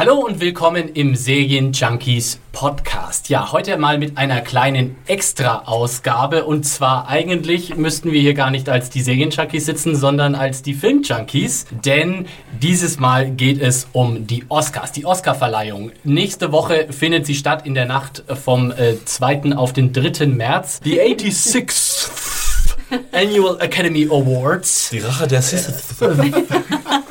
Hallo und willkommen im Serien Junkies Podcast. Ja, heute mal mit einer kleinen Extra-Ausgabe. Und zwar eigentlich müssten wir hier gar nicht als die Serien Junkies sitzen, sondern als die Film Junkies. Denn dieses Mal geht es um die Oscars, die Oscar-Verleihung. Nächste Woche findet sie statt in der Nacht vom äh, 2. auf den 3. März. Die 86 Annual Academy Awards. Die Rache der Sith.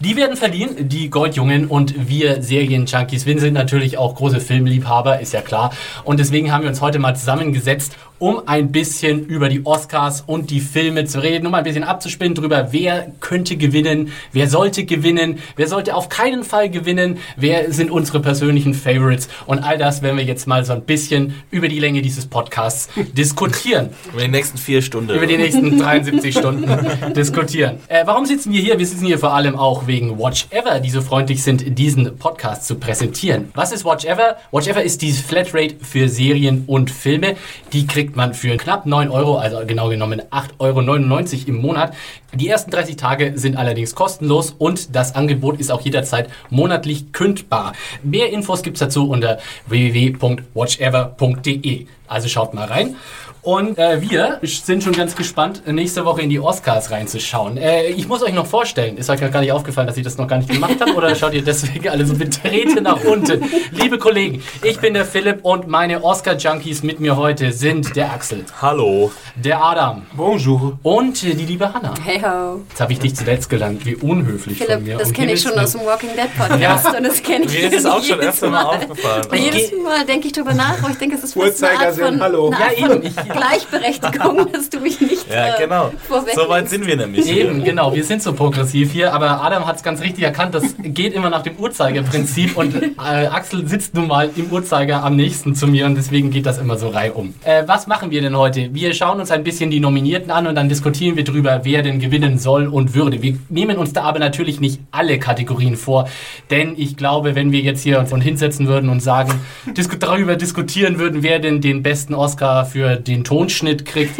Die werden verliehen, die Goldjungen und wir Serien-Junkies. Wir sind natürlich auch große Filmliebhaber, ist ja klar. Und deswegen haben wir uns heute mal zusammengesetzt, um ein bisschen über die Oscars und die Filme zu reden, um ein bisschen abzuspinnen darüber, wer könnte gewinnen, wer sollte gewinnen, wer sollte auf keinen Fall gewinnen, wer sind unsere persönlichen Favorites und all das werden wir jetzt mal so ein bisschen über die Länge dieses Podcasts diskutieren. Über die nächsten vier Stunden. Über die nächsten 73 Stunden diskutieren. Äh, warum sitzen wir hier? Wir sitzen hier vor allem auch wegen Watch Ever, die so freundlich sind, diesen Podcast zu präsentieren. Was ist Watch Ever? Watch Ever ist die Flatrate für Serien und Filme. Die kriegt man für knapp 9 Euro, also genau genommen 8,99 Euro im Monat. Die ersten 30 Tage sind allerdings kostenlos und das Angebot ist auch jederzeit monatlich kündbar. Mehr Infos gibt's dazu unter www.watchever.de. Also schaut mal rein. Und äh, wir sind schon ganz gespannt, nächste Woche in die Oscars reinzuschauen. Äh, ich muss euch noch vorstellen, ist euch gar nicht aufgefallen, dass ich das noch gar nicht gemacht habe? Oder schaut ihr deswegen alle so betreten nach unten? Liebe Kollegen, ich bin der Philipp und meine Oscar-Junkies mit mir heute sind der Axel, Hallo. der Adam Bonjour. und die liebe Hanna. Hey ho. Jetzt habe ich dich zuletzt gelernt, wie unhöflich von mir. Philipp, das kenne ich schon aus dem Walking Dead Podcast und das kenne ich Mir ist es auch schon jedes öfter mal aufgefallen. Und jedes Mal denke ich drüber nach, aber ich denke, es ist fast eine Art von, hallo. eine Art Ja, von eben, ich- Gleichberechtigung, dass du mich nicht Ja, äh, genau. vorweg So weit sind wir nämlich. hier. Eben, genau, wir sind so progressiv hier, aber Adam hat es ganz richtig erkannt, das geht immer nach dem Uhrzeigerprinzip und äh, Axel sitzt nun mal im Uhrzeiger am nächsten zu mir und deswegen geht das immer so reihum. Äh, was machen wir denn heute? Wir schauen uns ein bisschen die Nominierten an und dann diskutieren wir drüber, wer denn gewinnen soll und würde. Wir nehmen uns da aber natürlich nicht alle Kategorien vor, denn ich glaube, wenn wir jetzt hier uns hinsetzen würden und sagen, disku darüber diskutieren würden, wer denn den besten Oscar für den Tonschnitt kriegt,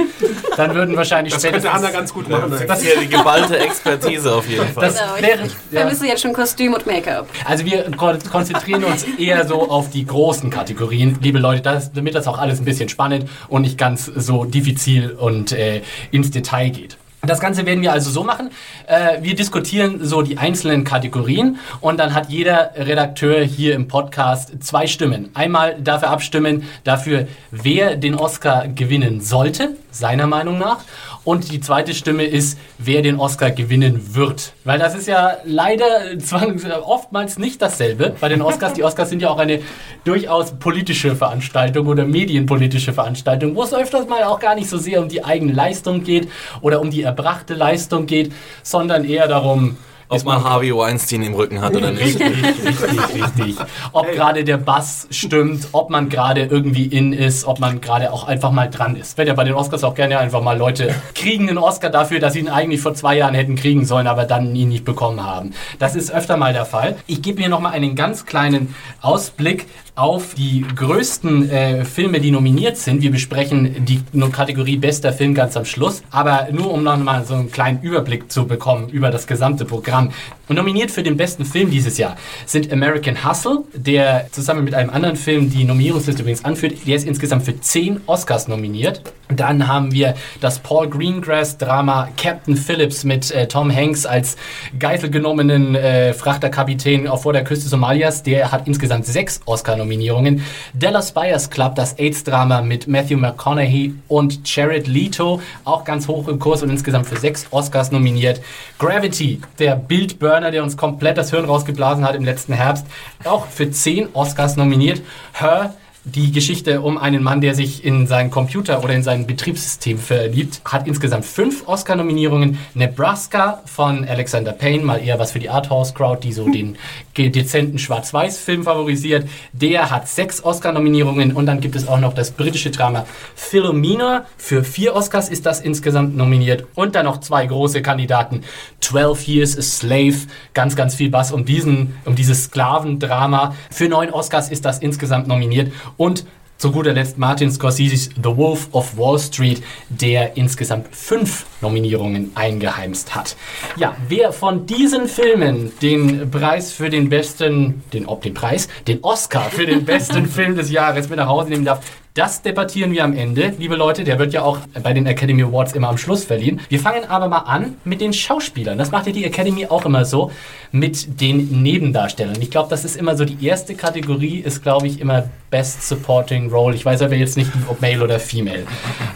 dann würden wahrscheinlich Das könnte Anna ganz gut machen. Das ist ja die geballte Expertise auf jeden Fall. Das Genau, ich, wäre, ich ja. vermisse jetzt schon Kostüm und Make-up. Also wir kon konzentrieren uns eher so auf die großen Kategorien, liebe Leute, das, damit das auch alles ein bisschen spannend und nicht ganz so diffizil und äh, ins Detail geht. Das Ganze werden wir also so machen. Äh, wir diskutieren so die einzelnen Kategorien und dann hat jeder Redakteur hier im Podcast zwei Stimmen. Einmal dafür abstimmen, dafür, wer den Oscar gewinnen sollte, seiner Meinung nach. Und die zweite Stimme ist, wer den Oscar gewinnen wird. Weil das ist ja leider zwang- oftmals nicht dasselbe bei den Oscars. Die Oscars sind ja auch eine durchaus politische Veranstaltung oder medienpolitische Veranstaltung, wo es öfters mal auch gar nicht so sehr um die eigene Leistung geht oder um die erbrachte Leistung geht, sondern eher darum, Ob man Harvey Weinstein im Rücken hat oder nicht. Richtig, richtig, richtig. Ob gerade der Bass stimmt, ob man gerade irgendwie in ist, ob man gerade auch einfach mal dran ist. Wird ja bei den Oscars auch gerne einfach mal Leute kriegen einen Oscar dafür, dass sie ihn eigentlich vor zwei Jahren hätten kriegen sollen, aber dann ihn nicht bekommen haben. Das ist öfter mal der Fall. Ich gebe hier nochmal einen ganz kleinen Ausblick auf die größten äh, Filme, die nominiert sind. Wir besprechen die Kategorie bester Film ganz am Schluss. Aber nur um nochmal so einen kleinen Überblick zu bekommen über das gesamte Programm. Und nominiert für den besten Film dieses Jahr sind American Hustle, der zusammen mit einem anderen Film die Nominierungsliste übrigens anführt. Der ist insgesamt für 10 Oscars nominiert. Dann haben wir das Paul Greengrass-Drama Captain Phillips mit äh, Tom Hanks als geiselgenommenen äh, Frachterkapitän vor der Küste Somalias. Der hat insgesamt sechs Oscar-Nominierungen. Dallas Buyers Club, das AIDS-Drama mit Matthew McConaughey und Jared Leto, auch ganz hoch im Kurs und insgesamt für sechs Oscars nominiert. Gravity, der Bildburner, der uns komplett das Hirn rausgeblasen hat im letzten Herbst, auch für zehn Oscars nominiert. Her, die Geschichte um einen Mann, der sich in seinen Computer oder in sein Betriebssystem verliebt, hat insgesamt fünf Oscar-Nominierungen. Nebraska von Alexander Payne, mal eher was für die Arthouse-Crowd, die so den dezenten Schwarz-Weiß-Film favorisiert. Der hat sechs Oscar-Nominierungen und dann gibt es auch noch das britische Drama Philomena. Für vier Oscars ist das insgesamt nominiert und dann noch zwei große Kandidaten. 12 Years a Slave, ganz, ganz viel Bass um diesen, um dieses Sklavendrama. Für neun Oscars ist das insgesamt nominiert und zu guter Letzt Martin Scorsese's The Wolf of Wall Street, der insgesamt fünf Nominierungen eingeheimst hat. Ja, wer von diesen Filmen den Preis für den besten, den, den Preis, den Oscar für den besten Film des Jahres mit nach Hause nehmen darf, das debattieren wir am Ende, liebe Leute. Der wird ja auch bei den Academy Awards immer am Schluss verliehen. Wir fangen aber mal an mit den Schauspielern. Das macht ja die Academy auch immer so mit den Nebendarstellern. Ich glaube, das ist immer so die erste Kategorie, ist glaube ich immer Best Supporting Role. Ich weiß aber jetzt nicht, ob Male oder Female.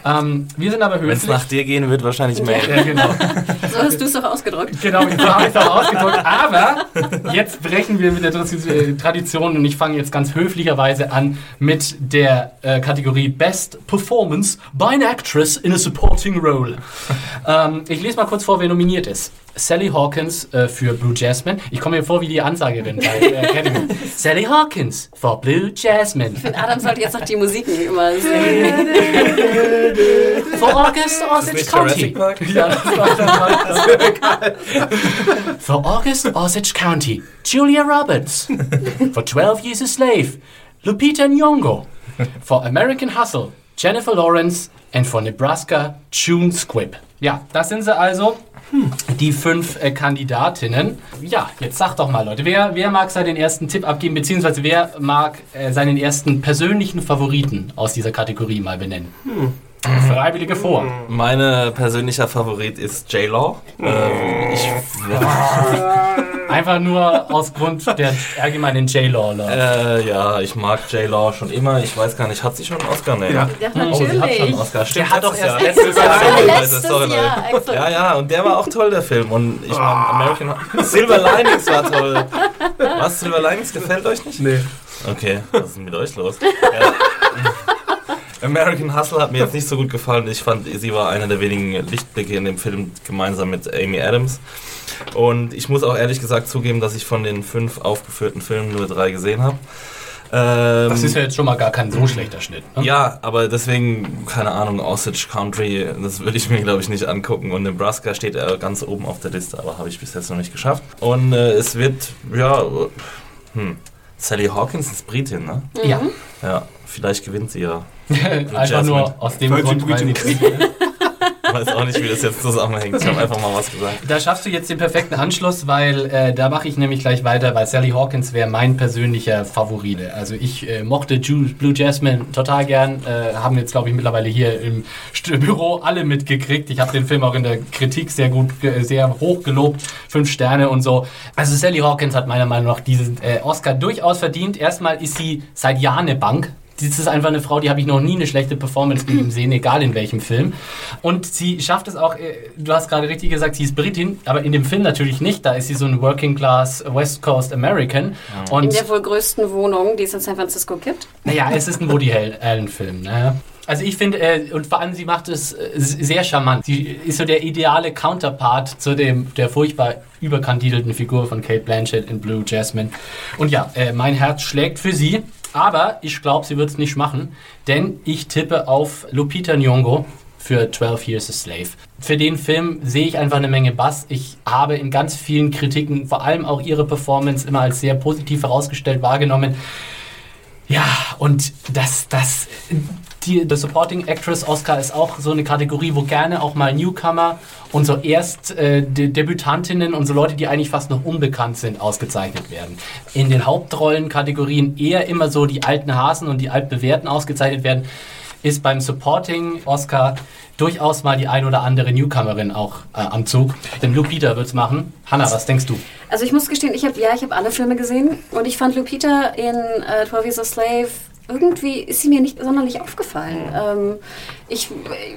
Ähm, wir sind aber höflich. Wenn es nach dir gehen wird, wahrscheinlich Male. Ja, genau. So hast du es doch ausgedrückt. Genau, so habe ich es auch ausgedrückt. Aber jetzt brechen wir mit der Tradition und ich fange jetzt ganz höflicherweise an mit der äh, Kategorie Best Performance by an Actress in a Supporting Role. ähm, ich lese mal kurz vor, wer nominiert ist. Sally Hawkins äh, für Blue Jasmine. Ich komme mir vor wie die Ansagerin bei äh, Academy. Sally Hawkins for Blue Jasmine. Ich finde, Adam sollte jetzt noch die Musiken immer singen. For August Osage County. Ja, das war dann For August Osage County, Julia Roberts. For 12 Years a Slave, Lupita Nyong'o. For American Hustle, Jennifer Lawrence. And for Nebraska, June Squibb. Ja, das sind sie also. Die fünf äh, Kandidatinnen. Ja, jetzt sag doch mal, Leute, wer, wer mag seinen ersten Tipp abgeben, beziehungsweise wer mag äh, seinen ersten persönlichen Favoriten aus dieser Kategorie mal benennen? Freiwillige vor. Mein persönlicher Favorit ist J-Law. Ähm, ich, Einfach nur aus Grund der allgemeinen J-Law. äh, ja, ich mag J-Law schon immer. Ich weiß gar nicht, hat sie schon einen Oscar? Nee. Ja. Ja, Oh, sie hat schon natürlich. einen Oscar. Stimmt, Der hat doch erst letztes Jahr. Sorry, Leute, Letztes sorry, Leute. Jahr, extra. Ja, ja, und der war auch toll, der Film. Und ich meine, American Silver Linings war toll. Was, Silver Linings gefällt euch nicht? Nee. Okay, was ist denn mit euch los? Ja. American Hustle hat mir jetzt nicht so gut gefallen. Ich fand, sie war einer der wenigen Lichtblicke in dem Film gemeinsam mit Amy Adams. Und ich muss auch ehrlich gesagt zugeben, dass ich von den fünf aufgeführten Filmen nur drei gesehen habe. Ähm, Das ist ja jetzt schon mal gar kein so schlechter Schnitt. Ne? ja, aber deswegen, keine Ahnung, Osage Country, das würde ich mir, glaube ich, nicht angucken. Und Nebraska steht äh, ganz oben auf der Liste, aber habe ich bis jetzt noch nicht geschafft. Und äh, es wird, ja, hm, Sally Hawkins ist Britin, ne? Ja. Ja, vielleicht gewinnt sie ja. Einfach Jasmine. nur aus dem Grund, weil sie. Ich weiß auch nicht, wie das jetzt zusammenhängt. Ich habe einfach mal was gesagt. Da schaffst du jetzt den perfekten Anschluss, weil äh, da mache ich nämlich gleich weiter, weil Sally Hawkins wäre mein persönlicher Favorit. Also ich äh, mochte Ju Blue Jasmine total gern, äh, haben jetzt glaube ich mittlerweile hier im St Büro alle mitgekriegt. Ich habe den Film auch in der Kritik sehr gut, sehr hoch gelobt, fünf Sterne und so. Also Sally Hawkins hat meiner Meinung nach diesen äh, Oscar durchaus verdient. Erstmal ist sie seit Jahren eine Bank. Das ist einfach eine Frau, die habe ich noch nie eine schlechte Performance gegeben sehen, egal in welchem Film. Und sie schafft es auch, äh, du hast gerade richtig gesagt, sie ist Britin, aber in dem Film natürlich nicht. Da ist sie so ein Working Class West Coast American. In Und der wohl größten Wohnung, die es in San Francisco gibt. naja, es ist ein Woody Allen-Film. Ne? Also ich finde, äh, und vor allem sie macht es äh, sehr charmant. Sie ist so der ideale Counterpart zu dem der furchtbar überkandidelten Figur von Kate Blanchett in Blue Jasmine. Und ja, äh, mein Herz schlägt für sie, aber ich glaube, sie wird es nicht machen, denn ich tippe auf Lupita Nyong'o für 12 Years a Slave. Für den Film sehe ich einfach eine Menge Bass. Ich habe in ganz vielen Kritiken vor allem auch ihre Performance immer als sehr positiv herausgestellt wahrgenommen. Ja, und das, das, die, der Supporting Actress Oscar ist auch so eine Kategorie, wo gerne auch mal Newcomer und so erst äh, De Debütantinnen und so Leute, die eigentlich fast noch unbekannt sind, ausgezeichnet werden. In den Hauptrollenkategorien eher immer so die alten Hasen und die altbewährten ausgezeichnet werden, ist beim Supporting Oscar durchaus mal die ein oder andere Newcomerin auch äh, am Zug. Denn Lupita wird's machen. Hanna, was denkst du? Also ich muss gestehen, ich habe ja, ich habe alle Filme gesehen und ich fand Lupita in äh, 12 Years a Slave irgendwie ist sie mir nicht sonderlich aufgefallen. Ähm, ich,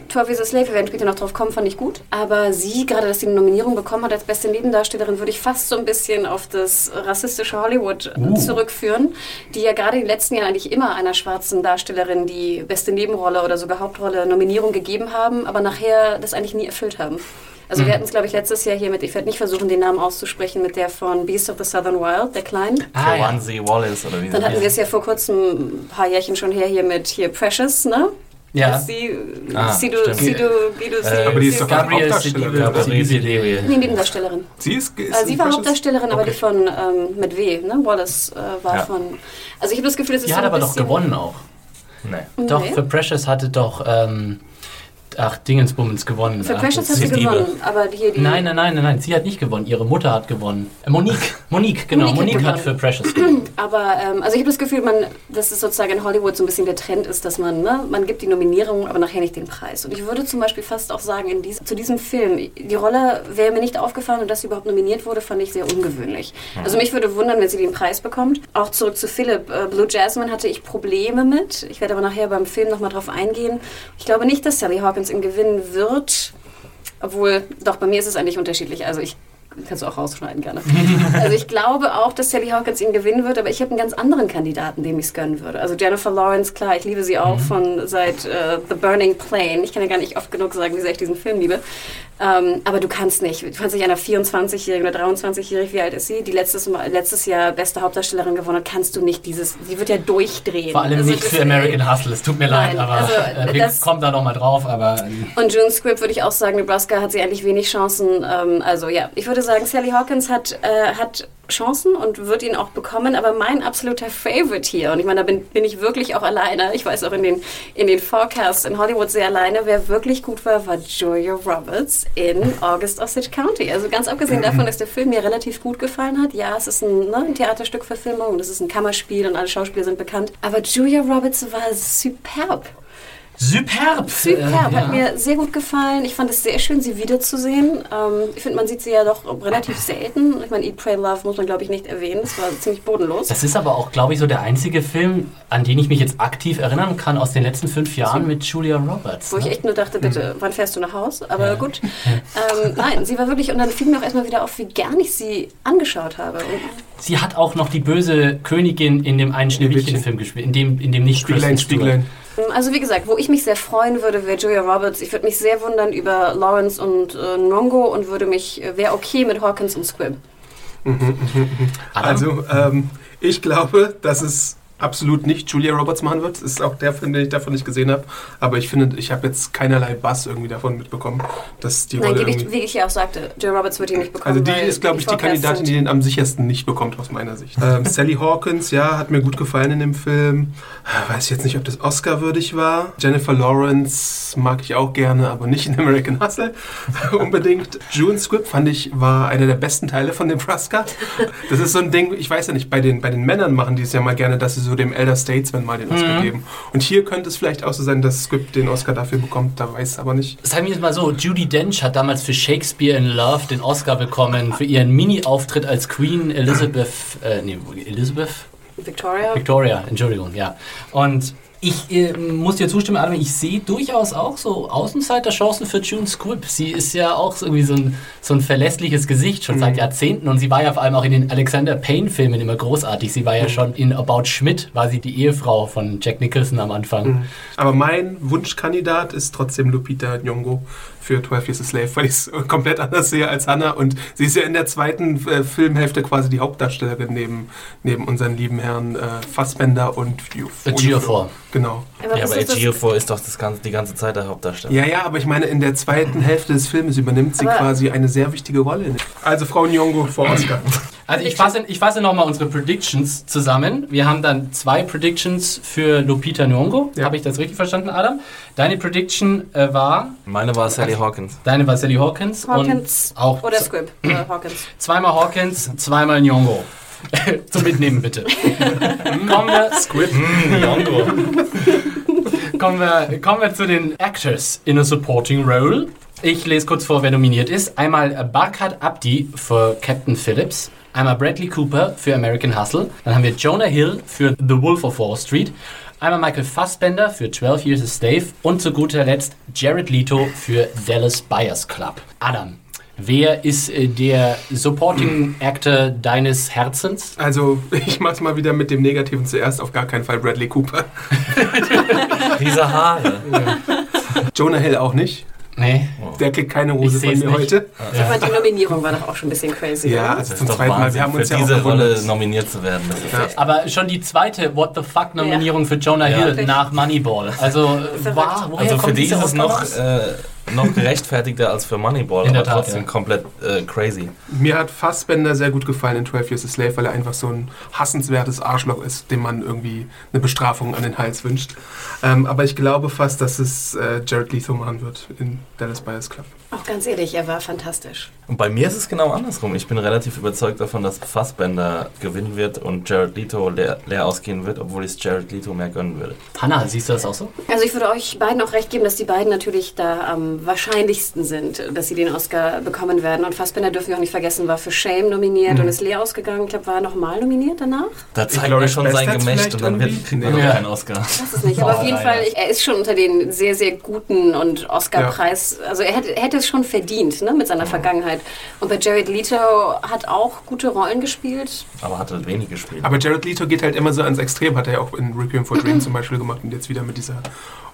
12 Years a Slave, wir werden später noch drauf kommen, fand ich gut. Aber sie, gerade dass sie eine Nominierung bekommen hat als beste Nebendarstellerin, würde ich fast so ein bisschen auf das rassistische Hollywood uh. zurückführen, die ja gerade in den letzten Jahren eigentlich immer einer schwarzen Darstellerin die beste Nebenrolle oder sogar Hauptrolle Nominierung gegeben haben, aber nachher das eigentlich nie erfüllt haben. Also mhm. wir hatten es, glaube ich, letztes Jahr hier mit, ich werde nicht versuchen, den Namen auszusprechen, mit der von Beast of the Southern Wild, der Kleinen. Ah, ja. Wallace oder wie Dann hatten wir es ja vor kurzem, ein paar Jährchen schon her, hier mit hier Precious, ne? Ja. Sie, ah, sie, du, sie, du, wie du, sie, äh, aber die ist doch Gabriel Hauptdarstellerin. Nee, Nebendarstellerin. Sie ist, ist also sie war Hauptdarstellerin, okay. aber die von ähm, mit W, ne? Wallace äh, war ja. von. Also ich habe das Gefühl, es ist Die so hat aber doch gewonnen auch. Nee. Doch, für Precious hatte doch ähm, ach, Dingensbummens gewonnen. Für Precious hat sie gewonnen, aber hier die... Nein, nein, nein, nein, nein, sie hat nicht gewonnen. Ihre Mutter hat gewonnen. Äh, Monique, Monique, genau. Monique, Monique hat, für Precious gewonnen. Aber, ähm, also ich habe das Gefühl, man, dass es sozusagen in Hollywood so ein bisschen der Trend ist, dass man, ne, man gibt die Nominierung, aber nachher nicht den Preis. Und ich würde zum Beispiel fast auch sagen, in dies, zu diesem Film, die Rolle wäre mir nicht aufgefallen und dass sie überhaupt nominiert wurde, fand ich sehr ungewöhnlich. Also mich würde wundern, wenn sie den Preis bekommt. Auch zurück zu Philipp. Äh, Blue Jasmine hatte ich Probleme mit. Ich werde aber nachher beim Film nochmal drauf eingehen. Ich glaube nicht, dass Sally Hawkins gewinnen wird wird. Obwohl, doch, bei mir ist es eigentlich unterschiedlich. Also ich kannst du auch rausschneiden gerne. also ich glaube auch, dass Sally Hawkins ihn gewinnen wird, aber ich habe einen ganz anderen Kandidaten, dem ich es gönnen würde. Also Jennifer Lawrence, klar, ich liebe sie auch mhm. von seit uh, The Burning Plane. Ich kann ja gar nicht oft genug sagen, wie sehr ich diesen Film liebe. Ähm, aber du kannst nicht. Du kannst nicht einer 24-Jährigen oder 23-Jährigen, wie alt ist sie, die letztes, letztes Jahr beste Hauptdarstellerin gewonnen hat, kannst du nicht dieses, sie wird ja durchdrehen. Vor allem also nicht für American Hustle, es tut mir Nein, leid, aber also, äh, wir kommen da nochmal drauf. Aber, ähm. und June Script würde ich auch sagen, Nebraska hat sie eigentlich wenig Chancen. Ähm, also ja, ich würde sagen, Sally Hawkins hat, äh, hat Chancen und wird ihn auch bekommen. Aber mein absoluter Favorite hier, und ich meine, da bin, bin ich wirklich auch alleine, ich weiß auch in den, in den Forecasts in Hollywood sehr alleine, wer wirklich gut war, war Julia Roberts in August Osage County. Also ganz abgesehen davon, dass der Film mir relativ gut gefallen hat. Ja, es ist ein, ne, ein Theaterstück-Verfilmung und es ist ein Kammerspiel und alle Schauspieler sind bekannt. Aber Julia Roberts war superb. Superb. Superb, äh, hat mir sehr gut gefallen. Ich fand es sehr schön, sie wiederzusehen. Ähm, ich finde, man sieht sie ja doch relativ selten. Ich meine, Eat, Pray, Love muss man, glaube ich, nicht erwähnen. Das war ziemlich bodenlos. Das ist aber auch, glaube ich, so der einzige Film, an den ich mich jetzt aktiv erinnern kann aus den letzten fünf Jahren mit Julia Roberts. Wo ne? ich echt nur dachte, bitte, mhm. wann fährst du nach Hause? Aber ja. gut. Ähm, nein, sie war wirklich, und dann fiel mir auch erstmal wieder auf, wie gern ich sie angeschaut habe. Und sie hat auch noch die böse Königin in dem einen Schneewittchen-Film gespielt, in dem, in dem nicht Spieglein, Spieglein. Also wie gesagt, wo ich mich sehr freuen würde, wäre Julia Roberts. Ich würde mich sehr wundern über Lawrence und äh, Nongo und würde mich, äh, wäre okay mit Hawkins und Squibb. Mhm, mhm, mhm. Also ähm, ich glaube, dass es absolut nicht Julia Roberts machen wird. Das ist auch der Film, den ich davon nicht gesehen habe. Aber ich finde, ich habe jetzt keinerlei Bass irgendwie davon mitbekommen, dass die Nein, Rolle wie ich, wie ich ja auch sagte, Julia Roberts wird ihn nicht bekommen. Also die ist, glaube ich, die Kandidatin, die den am sichersten nicht bekommt, aus meiner Sicht. ähm, Sally Hawkins, ja, hat mir gut gefallen in dem Film. Weiß ich jetzt nicht, ob das Oscar-würdig war. Jennifer Lawrence mag ich auch gerne, aber nicht in American Hustle unbedingt. June Squibb fand ich, war einer der besten Teile von dem Nebraska. Das ist so ein Ding, ich weiß ja nicht, bei den, bei den Männern machen die es ja mal gerne, dass sie so so dem Elder Statesman mal den Oscar mhm. geben. Und hier könnte es vielleicht auch so sein, dass Script den Oscar dafür bekommt, da weiß es aber nicht. Sagen wir es mal so, Judy Dench hat damals für Shakespeare in Love den Oscar bekommen für ihren Mini-Auftritt als Queen Elizabeth, äh, nee, Elizabeth? Victoria? Victoria, Entschuldigung, ja. Und ich äh, muss dir zustimmen, Adam, ich sehe durchaus auch so Außenseiter-Chancen für June Squibb. Sie ist ja auch irgendwie so ein, so ein verlässliches Gesicht schon mhm. seit Jahrzehnten und sie war ja vor allem auch in den Alexander Payne-Filmen immer großartig. Sie war ja mhm. schon in About Schmidt, war sie die Ehefrau von Jack Nicholson am Anfang. Mhm. Aber mein Wunschkandidat ist trotzdem Lupita Nyong'o für 12 Years a Slave, weil ich es komplett anders sehe als Hannah. Und sie ist ja in der zweiten äh, Filmhälfte quasi die Hauptdarstellerin neben, neben unseren lieben Herren äh, Fassbender und Geofor. Genau. Aber ja, aber Geofor ist doch das ganze, die ganze Zeit der Hauptdarsteller. Ja, ja, aber ich meine, in der zweiten Hälfte des Films übernimmt sie aber quasi eine sehr wichtige Rolle. Also Frau Nyong'o vor Oscar. Also ich fasse, ich fasse nochmal unsere Predictions zusammen. Wir haben dann zwei Predictions für Lupita Nyong'o. Ja. Habe ich das richtig verstanden, Adam? Deine Prediction äh, war? Meine war Sally Hawkins. Deine war Sally Hawkins. Hawkins und auch oder Squib. Äh, Hawkins. Zweimal Hawkins, zweimal Nyong'o. Zum Mitnehmen bitte. kommen wir, Squib, mm, Nyong'o. kommen, wir, kommen wir zu den Actors in a Supporting Role. Ich lese kurz vor, wer nominiert ist. Einmal Barkat Abdi für Captain Phillips. Einmal Bradley Cooper für American Hustle. Dann haben wir Jonah Hill für The Wolf of Wall Street. Einmal Michael Fassbender für 12 Years a Slave und zu guter Letzt Jared Leto für Dallas Buyers Club. Adam, wer ist äh, der Supporting Actor deines Herzens? Also, ich mach's mal wieder mit dem Negativen zuerst. Auf gar keinen Fall Bradley Cooper. Diese Haare. Jonah Hill auch nicht. Nee. Der kriegt keine Hose von mir nicht. heute. Ich fand, die Nominierung war doch auch schon ein bisschen crazy. Ja, also Das zum zweiten Mal. Wahnsinn, Wir haben uns für ja auch diese Rolle gewundert. nominiert zu werden. Das ist Ja. Aber schon die zweite What the fuck Nominierung für Jonah Ja. Hill nach Moneyball. Also, wow, woher Also für die ist es noch, äh, noch gerechtfertigter als für Moneyball, In der aber Tat, trotzdem ja. komplett äh, crazy. Mir hat Fassbender sehr gut gefallen in 12 Years a Slave, weil er einfach so ein hassenswertes Arschloch ist, dem man irgendwie eine Bestrafung an den Hals wünscht. Ähm, aber ich glaube fast, dass es äh, Jared Leto machen wird in Dallas Buyers Club. Auch ganz ehrlich, er war fantastisch. Und bei mir ist es genau andersrum. Ich bin relativ überzeugt davon, dass Fassbender gewinnen wird und Jared Leto leer, leer ausgehen wird, obwohl ich es Jared Leto mehr gönnen würde. Hannah, siehst du das auch so? Also ich würde euch beiden auch recht geben, dass die beiden natürlich da am wahrscheinlichsten sind, dass sie den Oscar bekommen werden. Und Fassbender dürfen wir auch nicht vergessen, war für Shame nominiert und ist leer ausgegangen. Ich glaube, war er nochmal nominiert danach? Da zeigt glaube, er schon sein Gemächt und dann wird, kriegt noch Ja. keinen Oscar. Ich weiß es nicht, aber Oh, auf jeden leider. Fall, ich, er ist schon unter den sehr, sehr guten und Oscar-Preis, also er hätte, er hätte es schon verdient ne, mit seiner Vergangenheit. Und bei Jared Leto hat auch gute Rollen gespielt. Aber hat halt wenig gespielt. Aber Jared Leto geht halt immer so ans Extrem, hat er ja auch in Requiem for Dream zum Beispiel gemacht und jetzt wieder mit dieser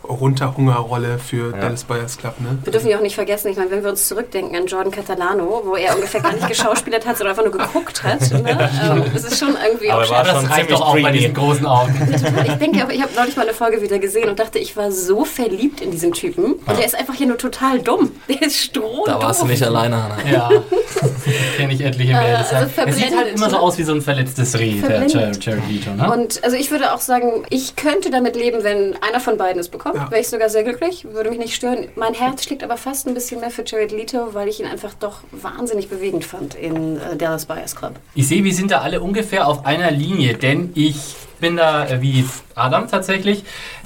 Runterhungerrolle für Ja. Dallas Buyers Club. Ne? Wir dürfen ja auch nicht vergessen, ich meine, wenn wir uns zurückdenken an Jordan Catalano, wo er ungefähr gar nicht geschauspielert hat, sondern einfach nur geguckt hat. Ne? Ähm, das ist schon irgendwie Aber auch war. Das schon reicht ziemlich doch auch bei diesen großen Augen. Ich denke, auch, ich habe neulich mal eine Folge wieder gesehen und dachte, ich war so verliebt in diesen Typen. Und der ist einfach hier nur total dumm. Der ist stroh Da warst du nicht alleine, Hannah. Ja, kenne ich etliche mehr. Äh, Das also er sieht halt immer so aus wie so ein verletztes Reh, der Verblendet. Jared Jared Leto, ne? Und also ich würde auch sagen, ich könnte damit leben, wenn einer von beiden es bekommt. Ja. Wäre ich sogar sehr glücklich, würde mich nicht stören. Mein Herz schlägt aber fast ein bisschen mehr für Jared Leto, weil ich ihn einfach doch wahnsinnig bewegend fand in äh, Dallas Buyers Club. Ich sehe, wir sind da alle ungefähr auf einer Linie, denn ich bin da äh, wie Adam tatsächlich.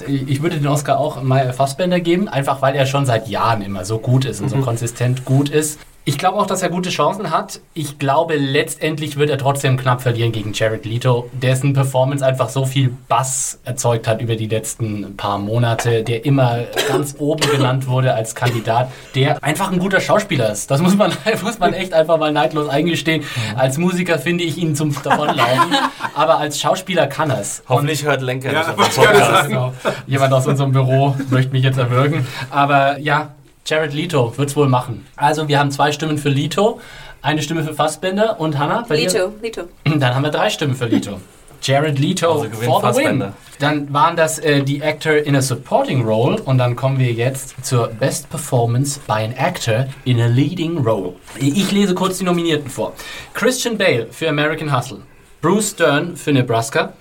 Ich würde den Oscar auch mal Fassbender geben, einfach weil er schon seit Jahren immer so gut ist und so konsistent gut ist. Ich glaube auch, dass er gute Chancen hat. Ich glaube, letztendlich wird er trotzdem knapp verlieren gegen Jared Leto, dessen Performance einfach so viel Bass erzeugt hat über die letzten paar Monate, der immer ganz oben genannt wurde als Kandidat, der einfach ein guter Schauspieler ist. Das muss man, muss man echt einfach mal neidlos eingestehen. Als Musiker finde ich ihn zum Davonlaufen, aber als Schauspieler kann er es. Hoffentlich hört Lenker Ja, gerade Podcast. Genau. Jemand aus unserem Büro möchte mich jetzt erwürgen. Aber ja, Jared Leto wird es wohl machen. Also wir haben zwei Stimmen für Leto, eine Stimme für Fassbender und Hannah. bei dir? Leto, Leto. Dann haben wir drei Stimmen für Leto. Jared Leto Also gewinnt for the win. Fassbender. Dann waren das äh, die Actor in a Supporting Role und dann kommen wir jetzt zur Best Performance by an Actor in a Leading Role. Ich lese kurz die Nominierten vor. Christian Bale für American Hustle, Bruce Dern für Nebraska,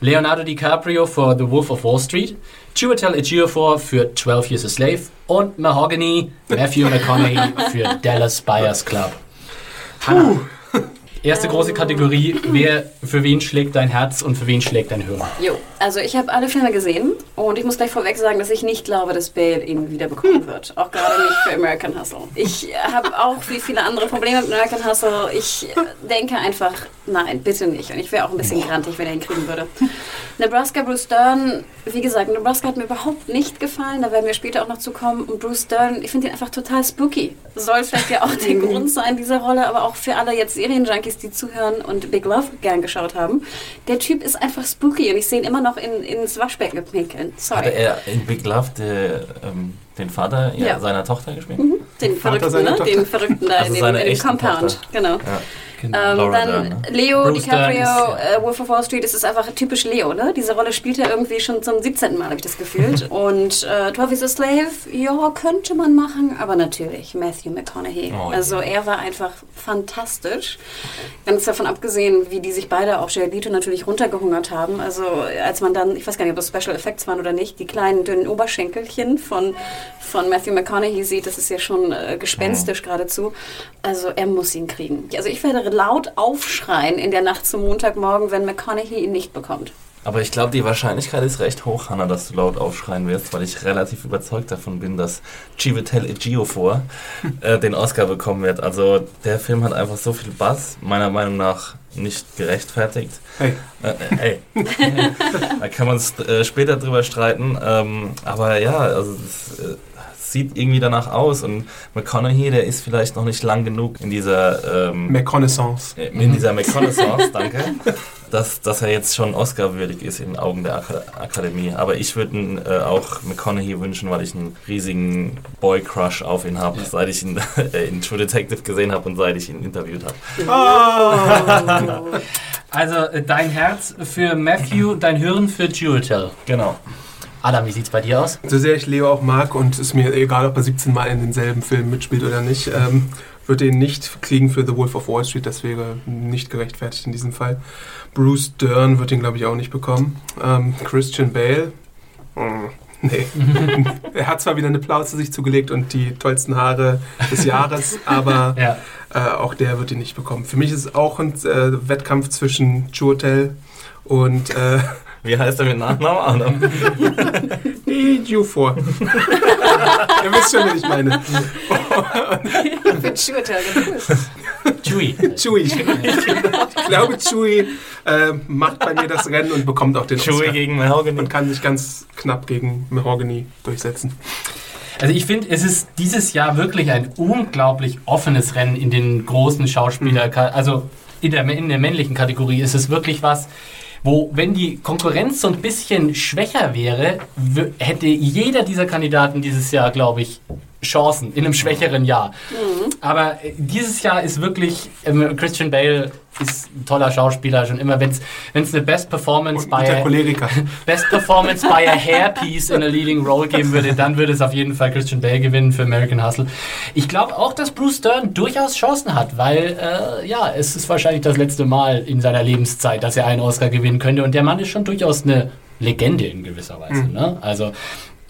Leonardo DiCaprio für The Wolf of Wall Street, Chiwetel Ejiofor für 12 Years a Slave und Mahogany Matthew McConaughey für Dallas Buyers Club. Hannah, erste große Kategorie, wer für wen schlägt dein Herz und für wen schlägt dein Hörer? Jo, also ich habe alle Filme gesehen und ich muss gleich vorweg sagen, dass ich nicht glaube, dass Bale ihn wieder bekommen wird. Auch gerade nicht für American Hustle. Ich habe auch wie viele andere Probleme mit American Hustle. Ich denke einfach, nein, bitte nicht. Und ich wäre auch ein bisschen grantig, wenn er ihn kriegen würde. Nebraska, Bruce Dern, wie gesagt, Nebraska hat mir überhaupt nicht gefallen. Da werden wir später auch noch zu kommen. Und Bruce Dern, ich finde ihn einfach total spooky. Soll vielleicht ja auch der Grund sein, dieser Rolle, aber auch für alle jetzt Serienjunkies, die zuhören und Big Love gern geschaut haben. Der Typ ist einfach spooky und ich sehe ihn immer noch in, ins Waschbecken gepinkeln. Sorry. Hatte er in Big Love der, ähm, den Vater ja, Ja. seiner Tochter gespielt? den Vater Verrückten, ne? Tochter. Den Verrückten da Also in dem, in dem Compound. Tochter. Genau. Ja. Ähm, Laura dann Dern? Leo Bruce Dern DiCaprio, ist, äh, Wolf of Wall Street, das ist einfach typisch Leo, ne? Diese Rolle spielt er irgendwie schon zum 17. Mal, habe ich das gefühlt. Und äh, 12 is a Slave, ja, könnte man machen, aber natürlich Matthew McConaughey. Oh, also er war einfach fantastisch. Ganz davon abgesehen, wie die sich beide, auch Jared Leto, natürlich runtergehungert haben. Also als man dann, ich weiß gar nicht, ob das Special Effects waren oder nicht, die kleinen dünnen Oberschenkelchen von, von Matthew McConaughey sieht, das ist ja schon äh, gespenstisch geradezu. Also er muss ihn kriegen. Also ich werde laut aufschreien in der Nacht zum Montagmorgen, wenn McConaughey ihn nicht bekommt. Aber ich glaube, die Wahrscheinlichkeit ist recht hoch, Hannah, dass du laut aufschreien wirst, weil ich relativ überzeugt davon bin, dass Chiwetel Ejiofor äh, den Oscar bekommen wird. Also der Film hat einfach so viel Bass, meiner Meinung nach nicht gerechtfertigt. Hey. Äh, äh, hey. da kann man äh, später drüber streiten. Ähm, aber ja, also es sieht irgendwie danach aus und McConaughey, der ist vielleicht noch nicht lang genug in dieser ähm, McConaissance. äh, in dieser McConaissance, danke, dass, dass er jetzt schon Oscar-würdig ist in den Augen der Ak Akademie. Aber ich würde äh, auch McConaughey wünschen, weil ich einen riesigen Boy-Crush auf ihn habe, seit ich ihn äh, in True Detective gesehen habe und seit ich ihn interviewt habe. Also äh, dein Herz für Matthew, dein Hirn für Juretel. Genau. Adam, wie sieht's bei dir aus? So sehr ich Leo auch mag und es mir egal, ob er 17 Mal in denselben Film mitspielt oder nicht, ähm, würde ihn nicht kriegen für The Wolf of Wall Street. Das wäre nicht gerechtfertigt in diesem Fall. Bruce Dern wird ihn, glaube ich, auch nicht bekommen. Ähm, Christian Bale. hm, Nee. er hat zwar wieder eine Plauze sich zugelegt und die tollsten Haare des Jahres, aber Ja. äh, auch der wird ihn nicht bekommen. Für mich ist es auch ein äh, Wettkampf zwischen Juhotel und äh, Wie heißt er mit Nachnamen? Adam? Ejiofor. Ihr wisst schon, wen ich meine. Shooter, ganz cool. Chewie. Chewie. Ich glaube, Chewie äh, macht bei mir das Rennen und bekommt auch den Chewie Oscar. gegen Mahogany. Und kann sich ganz knapp gegen Mahogany durchsetzen. Also ich finde, es ist dieses Jahr wirklich ein unglaublich offenes Rennen in den großen Schauspieler, also in der, in der männlichen Kategorie ist es wirklich was, wo, wenn die Konkurrenz so ein bisschen schwächer wäre, hätte jeder dieser Kandidaten dieses Jahr, glaube ich, Chancen in einem schwächeren Jahr. Aber äh, dieses Jahr ist wirklich, ähm, Christian Bale ist ein toller Schauspieler, schon immer, wenn es eine Best Performance bei. Best Performance by a Hairpiece in a Leading Role geben würde, dann würde es auf jeden Fall Christian Bale gewinnen für American Hustle. Ich glaube auch, dass Bruce Dern durchaus Chancen hat, weil äh, ja, es ist wahrscheinlich das letzte Mal in seiner Lebenszeit, dass er einen Oscar gewinnen könnte und der Mann ist schon durchaus eine Legende in gewisser Weise. Ne? Also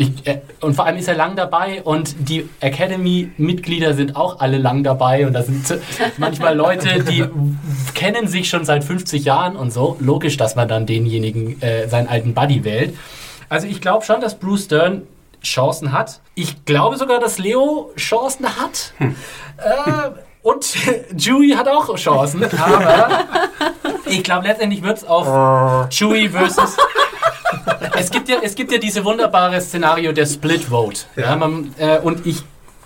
ich, äh, und vor allem ist er lang dabei und die Academy-Mitglieder sind auch alle lang dabei und da sind manchmal Leute, die kennen sich schon seit 50 Jahren und so. Logisch, dass man dann denjenigen, äh, seinen alten Buddy wählt. Also ich glaube schon, dass Bruce Dern Chancen hat. Ich glaube sogar, dass Leo Chancen hat. Äh, und Chewie hat auch Chancen, aber ich glaube, letztendlich wird es auf Chewie versus es gibt ja, es gibt ja diese wunderbare Szenario der Split Vote. Ja. man, äh, und ich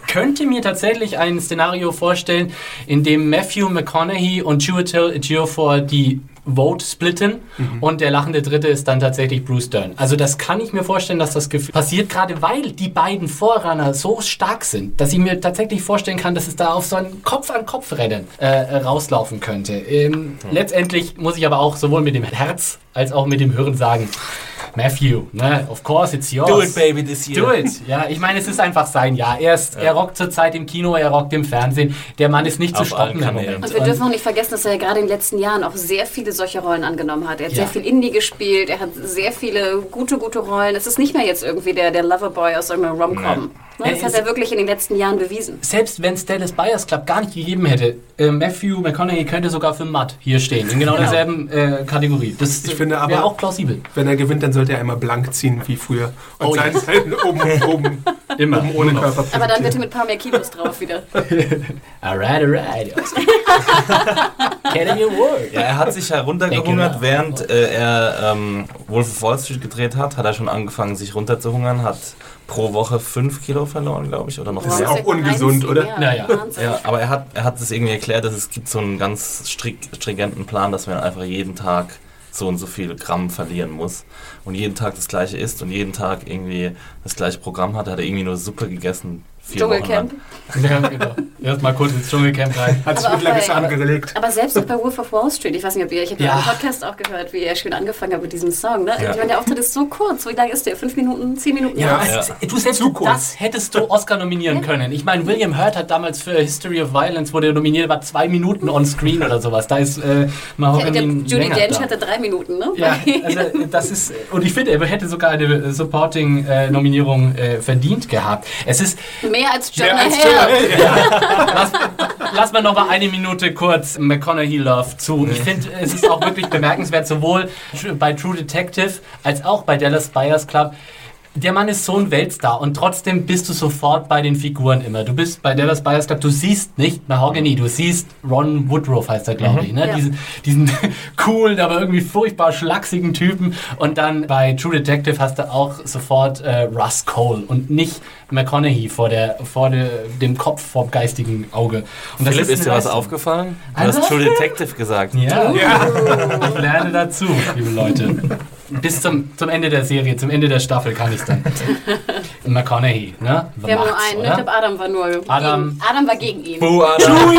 könnte mir tatsächlich ein Szenario vorstellen, in dem Matthew McConaughey und Chiwetel Ejiofor die Vote splitten und der lachende Dritte ist dann tatsächlich Bruce Dern. Also das kann ich mir vorstellen, dass das Gefühl passiert, gerade weil die beiden Vorrunner so stark sind, dass ich mir tatsächlich vorstellen kann, dass es da auf so ein Kopf-an-Kopf-Rennen äh, rauslaufen könnte. Ähm, Letztendlich muss ich aber auch sowohl mit dem Herz als auch mit dem Hirn sagen, Matthew, ne, of course it's yours. Do it, baby, this year. Do it. Ja, ich meine, es ist einfach sein Jahr. Er, ist, er rockt zurzeit im Kino, er rockt im Fernsehen. Der Mann ist nicht zu Auf allen stoppen im Kanälen. Moment. Und wir dürfen auch nicht vergessen, dass er ja gerade in den letzten Jahren auch sehr viele solche Rollen angenommen hat. Er hat Ja. sehr viel Indie gespielt, er hat sehr viele gute, gute Rollen. Es ist nicht mehr jetzt irgendwie der, der Loverboy aus irgendeinem Rom-Com. Ne, Das hat ist- er wirklich in den letzten Jahren bewiesen. Selbst wenn es Dallas Buyers Club gar nicht gegeben hätte, äh, Matthew McConaughey könnte sogar für Matt hier stehen, in genau derselben äh, Kategorie. Das Ich finde aber- wäre auch plausibel. Wenn er gewinnt, dann sollte er einmal blank ziehen wie früher. Und Oh ja. seinen Seiten oben, oben, Immer. oben ohne. Körper Aber dann bitte mit ein paar mehr Kilos drauf wieder. Alright, alright. Academy Award. Ja, er hat sich heruntergehungert, während äh, er ähm, Wolf of Wall Street gedreht hat, hat er schon angefangen, sich runterzuhungern, hat pro Woche 5 Kilo verloren, glaube ich, oder noch Das ist auch ungesund, oder? Ja, Naja. Wahnsinn. Ja, aber er hat, er hat es irgendwie erklärt, dass es gibt so einen ganz strik- stringenten Plan, dass man einfach jeden Tag so und so viel Gramm verlieren muss und jeden Tag das gleiche isst und jeden Tag irgendwie das gleiche Programm hat, hat er irgendwie nur Suppe gegessen. Vier Wochen lang. Dschungelcamp. Ja, genau. Erstmal kurz ins Dschungelcamp rein. Hat sich mittlerweile bei- angelegt. Aber selbst auch bei Wolf of Wall Street, ich weiß nicht, ob ihr, ich habe ja Ja. im Podcast auch gehört, wie er schön angefangen hat mit diesem Song. Ne? Ja. Ich meine, der Auftritt ist so kurz. Wie lang ist der? Fünf Minuten, zehn Minuten? Ja, Was? Ja. du selbst Zu kurz. das hättest du Oscar nominieren können. Ich meine, William Hurt hat damals für History of Violence, wo der nominiert war, zwei Minuten on screen oder sowas. Da ist äh, Mahogany der Judy Dench da. hatte drei Minuten, ne? Ja, also das ist, und ich finde, er hätte sogar eine Supporting-Nominierung äh, verdient gehabt. Es ist, Mehr als Mehr Jonah als Hill. Jonah Hill. lass, lass mal noch mal eine Minute kurz McConaughey Love zu. Ich finde, es ist auch wirklich bemerkenswert, sowohl bei True Detective als auch bei Dallas Buyers Club. Der Mann ist so ein Weltstar und trotzdem bist du sofort bei den Figuren immer. Du bist bei Dallas Buyers Club, du siehst nicht Mahogany, du siehst Ron Woodruff heißt er, glaube ich. Ne? Ja. Diesen, diesen coolen, aber irgendwie furchtbar schlachsigen Typen. Und dann bei True Detective hast du auch sofort äh, Russ Cole und nicht McConaughey vor, der, vor der, dem Kopf, vor dem geistigen Auge. Und das Philipp, ist dir was aufgefallen? Du Also? hast True Detective gesagt. Ja. ich lerne dazu, liebe Leute. Bis zum, zum Ende der Serie, zum Ende der Staffel kann ich dann. McConaughey, ne? Wir haben nur einen, ne? ich glaube Adam war nur Adam. gegen, Adam war gegen ihn. Buh, Adam.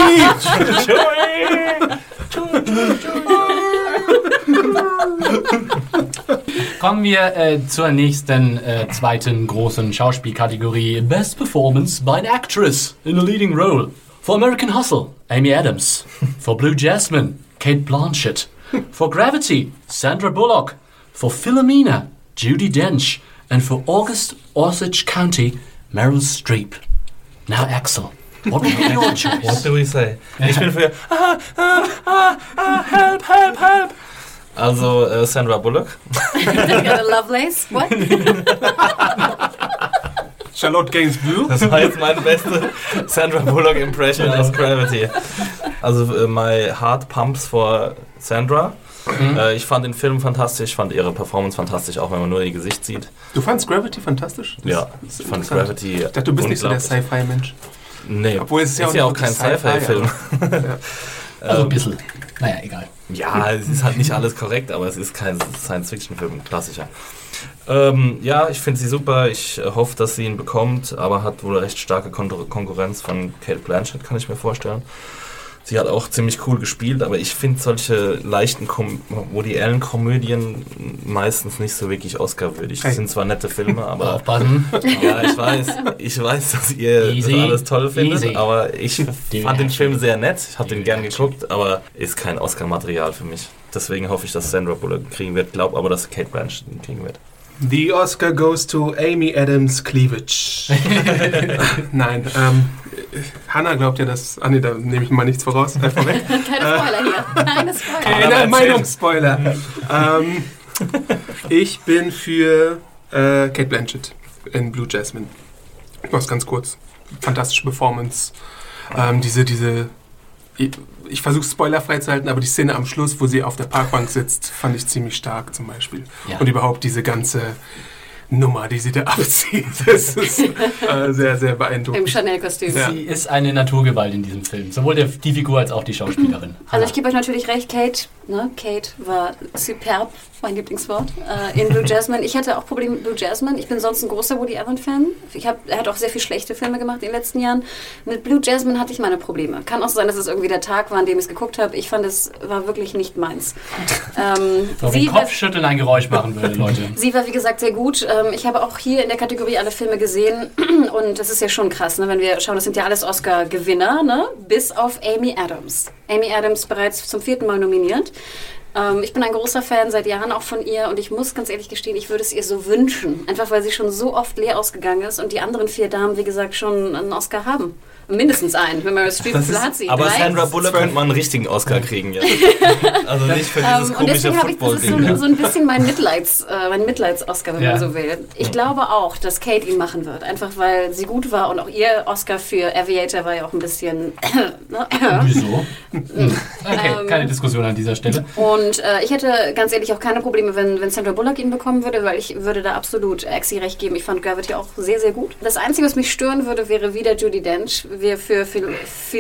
Kommen wir äh, zur nächsten äh, zweiten großen Schauspielkategorie. Best Performance by an Actress in a Leading Role. For American Hustle, Amy Adams. For Blue Jasmine, Kate Blanchett. For Gravity, Sandra Bullock. For Philomena, Judy Dench. And for August Osage County, Meryl Streep. Now, Axel, what would be your What do we say? Ich bin für ah, ah, ah, ah, help, help, help. Also äh, Sandra Bullock. Got a Lovelace? What? Charlotte Gainsbourg. Das war jetzt meine beste Sandra Bullock Impression aus Gravity. Also äh, my heart pumps for Sandra. Äh, ich fand den Film fantastisch, fand ihre Performance fantastisch, auch wenn man nur ihr Gesicht sieht. Du fandst Gravity fantastisch? Das Ja, ist ich fand. Gravity. Ich dachte, du bist nicht so der. Sci-Fi-Mensch. Nee, Obwohl es ist ja auch ja auch kein Sci-Fi-Film. Also ein bisschen. Naja, egal. Ja, es ist halt nicht alles korrekt, aber es ist kein Science-Fiction-Film, ein Klassiker. Ähm, ja, ich finde sie super. Ich äh, hoffe, dass sie ihn bekommt, aber hat wohl recht starke Kon Konkurrenz von Kate Blanchett, kann ich mir vorstellen. Sie hat auch ziemlich cool gespielt, aber ich finde solche leichten Com Woody Allen-Komödien meistens nicht so wirklich Oscar-würdig. Das sind zwar nette Filme, aber Aufpassen. ja, ich weiß, ich weiß, dass ihr Easy. das alles toll findet, Easy. aber ich fand den. Film sehr nett. Ich habe den gern geguckt, aber ist kein Oscar-Material für mich. Deswegen hoffe ich, dass Sandra Bullock ihn kriegen wird. Glaube aber, dass Kate Blanchett ihn kriegen wird. The Oscar goes to Amy Adams Cleavage. Nein, ähm, Hannah glaubt ja, dass. Ah, nee, da nehme ich mal nichts voraus. Äh, vorweg. Keine Spoiler hier. Keine Spoiler. Keine. Meinungsspoiler. ähm, ich bin für äh, Kate Blanchett in Blue Jasmine. Ich mach's ganz kurz. Fantastische Performance. Ähm, diese, diese. Ich, ich versuche spoilerfrei zu halten, aber die Szene am Schluss, wo sie auf der Parkbank sitzt, fand ich ziemlich stark zum Beispiel. Ja. Und überhaupt diese ganze Nummer, die sie da abzieht, das ist äh, sehr, sehr Im beeindruckend. Chanel-Kostüm. Ja. Sie ist eine Naturgewalt in diesem Film. Sowohl der, die Figur als auch die Schauspielerin. Also ich gebe euch natürlich recht, Kate. Ne? Kate war superb, mein Lieblingswort, äh, in Blue Jasmine. Ich hatte auch Probleme mit Blue Jasmine. Ich bin sonst ein großer Woody Allen-Fan. Er hat auch sehr viel schlechte Filme gemacht in den letzten Jahren. Mit Blue Jasmine hatte ich meine Probleme. Kann auch sein, dass es irgendwie der Tag war, an dem ich es geguckt habe. Ich fand, es war wirklich nicht meins. Ähm, So, sie Kopfschütteln ein Geräusch machen würde, Leute. Sie war, wie gesagt, sehr gut. Ähm, Ich habe auch hier in der Kategorie alle Filme gesehen. Und das ist ja schon krass, ne? wenn wir schauen, das sind ja alles Oscar-Gewinner, ne? bis auf Amy Adams. Amy Adams bereits zum vierten Mal nominiert. Ähm, Ich bin ein großer Fan seit Jahren auch von ihr und ich muss ganz ehrlich gestehen, ich würde es ihr so wünschen. Einfach weil sie schon so oft leer ausgegangen ist und die anderen vier Damen, wie gesagt, schon einen Oscar haben. Mindestens einen. Wenn Meryl Streep, hat sie? Aber Drei? Sandra Bullock könnte man einen richtigen Oscar kriegen jetzt. Also nicht für dieses Ähm, und komische deswegen habe ich, das ist so, so ein bisschen mein Mitleids, äh, mein Mitleids-Oscar, wenn Ja. man so will. Ich glaube auch, dass Kate ihn machen wird, einfach weil sie gut war und auch ihr Oscar für Aviator war ja auch ein bisschen. ne? Wieso? Hm. Okay, Ähm, keine Diskussion an dieser Stelle. Und äh, ich hätte ganz ehrlich auch keine Probleme, wenn, wenn Sandra Bullock ihn bekommen würde, weil ich würde da absolut Axie recht geben. Ich fand Gravity auch sehr, sehr gut. Das Einzige, was mich stören würde, wäre wieder Judy Dench. Wir für Phil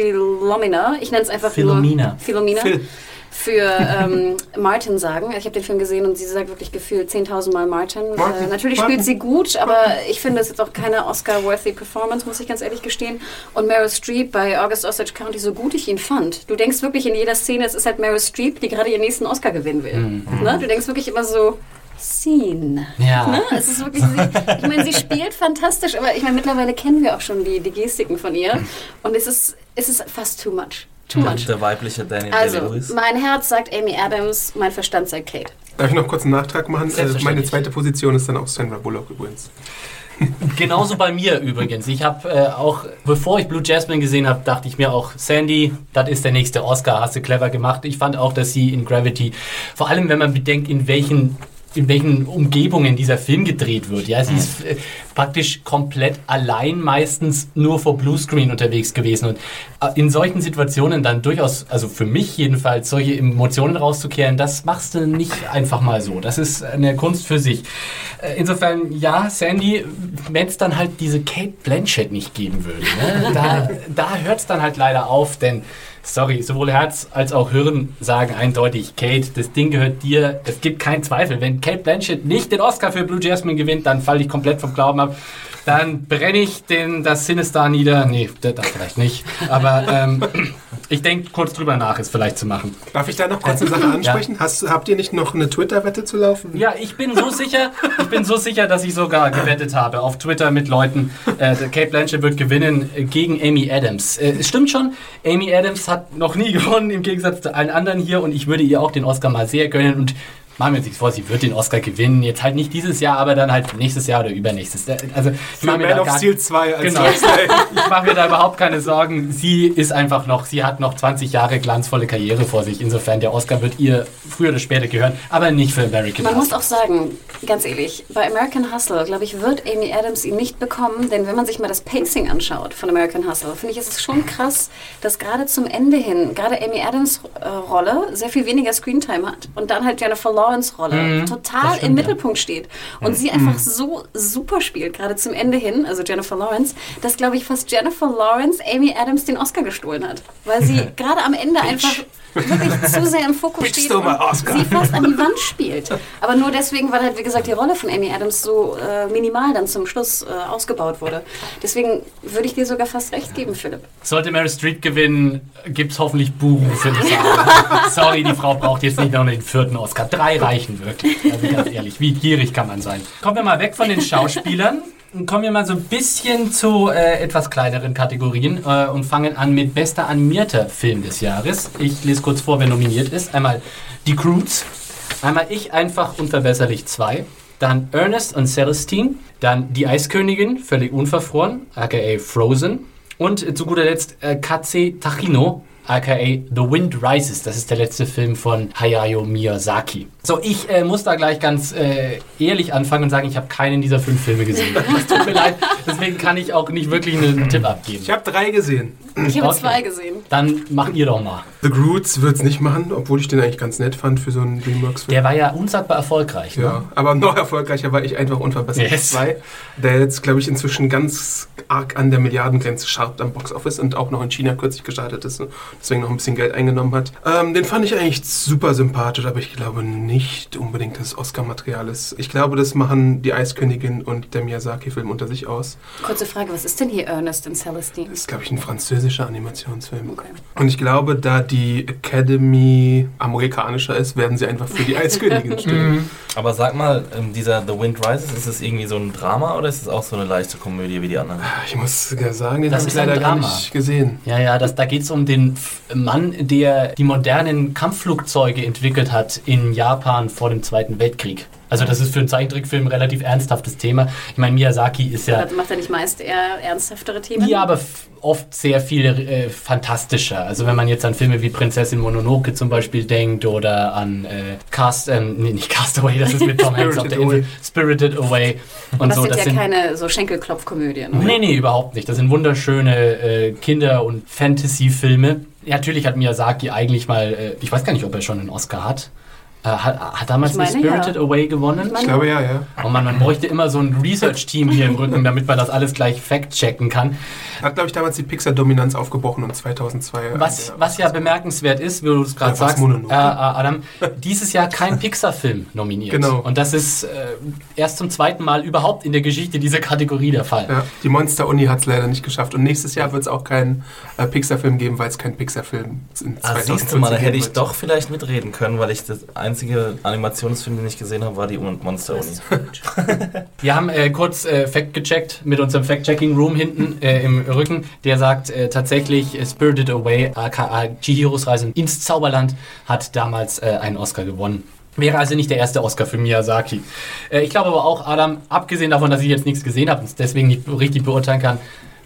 Philomena. Ich nenne es einfach Philomena. nur Philomena. Phil. Für ähm, Martin sagen. Ich habe den Film gesehen und sie sagt wirklich gefühlt 10.000 Mal Martin. Martin, Äh, natürlich Martin. spielt sie gut, aber ich finde es jetzt auch keine Oscar-worthy Performance, muss ich ganz ehrlich gestehen. Und Meryl Streep bei August Osage County, so gut ich ihn fand. Du denkst wirklich in jeder Szene, es ist halt Meryl Streep, die gerade ihren nächsten Oscar gewinnen will. Ne? Du denkst wirklich immer so, Scene. Ja. Ne? Es ist wirklich, sie, ich meine, sie spielt fantastisch, aber ich meine, mittlerweile kennen wir auch schon die, die Gestiken von ihr. Und es ist, es ist fast too much. Too much. Der weibliche Daniel Also, Day-Lewis. mein Herz sagt Amy Adams, mein Verstand sagt Kate. Darf ich noch kurz einen Nachtrag machen? Äh, meine zweite Position ist dann auch Sandra Bullock übrigens. Genauso bei mir übrigens. Ich habe äh, auch, bevor ich Blue Jasmine gesehen habe, dachte ich mir auch, Sandy, das ist der nächste Oscar, hast du clever gemacht. Ich fand auch, dass sie in Gravity, vor allem wenn man bedenkt, in welchen in welchen Umgebungen dieser Film gedreht wird. Ja, sie ist äh, praktisch komplett allein meistens nur vor Bluescreen unterwegs gewesen und äh, in solchen Situationen dann durchaus, also für mich jedenfalls, solche Emotionen rauszukehren, das machst du nicht einfach mal so. Das ist eine Kunst für sich. Äh, insofern, ja, Sandy, wenn es dann halt diese Kate Blanchett nicht geben würde, ne, da, da hört es dann halt leider auf, denn sorry, sowohl Herz als auch Hirn sagen eindeutig, Kate, das Ding gehört dir. Es gibt keinen Zweifel. Wenn Kate Blanchett nicht den Oscar für Blue Jasmine gewinnt, dann falle ich komplett vom Glauben ab. Dann brenne ich den, das Sinistar nieder. Nee, das vielleicht nicht. Aber ähm, ich denke kurz drüber nach, es vielleicht zu machen. Darf ich da noch kurz eine Sache ansprechen? Ja. Hast, habt ihr nicht noch eine Twitter-Wette zu laufen? Ja, ich bin so sicher, ich bin so sicher, dass ich sogar gewettet habe auf Twitter mit Leuten. Äh, Kate Blanchett wird gewinnen gegen Amy Adams. Äh, es stimmt schon, Amy Adams hat noch nie gewonnen, im Gegensatz zu allen anderen hier. Und ich würde ihr auch den Oscar mal sehr gönnen. Und machen wir uns nichts vor, sie wird den Oscar gewinnen. Jetzt halt nicht dieses Jahr, aber dann halt nächstes Jahr oder übernächstes. Also, ich mache mir, da Steel 2 als genau, ich mache mir da überhaupt keine Sorgen. Sie ist einfach noch, sie hat noch 20 Jahre glanzvolle Karriere vor sich. Insofern, der Oscar wird ihr früher oder später gehören, aber nicht für American Man Hustle. muss auch sagen, ganz ehrlich, bei American Hustle, glaube ich, wird Amy Adams ihn nicht bekommen, denn wenn man sich mal das Pacing anschaut von American Hustle, finde ich, ist es schon krass, dass gerade zum Ende hin, gerade Amy Adams äh, Rolle sehr viel weniger Screentime hat. Und dann halt Jennifer Lawrence Lawrence-Rolle mhm, total stimmt, im Mittelpunkt steht und mhm. sie einfach mhm. so super spielt, gerade zum Ende hin, also Jennifer Lawrence, dass, glaube ich, fast Jennifer Lawrence Amy Adams den Oscar gestohlen hat. Weil sie gerade am Ende einfach wirklich zu sehr im Fokus steht und sie fast an die Wand spielt. Aber nur deswegen, weil halt, wie gesagt, die Rolle von Amy Adams so äh, minimal dann zum Schluss äh, ausgebaut wurde. Deswegen würde ich dir sogar fast recht geben, Philipp. Sollte Mary Street gewinnen, gibt es hoffentlich Buchen für die Sorry, die Frau braucht jetzt nicht noch den vierten Oscar. Drei reichen wirklich. Also ganz ehrlich, wie gierig kann man sein? Kommen wir mal weg von den Schauspielern kommen wir mal so ein bisschen zu äh, etwas kleineren Kategorien äh, und fangen an mit bester animierter Film des Jahres. Ich lese kurz vor, wer nominiert ist. Einmal Die Croods, einmal Ich einfach unverbesserlich 2, dann Ernest und Celestine, dann Die Eiskönigin, völlig unverfroren, aka Frozen und zu guter Letzt äh, Katze Tachino, aka The Wind Rises. Das ist der letzte Film von Hayao Miyazaki. So, ich äh, muss da gleich ganz äh, ehrlich anfangen und sagen, ich habe keinen dieser fünf Filme gesehen. Das tut mir leid, deswegen kann ich auch nicht wirklich einen Tipp abgeben. Ich habe drei gesehen. Ich habe okay. zwei gesehen. Dann macht ihr doch mal. The Groots wird es nicht machen, obwohl ich den eigentlich ganz nett fand für so einen Dreamworks-Film. Der war ja unsagbar erfolgreich. Ne? Ja, aber noch erfolgreicher war ich einfach unverbessert yes. 2, der jetzt, glaube ich, inzwischen ganz arg an der Milliardengrenze scharft am Boxoffice und auch noch in China kürzlich gestartet ist deswegen noch ein bisschen Geld eingenommen hat. Ähm, den fand ich eigentlich super sympathisch, aber ich glaube nicht unbedingt, dass es Oscar-Material ist. Ich glaube, das machen die Eiskönigin und der Miyazaki-Film unter sich aus. Kurze Frage, was ist denn hier Ernest and Celestine? Das ist, glaube ich, ein französischer Animationsfilm. Okay. Und ich glaube, da die Academy amerikanischer ist, werden sie einfach für die Eiskönigin stimmen. Mhm. Aber sag mal, ähm, dieser The Wind Rises, ist es irgendwie so ein Drama oder ist es auch so eine leichte Komödie wie die anderen? Ich muss sagen, den habe ich leider gar nicht gesehen. Ja, ja, das, da geht es um den Mann, der die modernen Kampfflugzeuge entwickelt hat in Japan vor dem Zweiten Weltkrieg. Also das ist für einen Zeichentrickfilm ein relativ ernsthaftes Thema. Ich meine, Miyazaki ist ja... Macht er nicht meist eher ernsthaftere Themen? Ja, aber oft sehr viel äh, fantastischer. Also wenn man jetzt an Filme wie Prinzessin Mononoke zum Beispiel denkt oder an äh, Cast, ähm, nee, nicht Castaway, das ist mit Tom Hanks auf der Insel, Spirited Away und das so. Sind das ja sind ja keine so Schenkelklopfkomödien, oder? Nee, nee, überhaupt nicht. Das sind wunderschöne äh, Kinder- und Fantasy-Filme. Natürlich hat Miyazaki eigentlich mal, äh, ich weiß gar nicht, ob er schon einen Oscar hat. Äh, hat, hat, damals meine, Spirited ja. Away gewonnen? Ich, ich glaube ja, ja. Oh man, man bräuchte immer so ein Research-Team hier im Rücken, damit man das alles gleich fact-checken kann. Hat, glaube ich, damals die Pixar-Dominanz aufgebrochen und 2002. Was, was ja bemerkenswert ist, wie du es gerade sagst, äh, Adam, dieses Jahr kein Pixar-Film nominiert. Genau. Und das ist äh, erst zum zweiten Mal überhaupt in der Geschichte dieser Kategorie der Fall. Ja, die Monster-Uni hat es leider nicht geschafft. Und nächstes Jahr wird es auch keinen äh, Pixar-Film geben, weil es kein Pixar-Film in ah, siehst du mal, da hätte ich doch vielleicht mitreden können, weil ich das einzige Animationsfilm, den ich gesehen habe, war die Monster Uni. Wir haben äh, kurz äh, Fact gecheckt mit unserem Fact-Checking-Room hinten äh, im Rücken. Der sagt äh, tatsächlich, äh, Spirited Away, aka Chihiros Reise ins Zauberland, hat damals äh, einen Oscar gewonnen. Wäre also nicht der erste Oscar für Miyazaki. Äh, ich glaube aber auch, Adam, abgesehen davon, dass ich jetzt nichts gesehen habe und es deswegen nicht richtig beurteilen kann,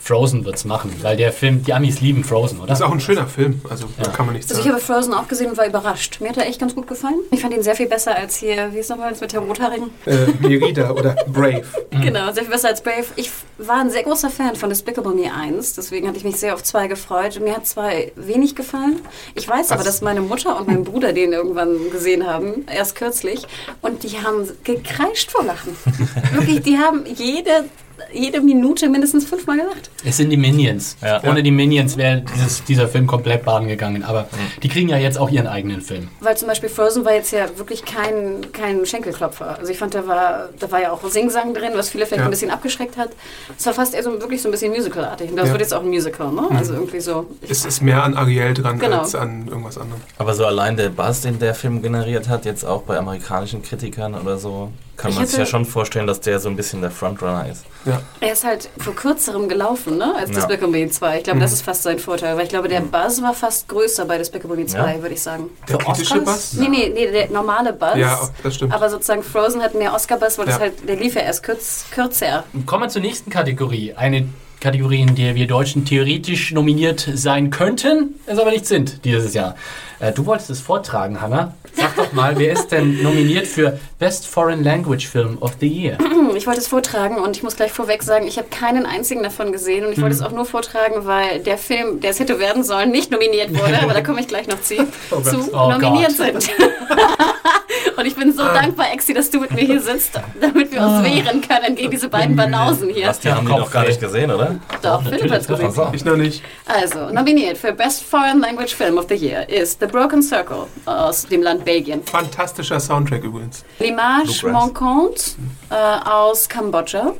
Frozen wird's machen, weil der Film, die Amis lieben Frozen, oder? Das ist auch ein schöner Film, also da kann man nichts Also ich sagen. habe Frozen auch gesehen und war überrascht. Mir hat er echt ganz gut gefallen. Ich fand ihn sehr viel besser als hier, wie ist nochmal das mit der Rothaarigen? Äh, Merida oder Brave. Genau, sehr viel besser als Brave. Ich war ein sehr großer Fan von Despicable Me 1, deswegen hatte ich mich sehr auf 2 gefreut. Mir hat 2 wenig gefallen. Ich weiß aber, Was? dass meine Mutter und mein Bruder den irgendwann gesehen haben, erst kürzlich, und die haben gekreischt vor Lachen. Wirklich, die haben jede, jede Minute mindestens fünfmal gelacht. Es sind die Minions. Ja. Ohne die Minions wäre dieses, dieser Film komplett baden gegangen. Aber die kriegen ja jetzt auch ihren eigenen Film. Weil zum Beispiel Frozen war jetzt ja wirklich kein, kein Schenkelklopfer. Also ich fand, da war, da war ja auch Singsang drin, was viele vielleicht Ja. ein bisschen abgeschreckt hat. Es war fast eher so wirklich so ein bisschen Musicalartig. Und das Ja. wird jetzt auch ein Musical, ne? Also irgendwie so. Es ist mehr an Ariel dran Genau. als an irgendwas anderem. Aber so allein der Buzz, den der Film generiert hat, jetzt auch bei amerikanischen Kritikern oder so, kann Ich man sich ja schon vorstellen, dass der so ein bisschen der Frontrunner ist. Ja. Er ist halt vor kürzerem gelaufen, ne? Als Ja. Despicable Me 2. Ich glaube, Mhm. das ist fast sein Vorteil. Weil ich glaube, der Buzz war fast größer bei Despicable Me 2, Ja. würde ich sagen. Der Für kritische? Bass? Nee, nee, nee, der normale Buzz. Ja, das stimmt. Aber sozusagen Frozen hat mehr Oscar-Buzz, weil das Ja. halt, der lief ja erst kürz, kürzer. Kommen wir zur nächsten Kategorie. Eine Kategorie, in der wir Deutschen theoretisch nominiert sein könnten, es aber nicht sind dieses Jahr. Äh, du wolltest es vortragen, Hannah. Sag doch mal, wer ist denn nominiert für Best Foreign Language Film of the Year? Ich wollte es vortragen und ich muss gleich vorweg sagen, ich habe keinen einzigen davon gesehen und ich wollte es auch nur vortragen, weil der Film, der es hätte werden sollen, nicht nominiert wurde, aber da komme ich gleich noch zu, zu Oh nominiert Gott. sind. und ich bin so dankbar, Exi, dass du mit mir hier sitzt, damit wir uns wehren können gegen diese beiden Banausen hier. Was, die haben die Kopf doch gar nicht gesehen, oder? Doch, Philipp hat's gesehen. Also. Ich noch nicht. Also, nominiert für Best Foreign Language Film of the Year ist The Broken Circle aus dem Land Belgien. Fantastischer Soundtrack übrigens. L'Image. Manquante äh, aus Kambodscha.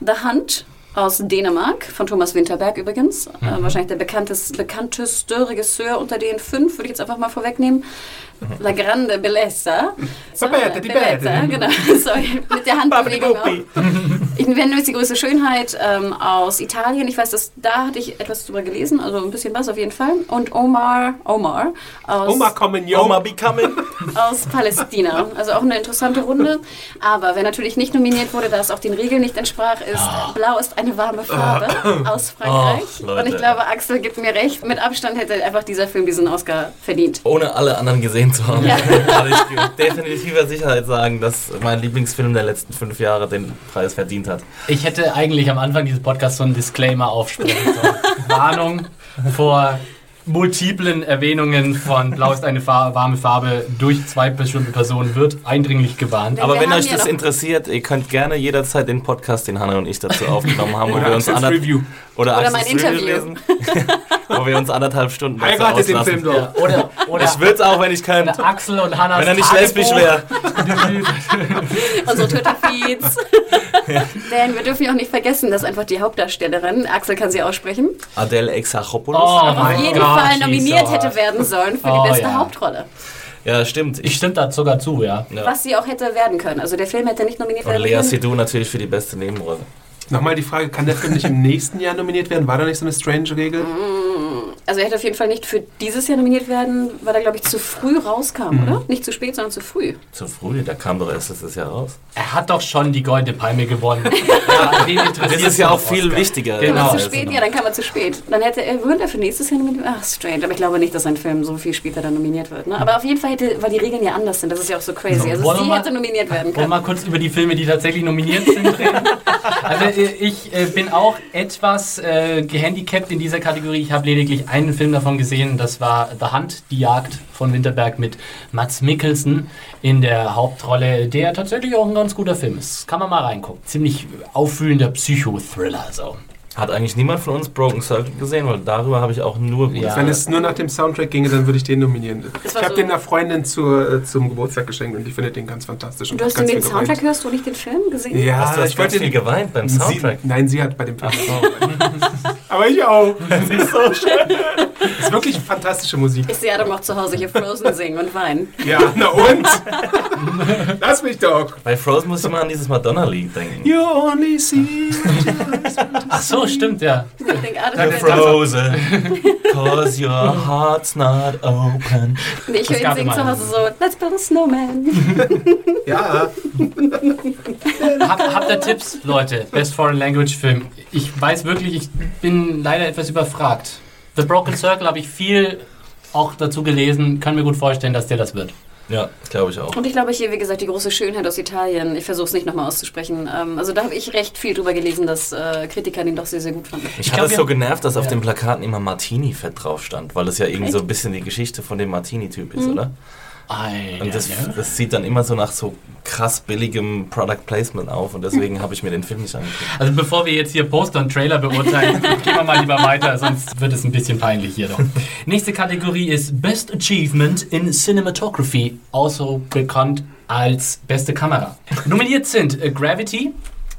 The Hunt aus Dänemark, von Thomas Winterberg übrigens. Äh, wahrscheinlich der bekannteste, bekannteste Regisseur unter den fünf, würde ich jetzt einfach mal vorwegnehmen. La Grande Bellezza. So, Papete di Bellezza, Bede. genau. Sorry, mit der Handbewegung auch. Ich nenne jetzt die größte Schönheit ähm, aus Italien. Ich weiß, dass da hatte ich etwas drüber gelesen, also ein bisschen was auf jeden Fall. Und Omar, Omar aus Oma kommen, yo. Oma becoming. aus Palästina. Also auch eine interessante Runde. Aber wer natürlich nicht nominiert wurde, da es auch den Regeln nicht entsprach, ist Blau ist eine warme Farbe aus Frankreich. Oh. Und ich glaube, Axel gibt mir recht. Mit Abstand hätte einfach dieser Film diesen Oscar verdient. Ohne alle anderen gesehen zu haben, Ja. kann ich definitiver Sicherheit sagen, dass mein Lieblingsfilm der letzten fünf Jahre den Preis verdient hat. Ich hätte eigentlich am Anfang dieses Podcasts so einen Disclaimer aufsprechen sollen. Warnung vor multiplen Erwähnungen von Blau ist eine Fa warme Farbe durch zwei bestimmte Personen wird eindringlich gewarnt. Aber wir wenn euch ja das interessiert, ihr könnt gerne jederzeit den Podcast, den Hanna und ich dazu aufgenommen haben, wo Oder wir uns Axels anderth- Review. oder, Oder mein Interview. lesen, wo wir uns anderthalb Stunden dazu Heiratet den auslassen. Film Ja, doch. oder, oder, Ich würde es auch, wenn ich könnte. oder Axel und Hannah. Wenn er nicht lesbisch wäre. Unsere Twitter-Feeds. Denn wir dürfen ja auch nicht vergessen, dass einfach die Hauptdarstellerin, Axel kann sie aussprechen, Adele Exarchopoulos. Oh mein Gott, Fall nominiert hätte werden sollen für Oh, die beste ja. Hauptrolle. Ja, stimmt. Ich stimme da sogar zu, ja. ja. Was sie auch hätte werden können. Also der Film hätte nicht nominiert Und werden Lea können. Seydoux natürlich für die beste Nebenrolle. Nochmal die Frage, kann der Film nicht im nächsten Jahr nominiert werden? War da nicht so eine strange Regel? Also er hätte auf jeden Fall nicht für dieses Jahr nominiert werden, weil er, glaube ich, zu früh rauskam, Mhm. oder? Nicht zu spät, sondern zu früh. Zu früh, der kam doch erst letztes Jahr raus. Er hat doch schon die Goldene Palme gewonnen. ja, Das ist ja auch viel Oscar? wichtiger. Genau. Er zu spät, ja, dann kam er zu spät. Dann hätte er, würde er für nächstes Jahr nominiert Ach, strange. Aber ich glaube nicht, dass ein Film so viel später dann nominiert wird. Ne? Aber auf jeden Fall hätte, weil die Regeln ja anders sind. Das ist ja auch so crazy. Also Wollen wir sie mal- hätte nominiert werden Wollen wir können. mal kurz über die Filme, die tatsächlich nominiert sind, reden? Also ich äh, bin auch etwas äh, gehandicapt in dieser Kategorie. Ich habe lediglich einen Film davon gesehen, das war The Hunt, die Jagd von Winterberg mit Mats Mikkelsen in der Hauptrolle, der tatsächlich auch ein ganz guter Film ist. Kann man mal reingucken. Ziemlich auffühlender Psychothriller. So. Hat eigentlich niemand von uns Broken Circle gesehen, weil darüber habe ich auch nur Ja. Wenn es nur nach dem Soundtrack ginge, dann würde ich den nominieren. Ich habe so- den einer Freundin zur, äh, zum Geburtstag geschenkt und die findet den ganz fantastisch. Und Du hast ganz den viel Soundtrack hörst du nicht den Film gesehen? Ja, Hast du das ich wollte viel den geweint beim Sie, Soundtrack? nein, sie hat bei dem Film geweint. Aber ich auch. Das ist so schön. Das ist wirklich fantastische Musik. Ich sehe Adam auch zu Hause hier Frozen singen und weinen. Ja, na und? Lass mich doch. Bei Frozen muss ich mal an dieses Madonna-Lied denken. You only see Ach so, stimmt, ja. I think out of Danke, it. Frau. Frozen, cause your heart's not open. Nee, ich Das höre ihn singen zu Hause so, let's build a snowman. Ja, Hab, habt ihr Tipps, Leute? Best Foreign Language Film. Ich weiß wirklich, ich bin leider etwas überfragt. The Broken Circle habe ich viel auch dazu gelesen. Kann mir gut vorstellen, dass der das wird. Ja, glaube ich auch. Und ich glaube hier, wie gesagt, die große Schönheit aus Italien. Ich versuche es nicht nochmal auszusprechen. Ähm, also da habe ich recht viel drüber gelesen, dass äh, Kritiker den doch sehr, sehr gut fanden. Ich hatte es so genervt, dass auf Ja. den Plakaten immer Martini-Fett drauf stand, weil es ja irgendwie so ein bisschen die Geschichte von dem Martini-Typ ist, oder? Ei, Und das, ja. das sieht dann immer so nach so krass billigem Product Placement auf und deswegen habe ich mir den Film nicht angeguckt. Also bevor wir jetzt hier Poster und Trailer beurteilen, gehen wir mal lieber weiter, sonst wird es ein bisschen peinlich hier doch. Nächste Kategorie ist Best Achievement in Cinematography, also bekannt als beste Kamera. Nominiert sind äh, Gravity,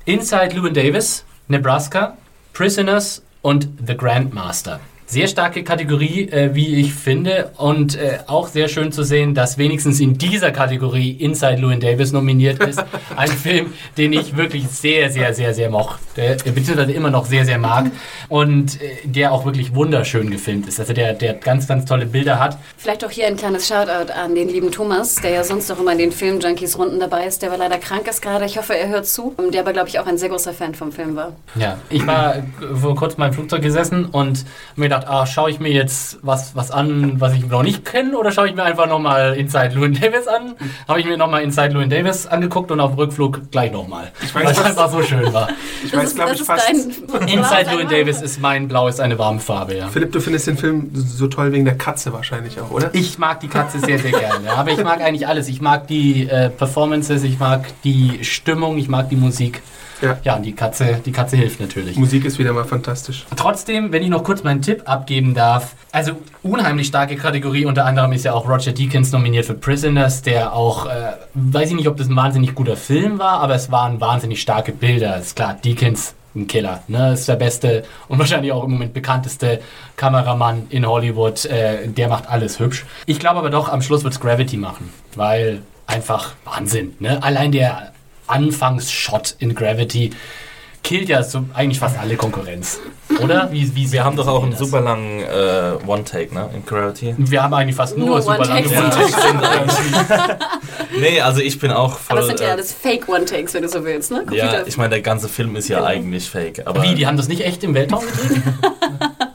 Inside Llewyn Davis, Nebraska, Prisoners und The Grandmaster. Sehr starke Kategorie, äh, wie ich finde, und äh, auch sehr schön zu sehen, dass wenigstens in dieser Kategorie Inside Llewyn Davis nominiert ist. Ein Film, den ich wirklich sehr, sehr, sehr, sehr mochte, äh, beziehungsweise immer noch sehr, sehr mag und äh, der auch wirklich wunderschön gefilmt ist. Also der, der ganz, ganz tolle Bilder hat. Vielleicht auch hier ein kleines Shoutout an den lieben Thomas, der ja sonst auch immer in den Film-Junkies-Runden dabei ist. Der war leider krank ist gerade. Ich hoffe, er hört zu. Der aber, glaube ich, auch ein sehr großer Fan vom Film war. Ja, ich war vor kurzem mal im Flugzeug gesessen und mir gedacht, ah, schaue ich mir jetzt was, was an, was ich noch nicht kenne, oder schaue ich mir einfach nochmal Inside Llewyn Davis an? Habe ich mir nochmal Inside Llewyn Davis angeguckt und auf dem Rückflug gleich nochmal, weil weiß, es was- einfach so schön war. ich weiß, glaube ich, fast. Inside Llewyn Davis ist mein Blau ist eine warme Farbe, ja. Philipp, du findest den Film so toll wegen der Katze wahrscheinlich auch, oder? Ich mag die Katze sehr, sehr gerne. Aber ich mag eigentlich alles. Ich mag die äh, Performances, ich mag die Stimmung, ich mag die Musik. Ja. Ja, und die Katze, die Katze hilft natürlich. Musik ist wieder mal fantastisch. Trotzdem, wenn ich noch kurz meinen Tipp abgeben darf, also unheimlich starke Kategorie, unter anderem ist ja auch Roger Deakins nominiert für Prisoners, der auch, äh, weiß ich nicht, ob das ein wahnsinnig guter Film war, aber es waren wahnsinnig starke Bilder. Ist klar, Deakins, ein Killer, ne? ist der beste und wahrscheinlich auch im Moment bekannteste Kameramann in Hollywood, äh, der macht alles hübsch. Ich glaube aber doch, am Schluss wird es Gravity machen, weil einfach Wahnsinn, ne? Allein der Anfangsshot in Gravity killt ja so eigentlich fast alle Konkurrenz. Oder? Wie, wie Wir haben doch auch einen das? super langen äh, One-Take, ne? In Gravity. Wir haben eigentlich fast nur, Nur super lange One-Takes. One-Takes. Nee, also ich bin auch voll. Aber es sind ja äh, alles Fake-One-Takes, wenn du so willst, ne? ja, Computer- ich meine, der ganze Film ist ja Genau. eigentlich fake. Aber Wie, die haben das nicht echt im Weltraum gedreht?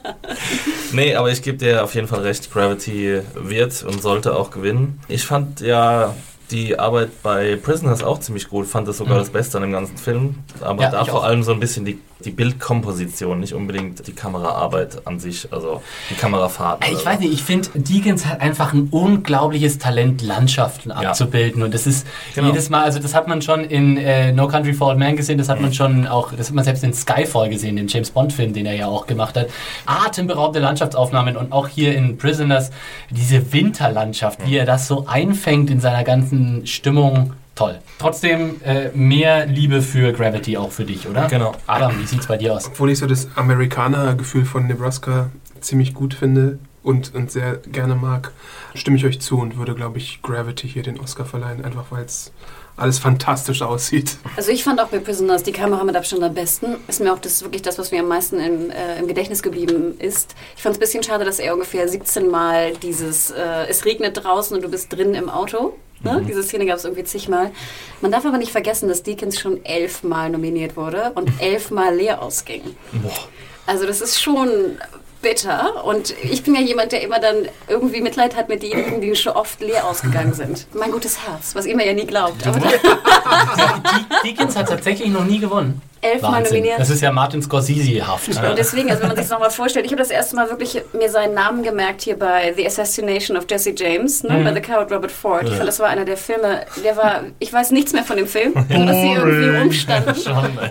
Nee, aber ich gebe dir auf jeden Fall recht, Gravity wird und sollte auch gewinnen. Ich fand ja die Arbeit bei Prisoners auch ziemlich gut, fand das sogar Mhm. das Beste an dem ganzen Film. Aber Ja, da vor auch. allem so ein bisschen die, die Bildkomposition, nicht unbedingt die Kameraarbeit an sich, also die Kamerafahrten. Ich weiß nicht, ich finde, Deakins hat einfach ein unglaubliches Talent, Landschaften abzubilden. Und das ist Genau. jedes Mal, also das hat man schon in äh, No Country for Old Men gesehen, das hat man schon auch, das hat man selbst in Skyfall gesehen, den James Bond-Film, den er ja auch gemacht hat. Atemberaubende Landschaftsaufnahmen und auch hier in Prisoners diese Winterlandschaft, wie er das so einfängt in seiner ganzen Stimmung. Toll. Trotzdem äh, mehr Liebe für Gravity auch für dich, oder? Genau. Adam, wie sieht's bei dir aus? Obwohl ich so das Amerikaner-Gefühl von Nebraska ziemlich gut finde und, und sehr gerne mag, stimme ich euch zu und würde, glaube ich, Gravity hier den Oscar verleihen, einfach weil es alles fantastisch aussieht. Also ich fand auch bei Prisoners die Kamera mit Abstand am besten. Ist mir auch das wirklich das, was mir am meisten im, äh, im Gedächtnis geblieben ist. Ich fand es ein bisschen schade, dass er ungefähr 17 Mal dieses äh, Es regnet draußen und du bist drin im Auto. Ne? Mhm. Diese Szene gab es irgendwie zigmal. Man darf aber nicht vergessen, dass Deakins schon elfmal nominiert wurde und elfmal leer ausging. Also das ist schon bitter. Und ich bin ja jemand, der immer dann irgendwie Mitleid hat mit denjenigen, die schon oft leer ausgegangen sind. Mein gutes Herz, was ihr mir ja nie glaubt. Deakins hat tatsächlich noch nie gewonnen. Elfmal nominiert. Das ist ja Martin Scorsese-haft. Und deswegen, also wenn man sich das nochmal vorstellt, ich habe das erste Mal wirklich mir seinen Namen gemerkt hier bei The Assassination of Jesse James, ne, Mhm. bei The Coward Robert Ford. Ich fand, das war einer der Filme, der war, ich weiß nichts mehr von dem Film, nur dass sie irgendwie rumstanden.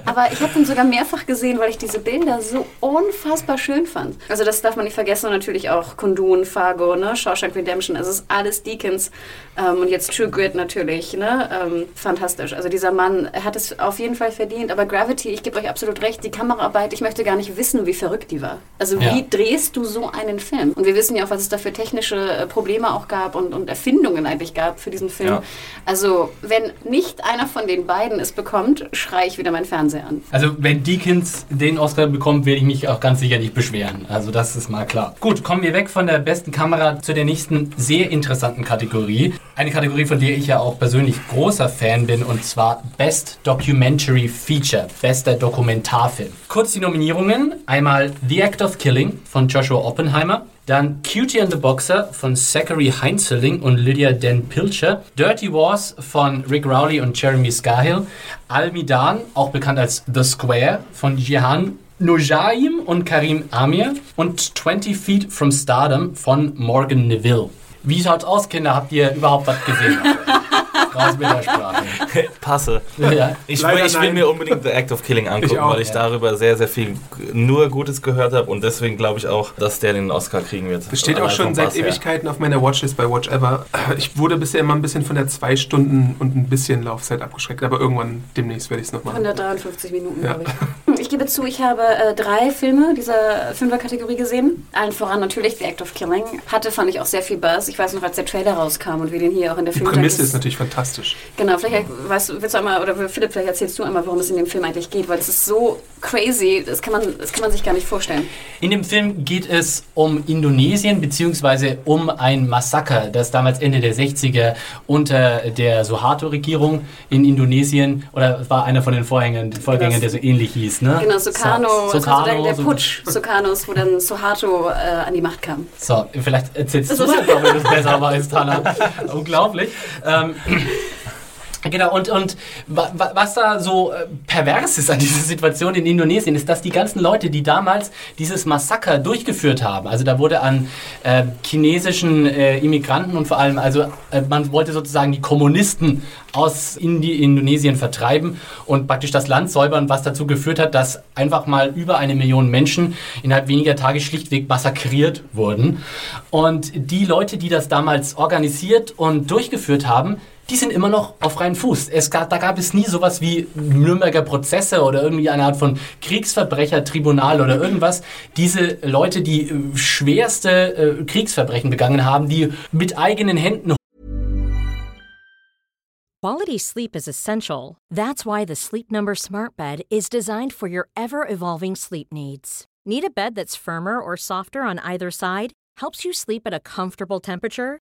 Aber ich habe den sogar mehrfach gesehen, weil ich diese Bilder so unfassbar schön fand. Also das darf man nicht vergessen und natürlich auch Kundun, Fargo, ne, Shawshank Redemption, also es ist alles Deakins. Ähm, und jetzt True Grit natürlich, ne, ähm, fantastisch. Also dieser Mann hat es auf jeden Fall verdient, aber Gravity Quality, ich gebe euch absolut recht, die Kameraarbeit, ich möchte gar nicht wissen, wie verrückt die war. Also Ja. wie drehst du so einen Film? Und wir wissen ja auch, was es da für technische äh, Probleme auch gab und, und Erfindungen eigentlich gab für diesen Film. Ja. Also wenn nicht einer von den beiden es bekommt, schreie ich wieder meinen Fernseher an. Also wenn Deakins den Oscar bekommt, werde ich mich auch ganz sicher nicht beschweren. Also das ist mal klar. Gut, kommen wir weg von der besten Kamera zu der nächsten sehr interessanten Kategorie. Eine Kategorie, von der ich ja auch persönlich großer Fan bin, und zwar Best Documentary Feature, bester Dokumentarfilm. Kurz die Nominierungen. Einmal The Act of Killing von Joshua Oppenheimer. Dann Cutie and the Boxer von Zachary Heinzeling und Lydia Den Pilcher. Dirty Wars von Rick Rowley und Jeremy Scahill. Al-Midan, auch bekannt als The Square von Jihan Nujaim und Karim Amir. Und 20 Feet from Stardom von Morgan Neville. Wie schaut's aus, Kinder? Habt ihr überhaupt was gesehen? Raus mit der Sprache. Passe. Ja. Ich, will, ich will mir unbedingt The Act of Killing angucken, Ich auch. weil ich darüber sehr, sehr viel nur Gutes gehört habe und deswegen glaube ich auch, dass der den Oscar kriegen wird. Das steht auch schon seit her. Ewigkeiten auf meiner Watchlist bei Watch Ever. Ich wurde bisher immer ein bisschen von der zwei Stunden und ein bisschen Laufzeit abgeschreckt, aber irgendwann demnächst werde ich es noch machen. 153 Minuten, Ja. glaube ich. Ich gebe zu, ich habe äh, drei Filme dieser Fünfer-Kategorie gesehen. Allen voran natürlich The Act of Killing. Hatte, fand ich auch sehr viel Buzz. Ich weiß noch, als der Trailer rauskam und wir den hier auch in der Die Film Prämisse ist natürlich fantastisch. Genau, vielleicht weißt, du- willst du einmal, oder Philipp, vielleicht erzählst du einmal, worum es in dem Film eigentlich geht, weil es ist so crazy, das kann man, das kann man sich gar nicht vorstellen. In dem Film geht es um Indonesien beziehungsweise um ein Massaker, das damals Ende der 60er unter der Suharto-Regierung in Indonesien, oder war einer von den Vorhängern, Vorgängern, der so ähnlich hieß, ne? Genau, Sukarno, so der, Sukarno, der so- Putsch Sukarnos, wo dann Suharto äh, an die Macht kam. So, vielleicht erzählst du Das einfach, wenn du es besser weißt, Hannah. Unglaublich. Ähm, Genau, und, und wa- wa- was da so äh, pervers ist an dieser Situation in Indonesien, ist, dass die ganzen Leute, die damals dieses Massaker durchgeführt haben, also da wurde an äh, chinesischen äh, Immigranten und vor allem, also äh, man wollte sozusagen die Kommunisten aus Indi Indonesien vertreiben und praktisch das Land säubern, was dazu geführt hat, dass einfach mal über eine Million Menschen innerhalb weniger Tage schlichtweg massakriert wurden. Und die Leute, die das damals organisiert und durchgeführt haben, die sind immer noch auf freien Fuß. Es gab, da gab es nie sowas wie Nürnberger Prozesse oder irgendwie eine Art von Kriegsverbrechertribunal oder irgendwas. Diese Leute, die äh, schwerste äh, Kriegsverbrechen begangen haben, die mit eigenen Händen Quality sleep is essential. That's why the Sleep Number Smart Bed is designed for your ever evolving sleep needs. Need a bed that's firmer or softer on either side? Helps you sleep at a comfortable temperature?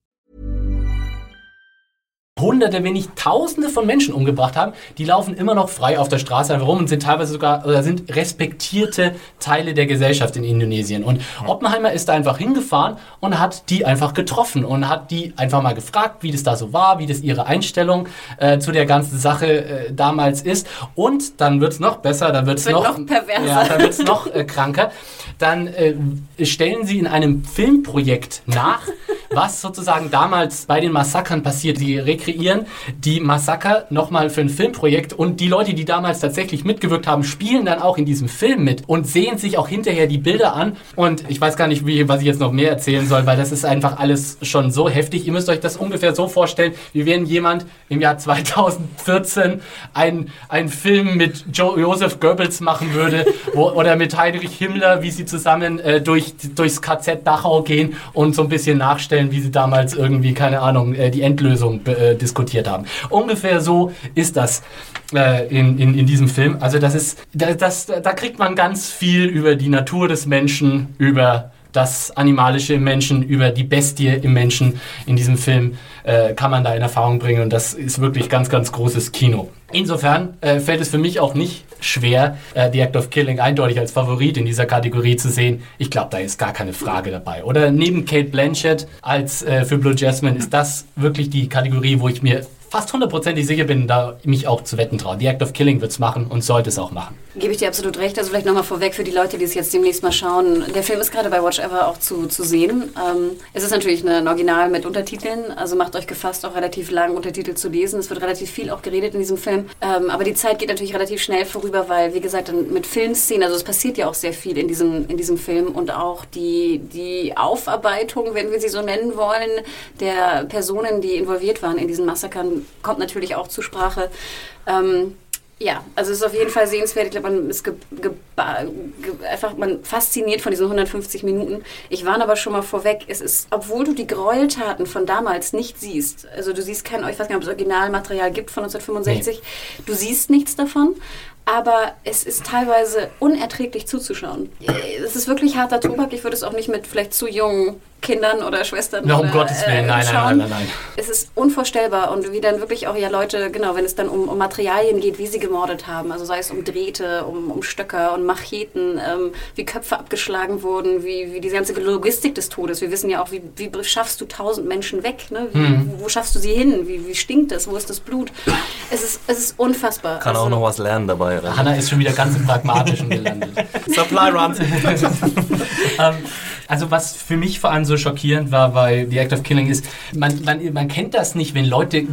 Hunderte, wenn nicht Tausende von Menschen umgebracht haben, die laufen immer noch frei auf der Straße einfach rum und sind teilweise sogar oder sind respektierte Teile der Gesellschaft in Indonesien. Und Oppenheimer ist da einfach hingefahren und hat die einfach getroffen und hat die einfach mal gefragt, wie das da so war, wie das ihre Einstellung äh, zu der ganzen Sache äh, damals ist. Und dann wird es noch besser, dann wird's Wird noch, noch perverser. Ja, dann wird es noch äh, kranker. Dann äh, stellen sie in einem Filmprojekt nach, was sozusagen damals bei den Massakern passiert. Sie rekreieren die Massaker nochmal für ein Filmprojekt und die Leute, die damals tatsächlich mitgewirkt haben, spielen dann auch in diesem Film mit und sehen sich auch hinterher die Bilder an. Und ich weiß gar nicht, wie, was ich jetzt noch mehr erzählen soll, weil das ist einfach alles schon so heftig. Ihr müsst euch das ungefähr so vorstellen, wie wenn jemand im Jahr 2014 ein, einen Film mit jo Joseph Goebbels machen würde wo, oder mit Heinrich Himmler, wie sie zusammen äh, durch, durchs KZ Dachau gehen und so ein bisschen nachstellen, wie sie damals irgendwie, keine Ahnung, äh, die Endlösung äh, diskutiert haben. Ungefähr so ist das äh, in, in, in diesem Film. Also das ist, da, das, da kriegt man ganz viel über die Natur des Menschen, über das Animalische im Menschen, über die Bestie im Menschen in diesem Film äh, kann man da in Erfahrung bringen und das ist wirklich ganz, ganz großes Kino. Insofern äh, fällt es für mich auch nicht schwer, äh, The Act of Killing eindeutig als Favorit in dieser Kategorie zu sehen. Ich glaube, da ist gar keine Frage dabei. Oder neben Kate Blanchett als äh, für Blue Jasmine ist das wirklich die Kategorie, wo ich mir fast hundertprozentig sicher bin, da mich auch zu wetten traue. The Act of Killing wird es machen und sollte es auch machen. Gebe ich dir absolut recht. Also vielleicht nochmal vorweg für die Leute, die es jetzt demnächst mal schauen. Der Film ist gerade bei Watch Ever auch zu, zu sehen. Ähm, es ist natürlich ein Original mit Untertiteln, also macht euch gefasst, auch relativ lang Untertitel zu lesen. Es wird relativ viel auch geredet in diesem Film. Ähm, aber die Zeit geht natürlich relativ schnell vorüber, weil, wie gesagt, mit Filmszenen, also es passiert ja auch sehr viel in diesem, in diesem Film und auch die, die Aufarbeitung, wenn wir sie so nennen wollen, der Personen, die involviert waren in diesen Massakern, kommt natürlich auch zur Sprache. Ähm, ja, also es ist auf jeden Fall sehenswert. Ich glaube, man ist ge, ge, ge, einfach man fasziniert von diesen 150 Minuten. Ich warne aber schon mal vorweg, es ist, obwohl du die Gräueltaten von damals nicht siehst, also du siehst kein, ich weiß gar nicht, ob es Originalmaterial gibt von 1965, nee. du siehst nichts davon, aber es ist teilweise unerträglich zuzuschauen. Es ist wirklich harter Tobak. Ich würde es auch nicht mit vielleicht zu jungen Kindern oder Schwestern no, um oder, Gottes Willen, äh, nein, nein, nein, nein, nein. Es ist unvorstellbar und wie dann wirklich auch ja Leute, genau, wenn es dann um, um Materialien geht, wie sie gemordet haben, also sei es um Drähte, um, um Stöcker und Macheten, ähm, wie Köpfe abgeschlagen wurden, wie, wie die ganze Logistik des Todes. Wir wissen ja auch, wie, wie schaffst du tausend Menschen weg, ne? Wie, Mhm. wo, wo schaffst du sie hin, wie, wie stinkt es, wo ist das Blut? Es ist, es ist unfassbar. Kann Also- auch noch was lernen dabei. oder? Hanna ist schon wieder ganz im Pragmatischen gelandet. Supply Runs. ähm, also was für mich vor allem so schockierend war bei The Act of Killing ist, man, man, man kennt das nicht, wenn Leute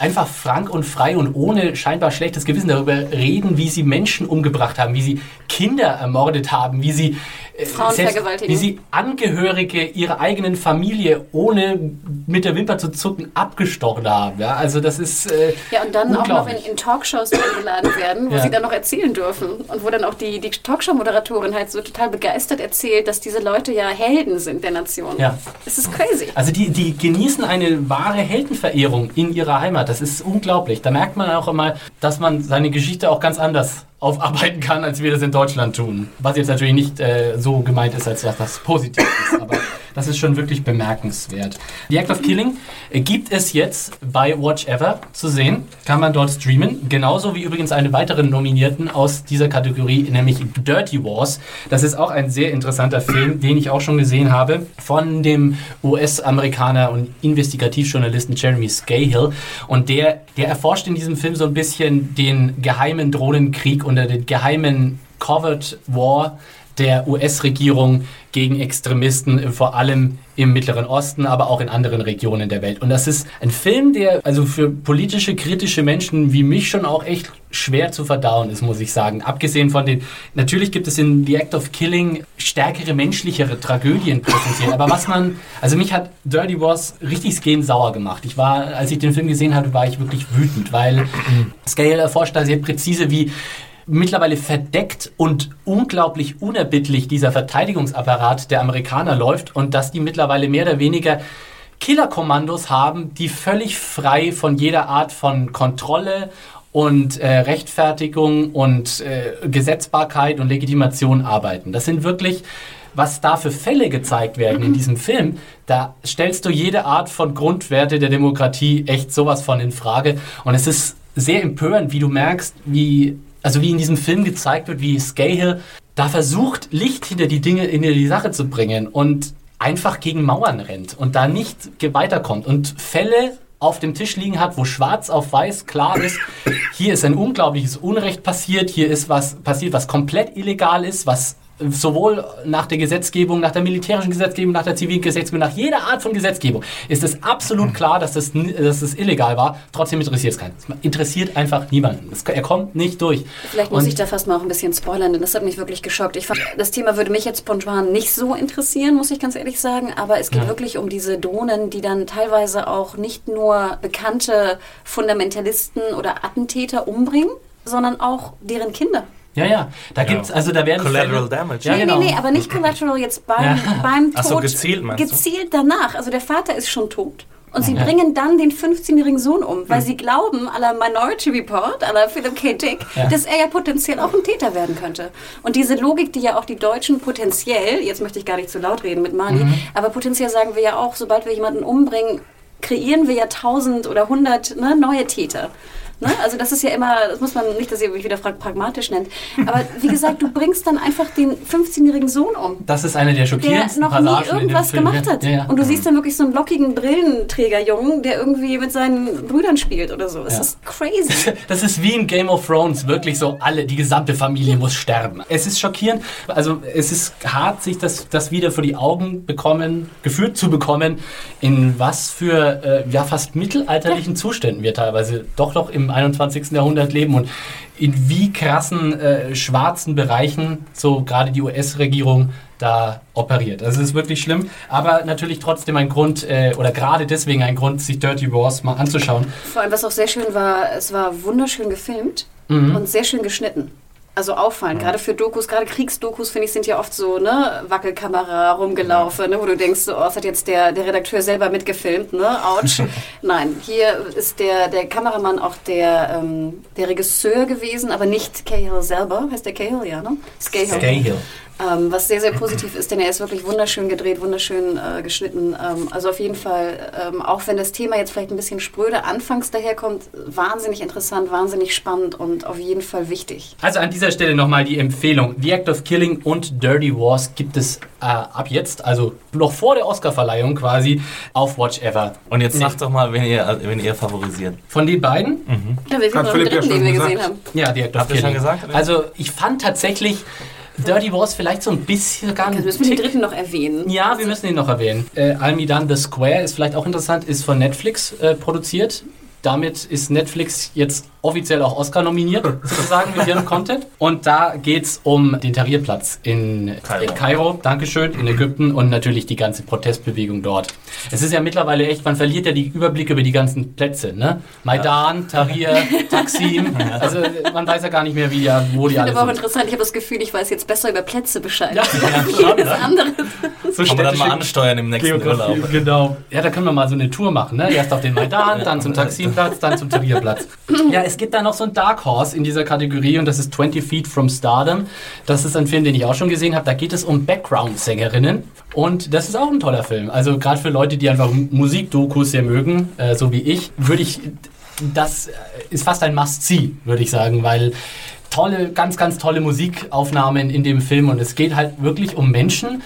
einfach frank und frei und ohne scheinbar schlechtes Gewissen darüber reden, wie sie Menschen umgebracht haben, wie sie Kinder ermordet haben, wie sie, äh, vergewaltigen. wie sie Angehörige ihrer eigenen Familie ohne mit der Wimper zu zucken abgestochen haben. Ja? Also das ist äh, Ja, und dann auch noch in, in Talkshows eingeladen werden, wo Ja. sie dann noch erzählen dürfen. Und wo dann auch die, die Talkshow-Moderatorin halt so total begeistert erzählt, dass diese Leute ja Helden sind der Nation. Ja. Es ist crazy. Also die, die genießen eine wahre Heldenverehrung in ihrer Heimat. Das ist unglaublich. Da merkt man auch immer, dass man seine Geschichte auch ganz anders aufarbeiten kann, als wir das in Deutschland tun. Was jetzt natürlich nicht äh, so gemeint ist, als dass das positiv ist. Aber das ist schon wirklich bemerkenswert. The Act of Killing gibt es jetzt bei Watch Ever zu sehen. Kann man dort streamen. Genauso wie übrigens eine weitere Nominierten aus dieser Kategorie, nämlich Dirty Wars. Das ist auch ein sehr interessanter Film, den ich auch schon gesehen habe, von dem US-Amerikaner und Investigativjournalisten Jeremy Scahill. Und der, der erforscht in diesem Film so ein bisschen den geheimen Drohnenkrieg oder den geheimen Covert War der US-Regierung gegen Extremisten, äh, vor allem im Mittleren Osten, aber auch in anderen Regionen der Welt. Und das ist ein Film, der also für politische, kritische Menschen wie mich schon auch echt schwer zu verdauen ist, muss ich sagen. Abgesehen von den, natürlich gibt es in The Act of Killing stärkere, menschlichere Tragödien präsentiert. Aber was man, also mich hat Dirty Wars richtig gehen sauer gemacht. Ich war, als ich den Film gesehen habe, war ich wirklich wütend, weil Scale erforscht da sehr präzise, wie mittlerweile verdeckt und unglaublich unerbittlich dieser Verteidigungsapparat der Amerikaner läuft und dass die mittlerweile mehr oder weniger Killerkommandos haben, die völlig frei von jeder Art von Kontrolle und äh, Rechtfertigung und äh, Gesetzbarkeit und Legitimation arbeiten. Das sind wirklich, was da für Fälle gezeigt werden in diesem Film, da stellst du jede Art von Grundwerte der Demokratie echt sowas von in Frage. Und es ist sehr empörend, wie du merkst, wie, also wie in diesem Film gezeigt wird, wie Scahill da versucht, Licht hinter die Dinge, in die Sache zu bringen und einfach gegen Mauern rennt und da nicht weiterkommt und Fälle auf dem Tisch liegen hat, wo schwarz auf weiß klar ist, hier ist ein unglaubliches Unrecht passiert, hier ist was passiert, was komplett illegal ist, was sowohl nach der Gesetzgebung, nach der militärischen Gesetzgebung, nach der zivilen Gesetzgebung, nach jeder Art von Gesetzgebung ist es absolut klar, dass das, dass das illegal war. Trotzdem interessiert es keinen. Es interessiert einfach niemanden. Es, er kommt nicht durch. Vielleicht muss Und- ich da fast mal auch ein bisschen spoilern, denn das hat mich wirklich geschockt. Ich fand, das Thema würde mich jetzt spontan nicht so interessieren, muss ich ganz ehrlich sagen. Aber es geht Ja. wirklich um diese Drohnen, die dann teilweise auch nicht nur bekannte Fundamentalisten oder Attentäter umbringen, sondern auch deren Kinder. Ja, ja. Da gibt's, also da werden Collateral Fälle- damage. Ja, nee, genau. nee, nee, aber nicht collateral jetzt beim, Ja. beim Ach Tod. so, gezielt meinst du? Gezielt danach. Also der Vater ist schon tot. Und sie Ja. bringen dann den 15-jährigen Sohn um, weil sie glauben, à la Minority Report, à la Philip K. Dick, Ja. dass er ja potenziell auch ein Täter werden könnte. Und diese Logik, die ja auch die Deutschen potenziell, jetzt möchte ich gar nicht zu laut reden mit Mali, Mhm. aber potenziell sagen wir ja auch, sobald wir jemanden umbringen, kreieren wir ja tausend oder hundert ne, neue Täter. Ne? Also das ist ja immer, das muss man nicht, dass ihr mich wieder fragt, pragmatisch nennt. Aber wie gesagt, du bringst dann einfach den 15-jährigen Sohn um. Das ist eine der Der schockierendsten noch Passagen nie irgendwas gemacht hat. Ja, ja. Und du siehst dann wirklich so einen lockigen Brillenträgerjungen, der irgendwie mit seinen Brüdern spielt oder so. Es Ja. ist crazy. Das ist wie in Game of Thrones, wirklich so alle, die gesamte Familie muss sterben. Es ist schockierend, also es ist hart, sich das, das wieder vor die Augen bekommen, geführt zu bekommen, in was für äh, ja fast mittelalterlichen Zuständen wir teilweise doch noch im 21. Jahrhundert leben und in wie krassen äh, schwarzen Bereichen so gerade die US-Regierung da operiert. Also es ist wirklich schlimm, aber natürlich trotzdem ein Grund äh, oder gerade deswegen ein Grund, sich Dirty Wars mal anzuschauen. Vor allem, was auch sehr schön war, es war wunderschön gefilmt Mhm. und sehr schön geschnitten. Also auffallend, gerade für Dokus, gerade Kriegsdokus, finde ich, sind ja oft so, ne, Wackelkamera rumgelaufen, ne, wo du denkst, so, oh, das hat jetzt der, der Redakteur selber mitgefilmt, ne, ouch. Nein, hier ist der, der Kameramann auch der, ähm, der Regisseur gewesen, aber nicht Cahill selber. Heißt der Cahill, ja, ne? Ist Cahill. Ähm, was sehr, sehr positiv ist, denn er ist wirklich wunderschön gedreht, wunderschön äh, geschnitten. Ähm, also auf jeden Fall, ähm, auch wenn das Thema jetzt vielleicht ein bisschen spröde anfangs daherkommt, wahnsinnig interessant, wahnsinnig spannend und auf jeden Fall wichtig. Also an dieser Stelle nochmal die Empfehlung. The Act of Killing und Dirty Wars gibt es äh, ab jetzt, also noch vor der Oscarverleihung quasi, auf Watch Ever. Und jetzt Nee. sagt doch mal, wen ihr, wen ihr favorisiert. Von den beiden? Ja, wir sind noch dritten, den wir gesagt. gesehen haben. Ja, The Act of Habt ihr schon Killing. gesagt? Also ich fand tatsächlich Dirty Wars vielleicht so ein bisschen gar Also nicht. müssen wir den dritten noch erwähnen. Ja, wir müssen ihn noch erwähnen. Äh, Almidan The Square ist vielleicht auch interessant, ist von Netflix äh, produziert. Damit ist Netflix jetzt offiziell auch Oscar nominiert, sozusagen, mit ihrem Content. Und da geht's um den Tahrirplatz in Kairo. Kairo. Kairo, Dankeschön, in Ägypten und natürlich die ganze Protestbewegung dort. Es ist ja mittlerweile echt, man verliert ja die Überblicke über die ganzen Plätze, ne? Maidan, Tahrir, Taksim, also man weiß ja gar nicht mehr, wie ja, wo die Ich alle finde aber auch sind. interessant, ich habe das Gefühl, ich weiß jetzt besser über Plätze Bescheid. Ja, ja, schon, Jedes ne? andere. So Kann man dann mal ansteuern im nächsten Geografie, Urlaub. genau. Ja, da können wir mal so eine Tour machen. Ne? Erst auf den Maidan, dann zum Taximplatz, dann zum Tahrirplatz. Ja, es gibt da noch so ein Dark Horse in dieser Kategorie und das ist 20 Feet from Stardom. Das ist ein Film, den ich auch schon gesehen habe. Da geht es um Background-Sängerinnen und das ist auch ein toller Film. Also gerade für Leute, die einfach Musikdokus sehr mögen, äh, so wie ich, würde ich, das äh, ist fast ein Must-See, würde ich sagen, weil tolle, ganz, ganz tolle Musikaufnahmen in dem Film und es geht halt wirklich um Menschen,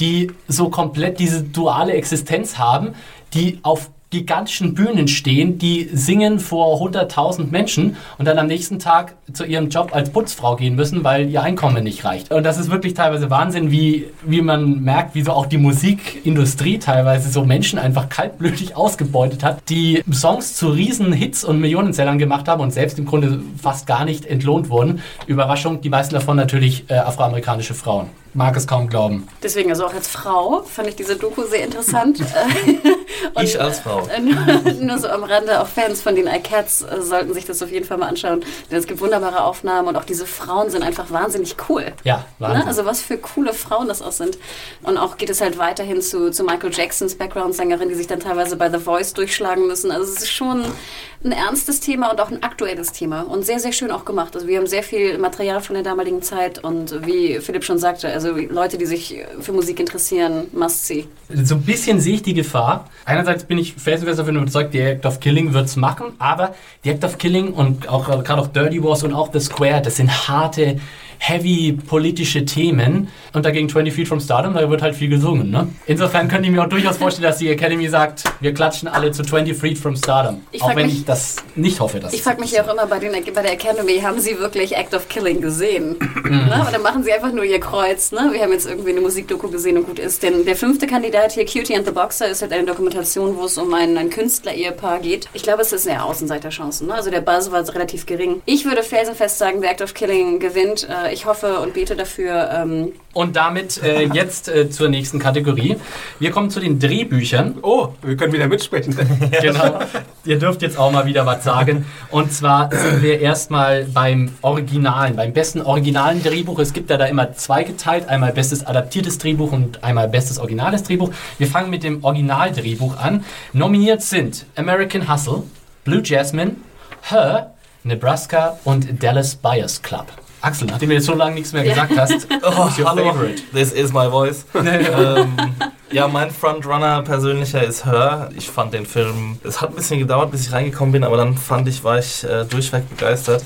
die so komplett diese duale Existenz haben, die auf gigantischen Bühnen stehen, die singen vor 100.000 Menschen und dann am nächsten Tag zu ihrem Job als Putzfrau gehen müssen, weil ihr Einkommen nicht reicht. Und das ist wirklich teilweise Wahnsinn, wie, wie man merkt, wie so auch die Musikindustrie teilweise so Menschen einfach kaltblütig ausgebeutet hat, die Songs zu riesen Hits und Millionensellern gemacht haben und selbst im Grunde fast gar nicht entlohnt wurden. Überraschung, die meisten davon natürlich äh, afroamerikanische Frauen. Mag es kaum glauben. Deswegen, also auch als Frau fand ich diese Doku sehr interessant. Und, Ich als Frau. nur, nur so am Rande, auch Fans von den iCats äh, sollten sich das auf jeden Fall mal anschauen. Denn es gibt wunderbare Aufnahmen und auch diese Frauen sind einfach wahnsinnig cool. Ja, Wahnsinn. Ne? Also was für coole Frauen das auch sind. Und auch geht es halt weiterhin zu, zu Michael Jacksons Background-Sängerin, die sich dann teilweise bei The Voice durchschlagen müssen. Also es ist schon ein ernstes Thema und auch ein aktuelles Thema. Und sehr, sehr schön auch gemacht. Also wir haben sehr viel Material von der damaligen Zeit und wie Philipp schon sagte, also Leute, die sich für Musik interessieren, must see. So ein bisschen sehe ich die Gefahr. Einerseits bin ich felsenfest davon überzeugt, die Act of Killing wird es machen, aber die Act of Killing und auch äh, gerade auch Dirty Wars und auch The Square, das sind harte, heavy politische Themen. Und dagegen 20 Feet from Stardom, da wird halt viel gesungen. Ne? Insofern könnte ich mir auch durchaus vorstellen, dass die Academy sagt, wir klatschen alle zu 20 Feet from Stardom. Ich auch wenn mich- ich das nicht hoffe. Dass Ich frage mich ja auch immer bei, den, bei der Academy, haben sie wirklich Act of Killing gesehen? ne? Dann machen sie einfach nur ihr Kreuz. Ne? Wir haben jetzt irgendwie eine Musikdoku gesehen und gut ist. Denn der fünfte Kandidat hier, Cutie and the Boxer, ist halt eine Dokumentation, wo es um ein, ein Künstler-Ehepaar geht. Ich glaube, es ist eine Außenseiterchancen. Ne? Also der Buzz war relativ gering. Ich würde felsenfest sagen, The Act of Killing gewinnt. Äh, ich hoffe und bete dafür. Ähm, Und damit äh, jetzt äh, zur nächsten Kategorie. Wir kommen zu den Drehbüchern. Oh, wir können wieder mitsprechen. Genau. Ihr dürft jetzt auch mal wieder was sagen. Und zwar sind wir erstmal beim Originalen, beim besten originalen Drehbuch. Es gibt ja da immer zweigeteilt. Einmal bestes adaptiertes Drehbuch und einmal bestes originales Drehbuch. Wir fangen mit dem Originaldrehbuch an. Nominiert sind American Hustle, Blue Jasmine, Her, Nebraska und Dallas Buyers Club. Axel, nachdem du jetzt so lange nichts mehr gesagt hast, Oh, hallo, favorite? this is my voice. ähm, Ja, mein Frontrunner persönlicher ist Her. Ich fand den Film, es hat ein bisschen gedauert, bis ich reingekommen bin, aber dann fand ich, war ich äh, durchweg begeistert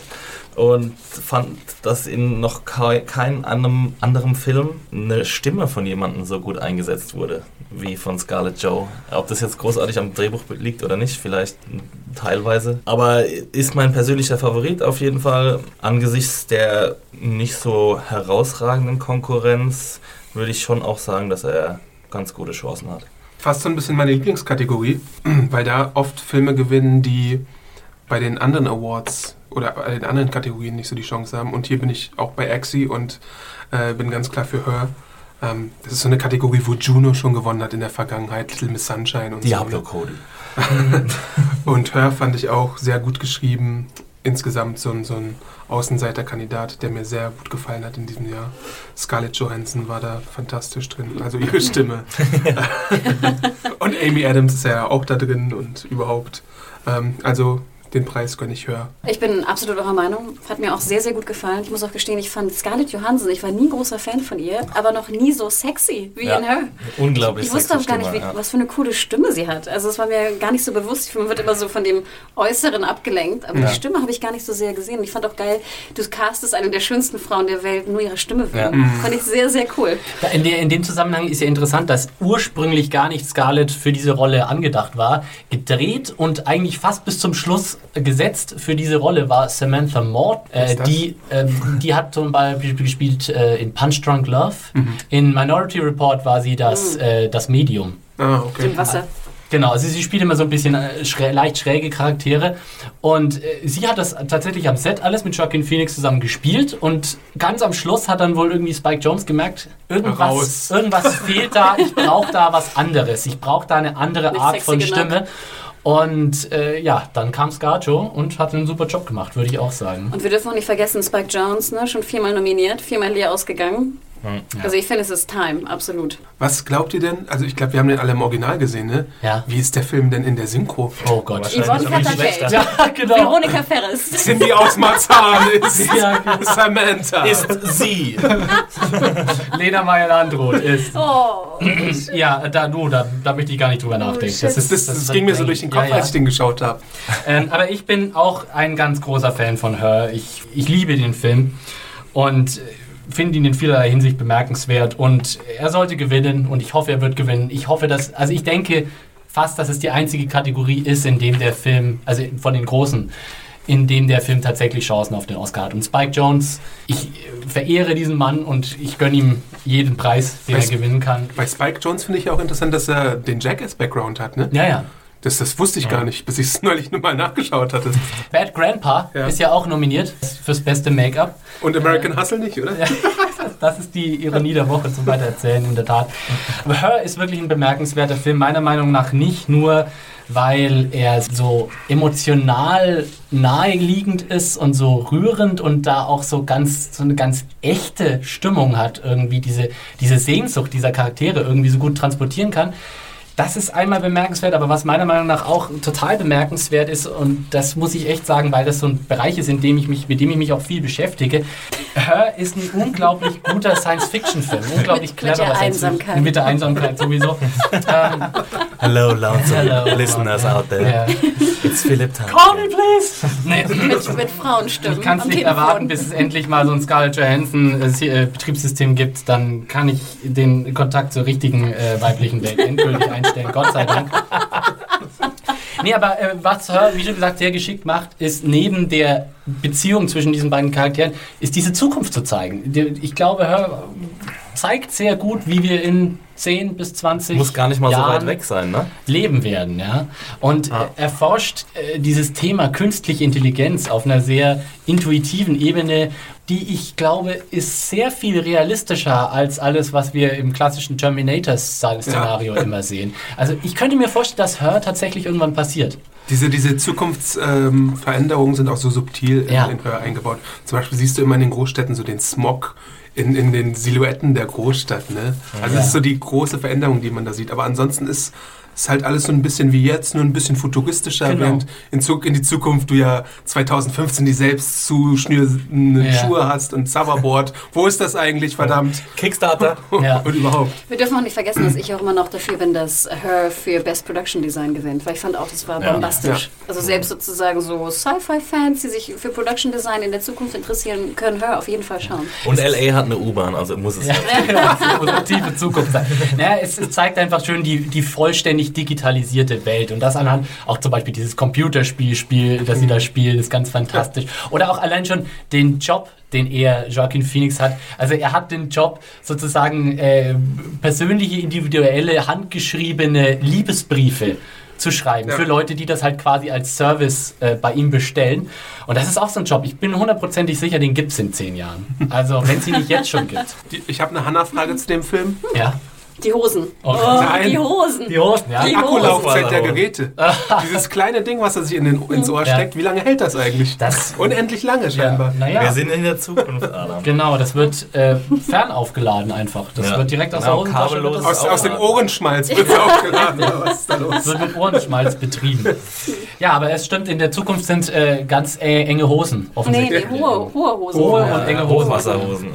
und fand, dass in noch keinem anderem, anderem Film eine Stimme von jemandem so gut eingesetzt wurde wie von Scarlett Joe. Ob das jetzt großartig am Drehbuch liegt oder nicht, vielleicht teilweise. Aber ist mein persönlicher Favorit auf jeden Fall. Angesichts der nicht so herausragenden Konkurrenz würde ich schon auch sagen, dass er ganz gute Chancen hat. Fast so ein bisschen meine Lieblingskategorie, weil da oft Filme gewinnen, die bei den anderen Awards oder bei den anderen Kategorien nicht so die Chance haben. Und hier bin ich auch bei Axie und äh, bin ganz klar für Her. Ähm, das ist so eine Kategorie, wo Juno schon gewonnen hat in der Vergangenheit, Little Miss Sunshine und Diablo so. Cody. und Her fand ich auch sehr gut geschrieben. Insgesamt so ein, so ein Außenseiterkandidat, der mir sehr gut gefallen hat in diesem Jahr. Scarlett Johansson war da fantastisch drin, also ihre Stimme. und Amy Adams ist ja auch da drin und überhaupt. Ähm, also den Preis gönne ich höher. Ich bin absolut eurer Meinung. Hat mir auch sehr, sehr gut gefallen. Ich muss auch gestehen, ich fand Scarlett Johansson, ich war nie ein großer Fan von ihr, aber noch nie so sexy wie ja. in Her. Unglaublich Ich wusste auch gar nicht, wie, ja. was für eine coole Stimme sie hat. Also es war mir gar nicht so bewusst. Man wird immer so von dem Äußeren abgelenkt, aber Ja. die Stimme habe ich gar nicht so sehr gesehen. Ich fand auch geil, du castest eine der schönsten Frauen der Welt, nur ihre Stimme wegen. Ja. Fand ich sehr, sehr cool. Ja, In, der, in dem Zusammenhang ist ja interessant, dass ursprünglich gar nicht Scarlett für diese Rolle angedacht war. Gedreht und eigentlich fast bis zum Schluss gesetzt für diese Rolle war Samantha Mort. Äh, die, ähm, die hat zum Beispiel gespielt äh, in Punch Drunk Love. In Minority Report war sie das, äh, das Medium. Ah, okay. Im Wasser. Genau, also sie spielt immer so ein bisschen äh, schrä leicht schräge Charaktere und äh, sie hat das tatsächlich am Set alles mit Joaquin Phoenix zusammen gespielt und ganz am Schluss hat dann wohl irgendwie Spike Jones gemerkt, irgendwas, Raus. irgendwas fehlt da, ich brauche da was anderes, ich brauche da eine andere Nicht Art von genug. Stimme und äh, ja, dann kam Scarjo und hat einen super Job gemacht, würde ich auch sagen. Und wir dürfen auch nicht vergessen, Spike Jones, ne, schon viermal nominiert, viermal leer ausgegangen. Also ich finde, es ist Time, absolut. Was glaubt ihr denn? Also ich glaube, wir haben den alle im Original gesehen, ne? Ja. Wie ist der Film denn in der Synchro? Oh Gott. Wahrscheinlich Yvonne schlechter. Ja, genau. Veronika Ferris. Cindy aus Marzahn ist Ja, genau. Samantha. Ist sie. Lena Meyer-Landrut ist Oh. Ja, da, du, da, da möchte ich gar nicht drüber nachdenken. shit. das, das, das ging mir so durch den Kopf, Ja, ja. als ich den geschaut habe. Ähm, aber ich bin auch ein ganz großer Fan von Her. Ich, ich liebe den Film und finde ihn in vielerlei Hinsicht bemerkenswert. Und er sollte gewinnen und ich hoffe, er wird gewinnen. Ich hoffe, dass, also ich denke fast, dass es die einzige Kategorie ist, in dem der Film, also von den großen, in dem der Film tatsächlich Chancen auf den Oscar hat. Und Spike Jones, ich äh, verehre diesen Mann und ich gönne ihm jeden Preis, den Weißt- er gewinnen kann. Bei Spike Jones finde ich auch interessant, dass er den Jackass-Background hat, ne? Ja, ja. Das, das wusste ich gar nicht, bis ich es neulich nochmal nachgeschaut hatte. Bad Grandpa Ja. ist ja auch nominiert fürs beste Make-up. Und American Hustle nicht, oder? Ja, das ist die Ironie der Woche zum Weitererzählen, in der Tat. Aber Her ist wirklich ein bemerkenswerter Film, meiner Meinung nach nicht nur, weil er so emotional naheliegend ist und so rührend und da auch so ganz so eine ganz echte Stimmung hat, irgendwie diese, diese Sehnsucht dieser Charaktere irgendwie so gut transportieren kann. Das ist einmal bemerkenswert, aber was meiner Meinung nach auch total bemerkenswert ist, und das muss ich echt sagen, weil das so ein Bereich ist, in dem ich mich, mit dem ich mich auch viel beschäftige, Her ist ein unglaublich guter Science-Fiction-Film. Unglaublich Mit- mit cleverer der Science- Einsamkeit. Mit der Einsamkeit sowieso. ähm, Hello, lonesome Hello, listeners out there. ja. It's Philip Tan. Call me, please! Nee. Mit, mit Frauenstimmen. Ich kann es nicht Telefon. erwarten, bis es endlich mal so ein Scarlett Johansson äh, Betriebssystem gibt. Dann kann ich den Kontakt zur richtigen äh, weiblichen Welt endgültig einstellen. Gott sei Dank. Nee, aber äh, was Her, wie schon gesagt, sehr geschickt macht, ist neben der Beziehung zwischen diesen beiden Charakteren, ist diese Zukunft zu zeigen. Ich glaube, Her zeigt sehr gut, wie wir in 10 bis 20 Muss gar nicht mal so Jahren weit weg sein, ne? leben werden, ja. Und äh, erforscht äh, dieses Thema künstliche Intelligenz auf einer sehr intuitiven Ebene, die ich glaube, ist sehr viel realistischer als alles, was wir im klassischen Terminator-Szenario immer sehen. Also ich könnte mir vorstellen, dass Her tatsächlich irgendwann passiert. Diese, diese Zukunftsveränderungen sind auch so subtil in, Ja. in Hör eingebaut. Zum Beispiel siehst du immer in den Großstädten so den Smog in, in den Silhouetten der Großstadt. Ne? Also Ja. das ist so die große Veränderung, die man da sieht. Aber ansonsten ist ist halt alles so ein bisschen wie jetzt, nur ein bisschen futuristischer, Genau. während in, Zug, in die Zukunft du ja 2015 die selbst zuschnürenden Ja. Schuhe hast und Hoverboard. Wo ist das eigentlich, verdammt? Kickstarter. Ja. Und überhaupt. Wir dürfen auch nicht vergessen, dass ich auch immer noch dafür bin, dass Her für Best Production Design gewinnt, weil ich fand auch, das war Ja. bombastisch. Ja. Also selbst sozusagen so Sci-Fi-Fans, die sich für Production Design in der Zukunft interessieren, können Her auf jeden Fall schauen. Und LA hat eine U-Bahn, also muss es Ja, eine tiefe Zukunft sein. Naja, es, es zeigt einfach schön die, die vollständig digitalisierte Welt. Und das anhand auch zum Beispiel dieses Computerspiel, Spiel, das sie da spielen, ist ganz fantastisch. Oder auch allein schon den Job, den er, Joaquin Phoenix, hat. Also er hat den Job, sozusagen äh, persönliche, individuelle, handgeschriebene Liebesbriefe zu schreiben Ja. für Leute, die das halt quasi als Service äh, bei ihm bestellen. Und das ist auch so ein Job. Ich bin hundertprozentig sicher, den gibt es in zehn Jahren. Also wenn es ihn nicht jetzt schon gibt. Ich habe eine Hanna-Frage zu dem Film. Ja. Die Hosen. Oh, nein. die Hosen. Die Hosen, ja. Die Akkulaufzeit der. Geräte. Dieses kleine Ding, was er sich in den, ins Ohr Ja. steckt, wie lange hält das eigentlich? Das- Unendlich lange Ja, scheinbar. naja. Wir sind in der Zukunft, Adam. Genau, das wird äh, fernaufgeladen einfach. Das Ja. wird direkt aus Genau, der Hosentasche das, Aus, aus dem Ohrenschmalz wird es aufgeladen. Was ist da los? wird mit Ohrenschmalz betrieben. Ja, aber es stimmt, in der Zukunft sind äh, ganz äh, enge Hosen Nee, offensichtlich. nee, hohe, hohe Hosen. Hohe Ja. und enge Hosen. Hochwasserhosen.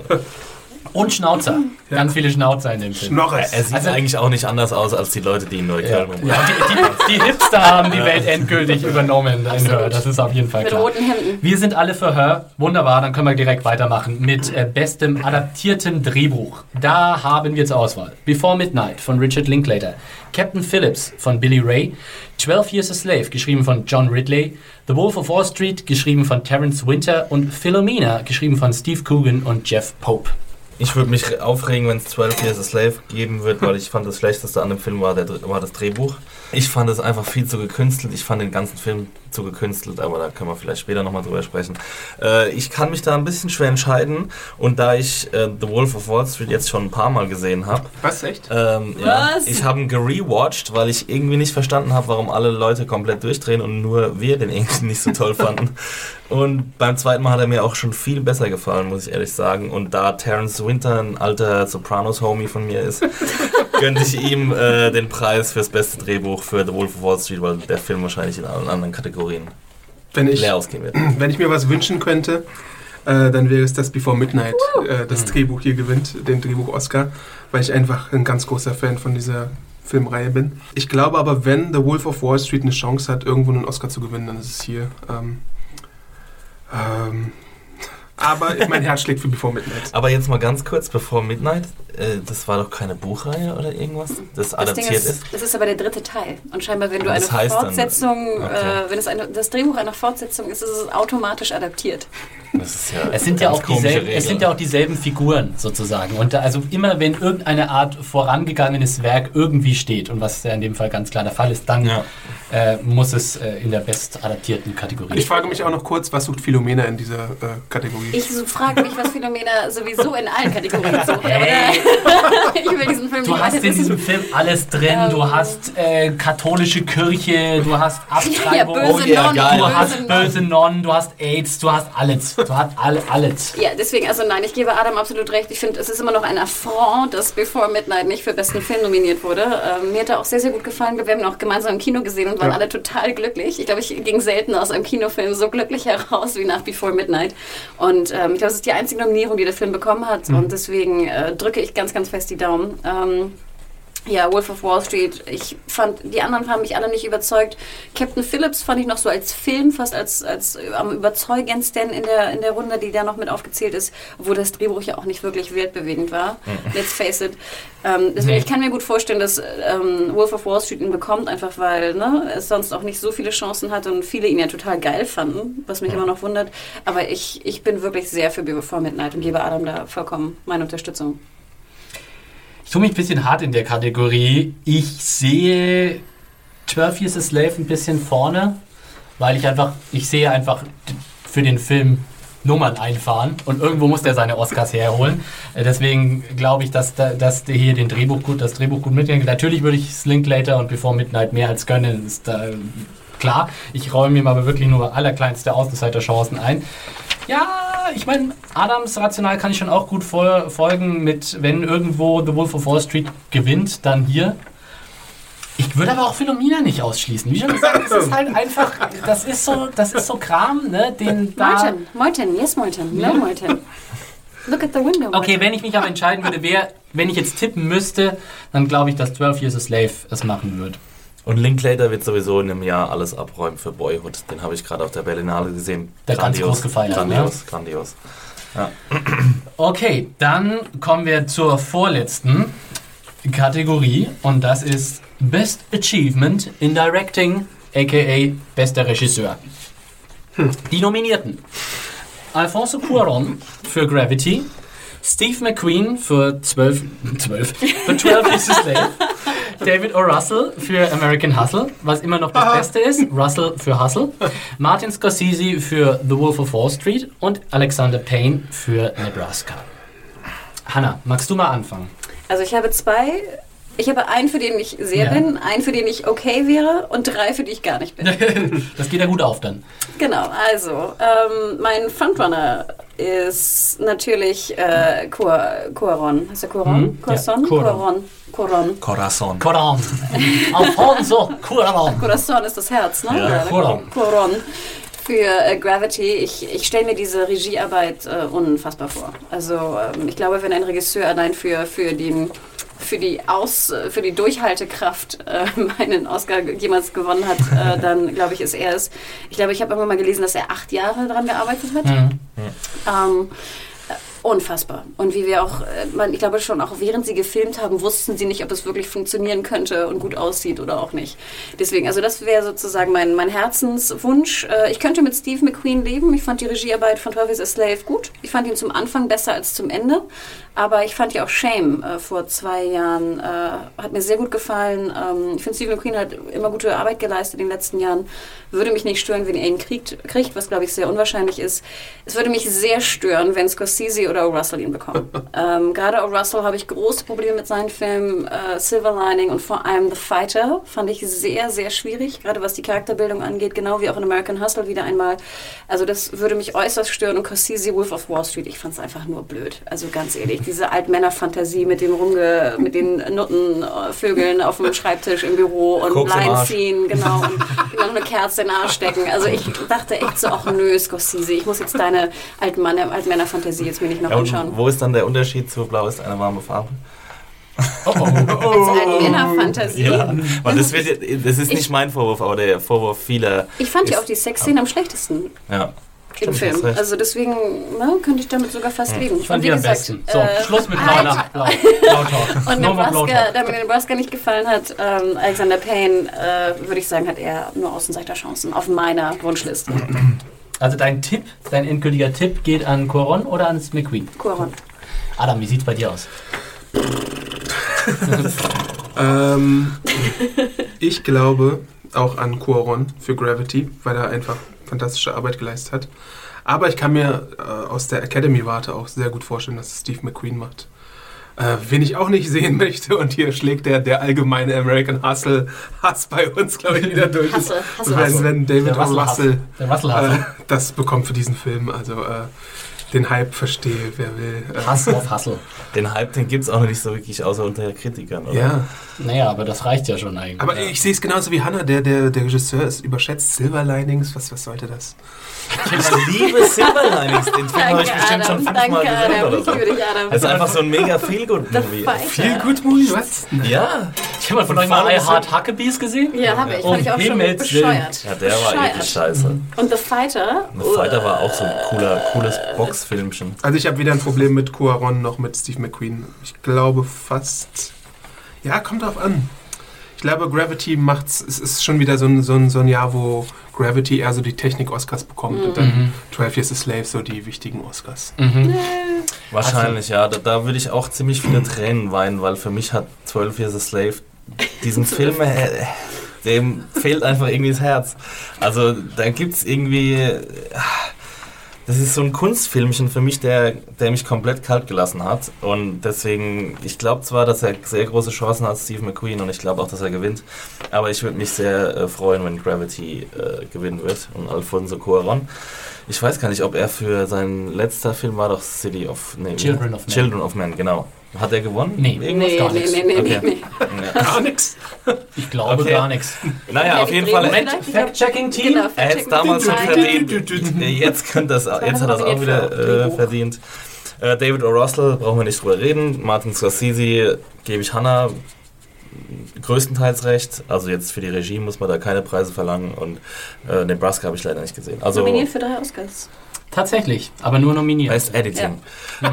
Und Schnauzer. Ganz viele Schnauzer in dem Film. Schnorres. Er sieht Also- eigentlich auch nicht anders aus als die Leute, die in Neukölln Ja, die, die, die Hipster haben die Welt endgültig übernommen. in. Her. Das ist auf jeden Fall Mit klar. roten Hemden. Wir sind alle für Her. Wunderbar, dann können wir direkt weitermachen mit äh, bestem adaptiertem Drehbuch. Da haben wir zur Auswahl Before Midnight von Richard Linklater, Captain Phillips von Billy Ray, 12 Years a Slave, geschrieben von John Ridley, The Wolf of Wall Street, geschrieben von Terence Winter und Philomena, geschrieben von Steve Coogan und Jeff Pope. Ich würde mich aufregen, wenn es 12 Years a Slave geben wird, weil ich fand, das Schlechteste an dem Film war, der, war das Drehbuch. Ich fand es einfach viel zu gekünstelt. Ich fand den ganzen Film zu gekünstelt, aber da können wir vielleicht später nochmal drüber sprechen. Äh, ich kann mich da ein bisschen schwer entscheiden und da ich äh, The Wolf of Wall Street jetzt schon ein paar Mal gesehen habe, Was, echt? ähm, ja, Was? ich habe ihn gerewatcht, weil ich irgendwie nicht verstanden habe, warum alle Leute komplett durchdrehen und nur wir den irgendwie nicht so toll fanden. Und beim zweiten Mal hat er mir auch schon viel besser gefallen, muss ich ehrlich sagen. Und da Terence Winter ein alter Sopranos-Homie von mir ist, gönnte ich ihm äh, den Preis fürs beste Drehbuch für The Wolf of Wall Street, weil der Film wahrscheinlich in allen anderen Kategorien Wenn ich, leer ausgehen wird. wenn ich mir was wünschen könnte, äh, dann wäre es das Before Midnight, äh, das Drehbuch hier gewinnt, den Drehbuch Oscar, weil ich einfach ein ganz großer Fan von dieser Filmreihe bin. Ich glaube aber, wenn The Wolf of Wall Street eine Chance hat, irgendwo einen Oscar zu gewinnen, dann ist es hier. Ähm, ähm, aber mein Herz schlägt für Before Midnight. Aber jetzt mal ganz kurz, bevor Midnight, äh, das war doch keine Buchreihe oder irgendwas, das Das adaptiert ist, ist? das ist aber der dritte Teil. Und scheinbar, wenn du Das eine heißt dann- Fortsetzung, Okay. äh, wenn es eine, das Drehbuch einer Fortsetzung ist, ist es automatisch adaptiert. Ja Es sind ja, auch dieselben, es sind ja auch dieselben Figuren sozusagen. Und da, also immer wenn irgendeine Art vorangegangenes Werk irgendwie steht, und was ja in dem Fall ganz klar der Fall ist, dann Ja. äh, muss es äh, in der bestadaptierten Kategorie. Ich frage mich auch noch kurz, was sucht Philomena in dieser äh, Kategorie? Ich so frage mich, was Philomena sowieso in allen Kategorien sucht. Hey. ich will diesen Film Du nicht hast in diesem. Film alles drin. Du Ähm. hast äh, katholische Kirche, du hast Abtreibung, Ja, böse Oh Nonnen, geil. du hast böse Nonnen, du hast AIDS, du hast alles. Du hast alle, alles. Ja, deswegen, also nein, ich gebe Adam absolut recht. Ich finde, es ist immer noch ein Affront, dass Before Midnight nicht für besten Film nominiert wurde. Ähm, mir hat er auch sehr, sehr gut gefallen. Wir haben ihn auch gemeinsam im Kino gesehen und waren Ja. alle total glücklich. Ich glaube, ich ging selten aus einem Kinofilm so glücklich heraus wie nach Before Midnight. Und ähm, ich glaube, es ist die einzige Nominierung, die der Film bekommen hat. Und deswegen äh, drücke ich ganz, ganz fest die Daumen. Ähm, ja, Wolf of Wall Street. Ich fand, die anderen haben mich alle nicht überzeugt. Captain Phillips fand ich noch so als Film fast als, als äh, am überzeugendsten in der, in der Runde, die da noch mit aufgezählt ist, obwohl das Drehbuch ja auch nicht wirklich weltbewegend war. Let's face it. Ähm, deswegen, Nee. ich kann mir gut vorstellen, dass ähm, Wolf of Wall Street ihn bekommt, einfach weil ne, es sonst auch nicht so viele Chancen hatte und viele ihn ja total geil fanden, was mich immer noch wundert. Aber ich, ich bin wirklich sehr für Before Midnight und gebe Adam da vollkommen meine Unterstützung. Ich tue mich ein bisschen hart in der Kategorie. Ich sehe 12 Years a Slave ein bisschen vorne, weil ich einfach, ich sehe einfach für den Film Nummern einfahren und irgendwo muss der seine Oscars herholen. Äh, Deswegen glaube ich, dass, da, dass hier den Drehbuch gut, das Drehbuch gut mitnehmen. Natürlich würde ich Slinklater und Before Midnight mehr als gönnen, ist da äh, klar. Ich räume ihm aber wirklich nur allerkleinste Außenseiterchancen ein. Ja, ich meine, Adams Rational kann ich schon auch gut fol folgen mit, wenn irgendwo The Wolf of Wall Street gewinnt, dann hier. Ich würde aber auch Philomena nicht ausschließen. Wie schon gesagt, das ist halt einfach, das ist so, das ist so Kram, ne, den da... Martin, Martin, yes, Martin, no, Martin. Look at the window. Okay, wenn ich mich aber entscheiden würde, wer, wenn ich jetzt tippen müsste, dann glaube ich, dass 12 Years a Slave es machen wird. Und Linklater wird sowieso in einem Jahr alles abräumen für Boyhood. Den habe ich gerade auf der Berlinale gesehen. Der ganz groß gefeiert, Grandios, grandios. Okay, dann kommen wir zur vorletzten Kategorie und das ist Best Achievement in Directing, aka bester Regisseur. Die Nominierten: Alfonso Cuarón für Gravity, Steve McQueen für 12, 12 für 12 Years a Slave, David O. Russell für American Hustle, was immer noch das Beste ist, Russell für Hustle, Martin Scorsese für The Wolf of Wall Street und Alexander Payne für Nebraska. Hanna, magst du mal anfangen? Also ich habe zwei. Ich habe einen, für den ich sehr Ja. bin, einen, für den ich okay wäre und drei, für die ich gar nicht bin. Das geht ja gut auf dann. Genau, also ähm, mein Frontrunner ist natürlich äh, Cuar- Cuaron. Heißt der Cuaron? Mhm, ja, Cuaron? Cuarón. Cuaron. Cuaron. Corazon. Coron. Alfonso Cuarón. Corazon ist das Herz, ne? Ja, Cuarón. Cuaron. Für äh, Gravity, ich, ich stelle mir diese Regiearbeit äh, unfassbar vor. Also ähm, ich glaube, wenn ein Regisseur allein für, für den für die Aus, für die Durchhaltekraft äh, einen Oscar jemals gewonnen hat, äh, dann glaube ich, ist er es. Ich glaube, ich habe irgendwann mal gelesen, dass er acht Jahre daran gearbeitet hat. Mhm. Ähm, äh, unfassbar. Und wie wir auch, äh, ich glaube schon, auch während sie gefilmt haben, wussten sie nicht, ob es wirklich funktionieren könnte und gut aussieht oder auch nicht. Deswegen, also das wäre sozusagen mein, mein Herzenswunsch. Äh, ich könnte mit Steve McQueen leben. Ich fand die Regiearbeit von 12 is a Slave gut. Ich fand ihn zum Anfang besser als zum Ende. Aber ich fand ja auch Shame äh, vor zwei Jahren, äh, hat mir sehr gut gefallen. Ähm, ich finde, Steve McQueen hat immer gute Arbeit geleistet in den letzten Jahren. Würde mich nicht stören, wenn er ihn kriegt, kriegt was glaube ich sehr unwahrscheinlich ist. Es würde mich sehr stören, wenn Scorsese oder O. Russell ihn bekommen. ähm, Gerade O. Russell habe ich große Probleme mit seinen Filmen. Äh, Silver Lining und vor allem The Fighter fand ich sehr, sehr schwierig, gerade was die Charakterbildung angeht, genau wie auch in American Hustle wieder einmal. Also das würde mich äußerst stören. Und Scorsese, Wolf of Wall Street, ich fand es einfach nur blöd. Also ganz ehrlich, diese Altmänner-Fantasie mit dem Rumge, mit den Nuttenvögeln auf dem Schreibtisch im Büro und Koks Blind ziehen, genau, und noch eine Kerze in den Arsch stecken. Also ich dachte echt so, ach nö, Scorsese, ich muss jetzt deine Altmann- Altmänner-Fantasie jetzt mir nicht noch Ja, anschauen. wo ist dann der Unterschied zu Blau ist eine warme Farbe? Oh, oh. Altmänner-Fantasie. Ja, weil das, wird, das ist Ich- nicht mein Vorwurf, aber der Vorwurf vieler. Ich fand ja auch die Sexszenen am schlechtesten Ja. im Stimmt, Film. Also deswegen ne, könnte ich damit sogar fast leben. Ich fand die am gesagt, besten. So, äh, Schluss mit Alter. Blau, Blau, Blau Talk. Und Nebraska, da mir Nebraska nicht gefallen hat, ähm, Alexander Payne, äh, würde ich sagen, hat er nur Außenseiterchancen auf meiner Wunschliste. Also dein Tipp, dein endgültiger Tipp geht an Coron oder ans McQueen? Cuaron. Adam, wie sieht's bei dir aus? Ähm, ich glaube auch an Cuaron für Gravity, weil er einfach fantastische Arbeit geleistet hat. Aber ich kann mir äh, aus der Academy-Warte auch sehr gut vorstellen, dass es Steve McQueen macht. Äh, wen ich auch nicht sehen möchte, und hier schlägt der, der allgemeine American Hustle Hass bei uns, glaube ich, wieder durch. Hustle, Hustle, wenn, Hustle. wenn David Der O. Russell Russell Russell Hassel. äh, das bekommt für diesen Film. Also äh, den Hype verstehe, wer will. Äh, Hass auf Hassel. Den Hype, den gibt es auch noch nicht so wirklich, außer unter Kritikern, oder? ja. Naja, aber das reicht ja schon eigentlich. Aber ich sehe es genauso wie Hannah, der, der, der Regisseur ist überschätzt. Silver Linings, was, was sollte das? Ich liebe Silver Linings, den Film habe ich Danke, bestimmt schon Adam. fünfmal Danke, gesehen Adam. oder so. Das ist einfach so ein mega Feel-Good-Movie. Fighter. Good Movie, was? Ja, Ich habe mal von euch mal I Heart Huckabees gesehen. Ja, habe ich. Fand ich auch schon bescheuert. ja, der war Bescheuert. eklig scheiße. Und The Fighter. The Fighter war auch so ein cooler, cooles Boxfilmchen. Also ich habe weder ein Problem mit Cuaron noch mit Steve McQueen. Ich glaube fast... Ja, kommt drauf an. Ich glaube, Gravity macht's... Es ist schon wieder so ein, so ein, so ein Jahr, wo Gravity eher so die Technik-Oscars bekommt und dann 12 Years a Slave so die wichtigen Oscars. Mhm. Wahrscheinlich, ja. Da, da würde ich auch ziemlich viele Tränen weinen, weil für mich hat 12 Years a Slave diesen Film, äh, dem fehlt einfach irgendwie das Herz. Also da gibt es irgendwie... Das ist so ein Kunstfilmchen für mich, der, der mich komplett kalt gelassen hat. Und deswegen, ich glaube zwar, dass er sehr große Chancen hat, Steve McQueen, und ich glaube auch, dass er gewinnt. Aber ich würde mich sehr äh, freuen, wenn Gravity äh, gewinnen wird und Alfonso Cuarón. Ich weiß gar nicht, ob er für sein letzter Film war doch City of... Nee, Children of Men. Children of Men, genau. Hat er gewonnen? Nee. Irgendwas? Nee, gar nee, nichts. nee, nee, Okay. nee, nee. Gar nichts. Ich glaube Okay. gar nichts. Naja, auf jeden Fall. Fact-Checking-Team. Genau, Er hätte es damals schon verdient. Jetzt könnte das, jetzt hat er es auch wieder äh, verdient. Äh, David O. Russell, brauchen wir nicht drüber reden. Martin Scorsese, gebe ich Hannah größtenteils recht. Also jetzt für die Regie muss man da keine Preise verlangen und äh, Nebraska habe ich leider nicht gesehen. Also Nominiert für drei Oscars. Tatsächlich, aber nur nominiert. Best Editing. Äh,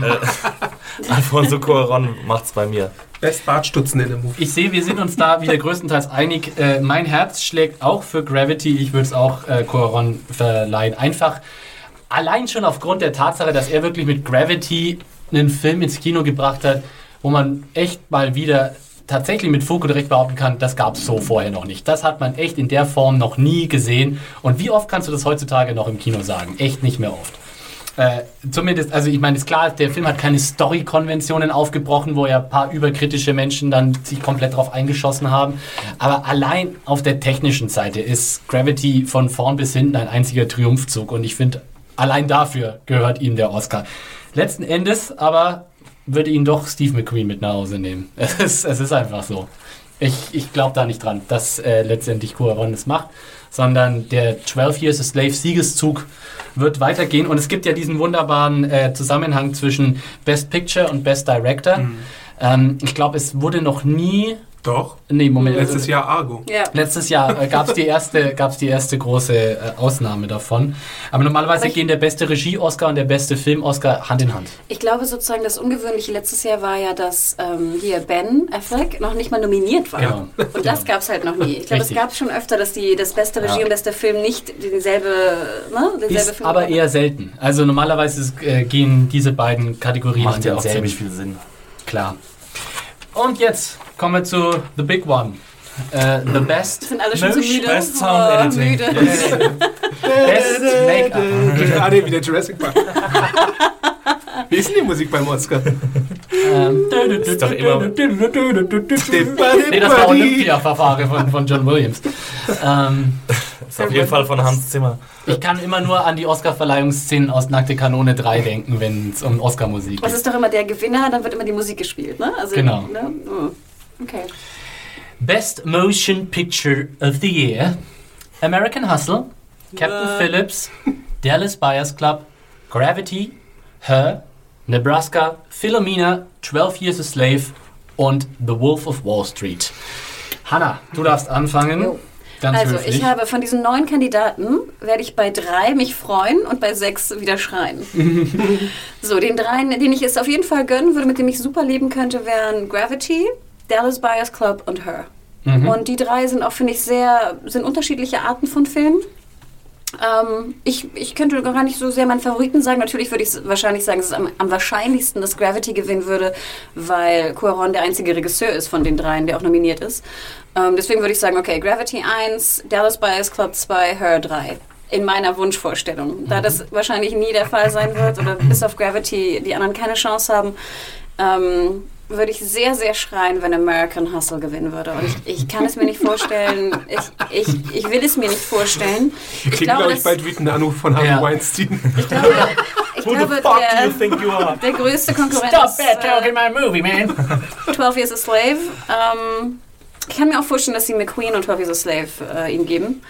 Alfonso Cuarón macht's bei mir. Best Bartstutzen in dem Movie. Ich sehe, wir sind uns da wieder größtenteils einig. Äh, mein Herz schlägt auch für Gravity. Ich würde es auch äh, Cuarón verleihen. Einfach allein schon aufgrund der Tatsache, dass er wirklich mit Gravity einen Film ins Kino gebracht hat, wo man echt mal wieder tatsächlich mit und Recht behaupten kann, das gab es so vorher noch nicht. Das hat man echt in der Form noch nie gesehen. Und wie oft kannst du das heutzutage noch im Kino sagen? Echt nicht mehr oft. Äh, zumindest, also ich meine, ist klar, der Film hat keine Story-Konventionen aufgebrochen, wo ja ein paar überkritische Menschen dann sich komplett drauf eingeschossen haben. Aber allein auf der technischen Seite ist Gravity von vorn bis hinten ein einziger Triumphzug. Und ich finde, allein dafür gehört ihm der Oscar. Letzten Endes aber würde ihn doch Steve McQueen mit nach Hause nehmen. Es ist, es ist einfach so. Ich, ich glaube da nicht dran, dass äh, letztendlich Cuarón es macht, sondern der 12 Years a Slave Siegeszug wird weitergehen. Und es gibt ja diesen wunderbaren äh, Zusammenhang zwischen Best Picture und Best Director. Ähm, ich glaube, es wurde noch nie. Doch. Nee, Moment. Letztes Jahr Argo. Ja. Letztes Jahr äh, gab es die, erste- gab's die erste große äh, Ausnahme davon. Aber normalerweise Aber gehen der beste Regie-Oscar und der beste Film-Oscar Hand in Hand. Ich glaube sozusagen, das Ungewöhnliche letztes Jahr war ja, dass ähm, hier Ben Affleck noch nicht mal nominiert war. Genau. Und das gab es halt noch nie. Ich glaube, es gab schon öfter, dass die, das beste Regie Ja. und beste Film nicht dieselbe, ne, denselbe Ist Film aber eher selten. Also normalerweise ist, äh, gehen diese beiden Kategorien Macht ja auch ziemlich viel Sinn. Klar. Und jetzt kommen wir zu The Big One. Äh, the Best Sind alle schon so müde? Best Sound Oh, Editing. müde. Best Make-up. ah, nee, wieder Jurassic Park. Wie ist denn die Musik beim Oscar? Ähm, Ist doch immer- nee, das war Olympia-Verfahren von, von John Williams. Ähm, Ist auf jeden Fall von Hans Zimmer. ich kann immer nur an die Oscar-Verleihungsszenen aus Nackte Kanone 3 denken, wenn es um Oscar-Musik Das geht. ist doch immer der Gewinner, dann wird immer die Musik gespielt, ne? Also, Genau. Ne? Oh. Okay. Best Motion Picture of the Year. American Hustle, Captain Phillips, Dallas Buyers Club, Gravity, Her, Nebraska, Philomena, 12 Years a Slave und The Wolf of Wall Street. Hanna, du darfst anfangen. Jo. Ganz Also höflich. ich habe von diesen neun Kandidaten werde ich bei drei mich freuen und bei sechs wieder schreien. so, den dreien, den ich es auf jeden Fall gönnen würde, mit dem ich super leben könnte, wären Gravity, Dallas Buyers Club und Her. Mhm. Und die drei sind auch, finde ich, sehr, sind unterschiedliche Arten von Filmen. Ähm, ich, ich könnte gar nicht so sehr meinen Favoriten sagen. Natürlich würde ich wahrscheinlich sagen, es ist am, am wahrscheinlichsten, dass Gravity gewinnen würde, weil Cuarón der einzige Regisseur ist von den dreien, der auch nominiert ist. Ähm, deswegen würde ich sagen, okay, Gravity 1, Dallas Buyers Club 2, Her 3. In meiner Wunschvorstellung. Da das wahrscheinlich nie der Fall sein wird oder bis auf Gravity die anderen keine Chance haben, ähm, würde ich sehr, sehr schreien, wenn American Hustle gewinnen würde. Und ich, ich kann es mir nicht vorstellen. Ich, ich, ich will es mir nicht vorstellen. Wir kriegen, glaube ich, bald wütende Anruf von Harvey Ja. Weinstein. Ich glaube, ich glaube der, think you are? der größte Konkurrent Stop ist that talking äh, my movie, man. 12 Years a Slave. Ähm, ich kann mir auch vorstellen, dass sie McQueen und 12 Years a Slave äh, ihm geben.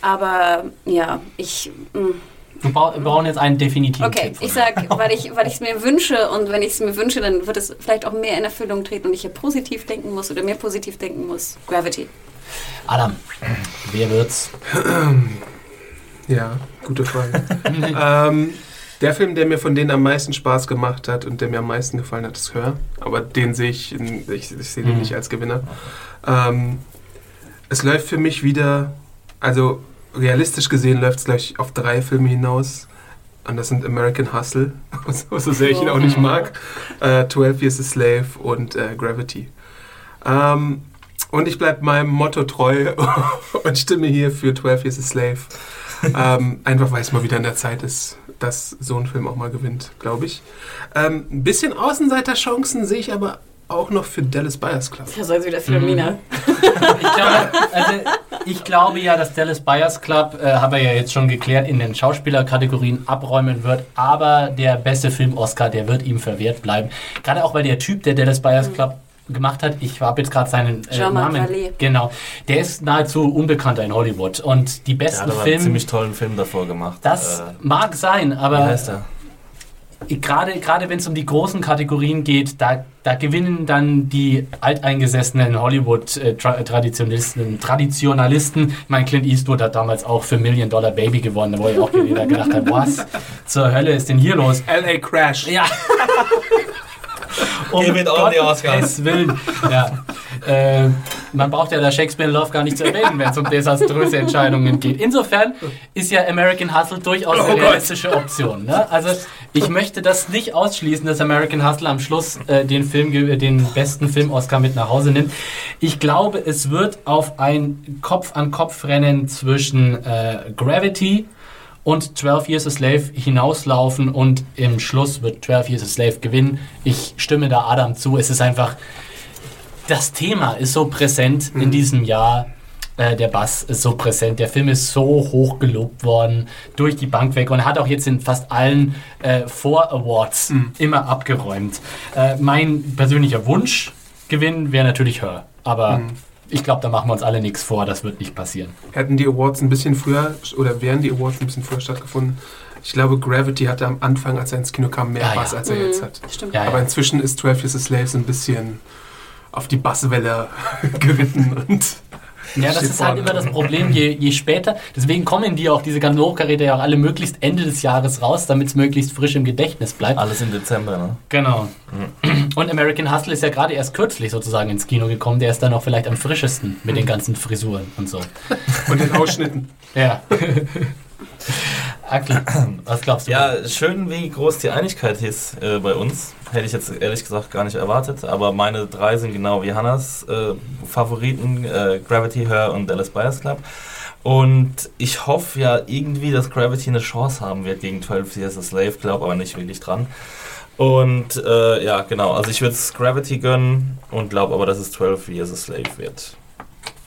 Aber ja, ich... mm, Mh. Wir brauchen jetzt einen definitiven Okay, Tipp ich sag, weil ich weil ich es mir wünsche und wenn ich es mir wünsche, dann wird es vielleicht auch mehr in Erfüllung treten und ich hier positiv denken muss oder mehr positiv denken muss. Gravity. Adam, wer wird's? Ja, gute Frage. ähm, der Film, der mir von denen am meisten Spaß gemacht hat und der mir am meisten gefallen hat, ist Hör. Aber den sehe ich, in, ich, ich sehe den Mhm. nicht als Gewinner. Ähm, es läuft für mich wieder, also realistisch gesehen läuft es gleich auf drei Filme hinaus. Und das sind American Hustle, so, so sehr ich ihn auch nicht mag, äh, 12 Years a Slave und äh, Gravity. Ähm, und ich bleibe meinem Motto treu und stimme hier für 12 Years a Slave. ähm, einfach weil es mal wieder in der Zeit ist, dass so ein Film auch mal gewinnt, glaube ich. Ähm, ein bisschen Außenseiterchancen sehe ich aber auch noch für Dallas Buyers Club. Ja, soll sie wieder Philomena. Ich glaube, also ich glaube ja, dass Dallas Buyers Club, äh, haben wir ja jetzt schon geklärt, in den Schauspielerkategorien abräumen wird. Aber der beste Film Oscar, der wird ihm verwehrt bleiben. Gerade auch, weil der Typ, der Dallas Buyers Club gemacht hat, ich habe jetzt gerade seinen äh, Namen. Vallée. Genau. Der ist nahezu unbekannter in Hollywood. Und die Der besten hat aber einen Filme. ziemlich tollen Film davor gemacht. Das Äh, mag sein, wie aber heißt der? Gerade gerade wenn es um die großen Kategorien geht, da, da gewinnen dann die alteingesessenen Hollywood-Traditionalisten. Traditionalisten. Ich meine, Clint Eastwood hat damals auch für Million Dollar Baby gewonnen, wo ich auch jeder gedacht hat, was zur Hölle ist denn hier los? L.A. Crash. Ja. Um Give it all the Gottes. Willen. Ja. Äh, man braucht ja da Shakespeare in Love gar nicht zu erwähnen, wenn es um desaströse Entscheidungen geht. Insofern ist ja American Hustle durchaus Oh eine realistische Option. Ne? Also ich möchte das nicht ausschließen, dass American Hustle am Schluss äh, den, Film, ge- den besten Film-Oscar mit nach Hause nimmt. Ich glaube, es wird auf ein Kopf-an-Kopf-Rennen zwischen äh, Gravity und 12 Years a Slave hinauslaufen und im Schluss wird 12 Years a Slave gewinnen. Ich stimme da Adam zu. Es ist einfach, das Thema ist so präsent in diesem Jahr. Äh, der Bass ist so präsent. Der Film ist so hoch gelobt worden durch die Bank weg und hat auch jetzt in fast allen äh, Vor-Awards immer abgeräumt. Äh, mein persönlicher Wunschgewinn wäre natürlich Her. Aber ich glaube, da machen wir uns alle nichts vor. Das wird nicht passieren. Hätten die Awards ein bisschen früher, oder wären die Awards ein bisschen früher stattgefunden, ich glaube, Gravity hatte am Anfang, als er ins Kino kam, mehr Ja, Bass, ja. als er jetzt hat. Stimmt. Ja, Aber inzwischen ist 12 Years a Slave so ein bisschen auf die Basswelle geritten und Ja, das ist halt immer das Problem, je, je später. Deswegen kommen die auch, diese ganzen Hochkaräter ja auch alle möglichst Ende des Jahres raus, damit es möglichst frisch im Gedächtnis bleibt. Alles im Dezember, ne? Genau. Und American Hustle ist ja gerade erst kürzlich sozusagen ins Kino gekommen. Der ist dann auch vielleicht am frischesten mit den ganzen Frisuren und so. und den Ausschnitten. Ja. Aki, was glaubst du? Ja, schön, wie groß die Einigkeit ist äh, bei uns. Hätte ich jetzt ehrlich gesagt gar nicht erwartet. Aber meine drei sind genau wie Hannas äh, Favoriten: äh, Gravity, Her und Dallas Buyers Club. Und ich hoffe ja irgendwie, dass Gravity eine Chance haben wird gegen 12 Years a Slave, glaube aber nicht wirklich dran. Und äh, ja, genau, also ich würde es Gravity gönnen und glaube aber, dass es 12 Years a Slave wird.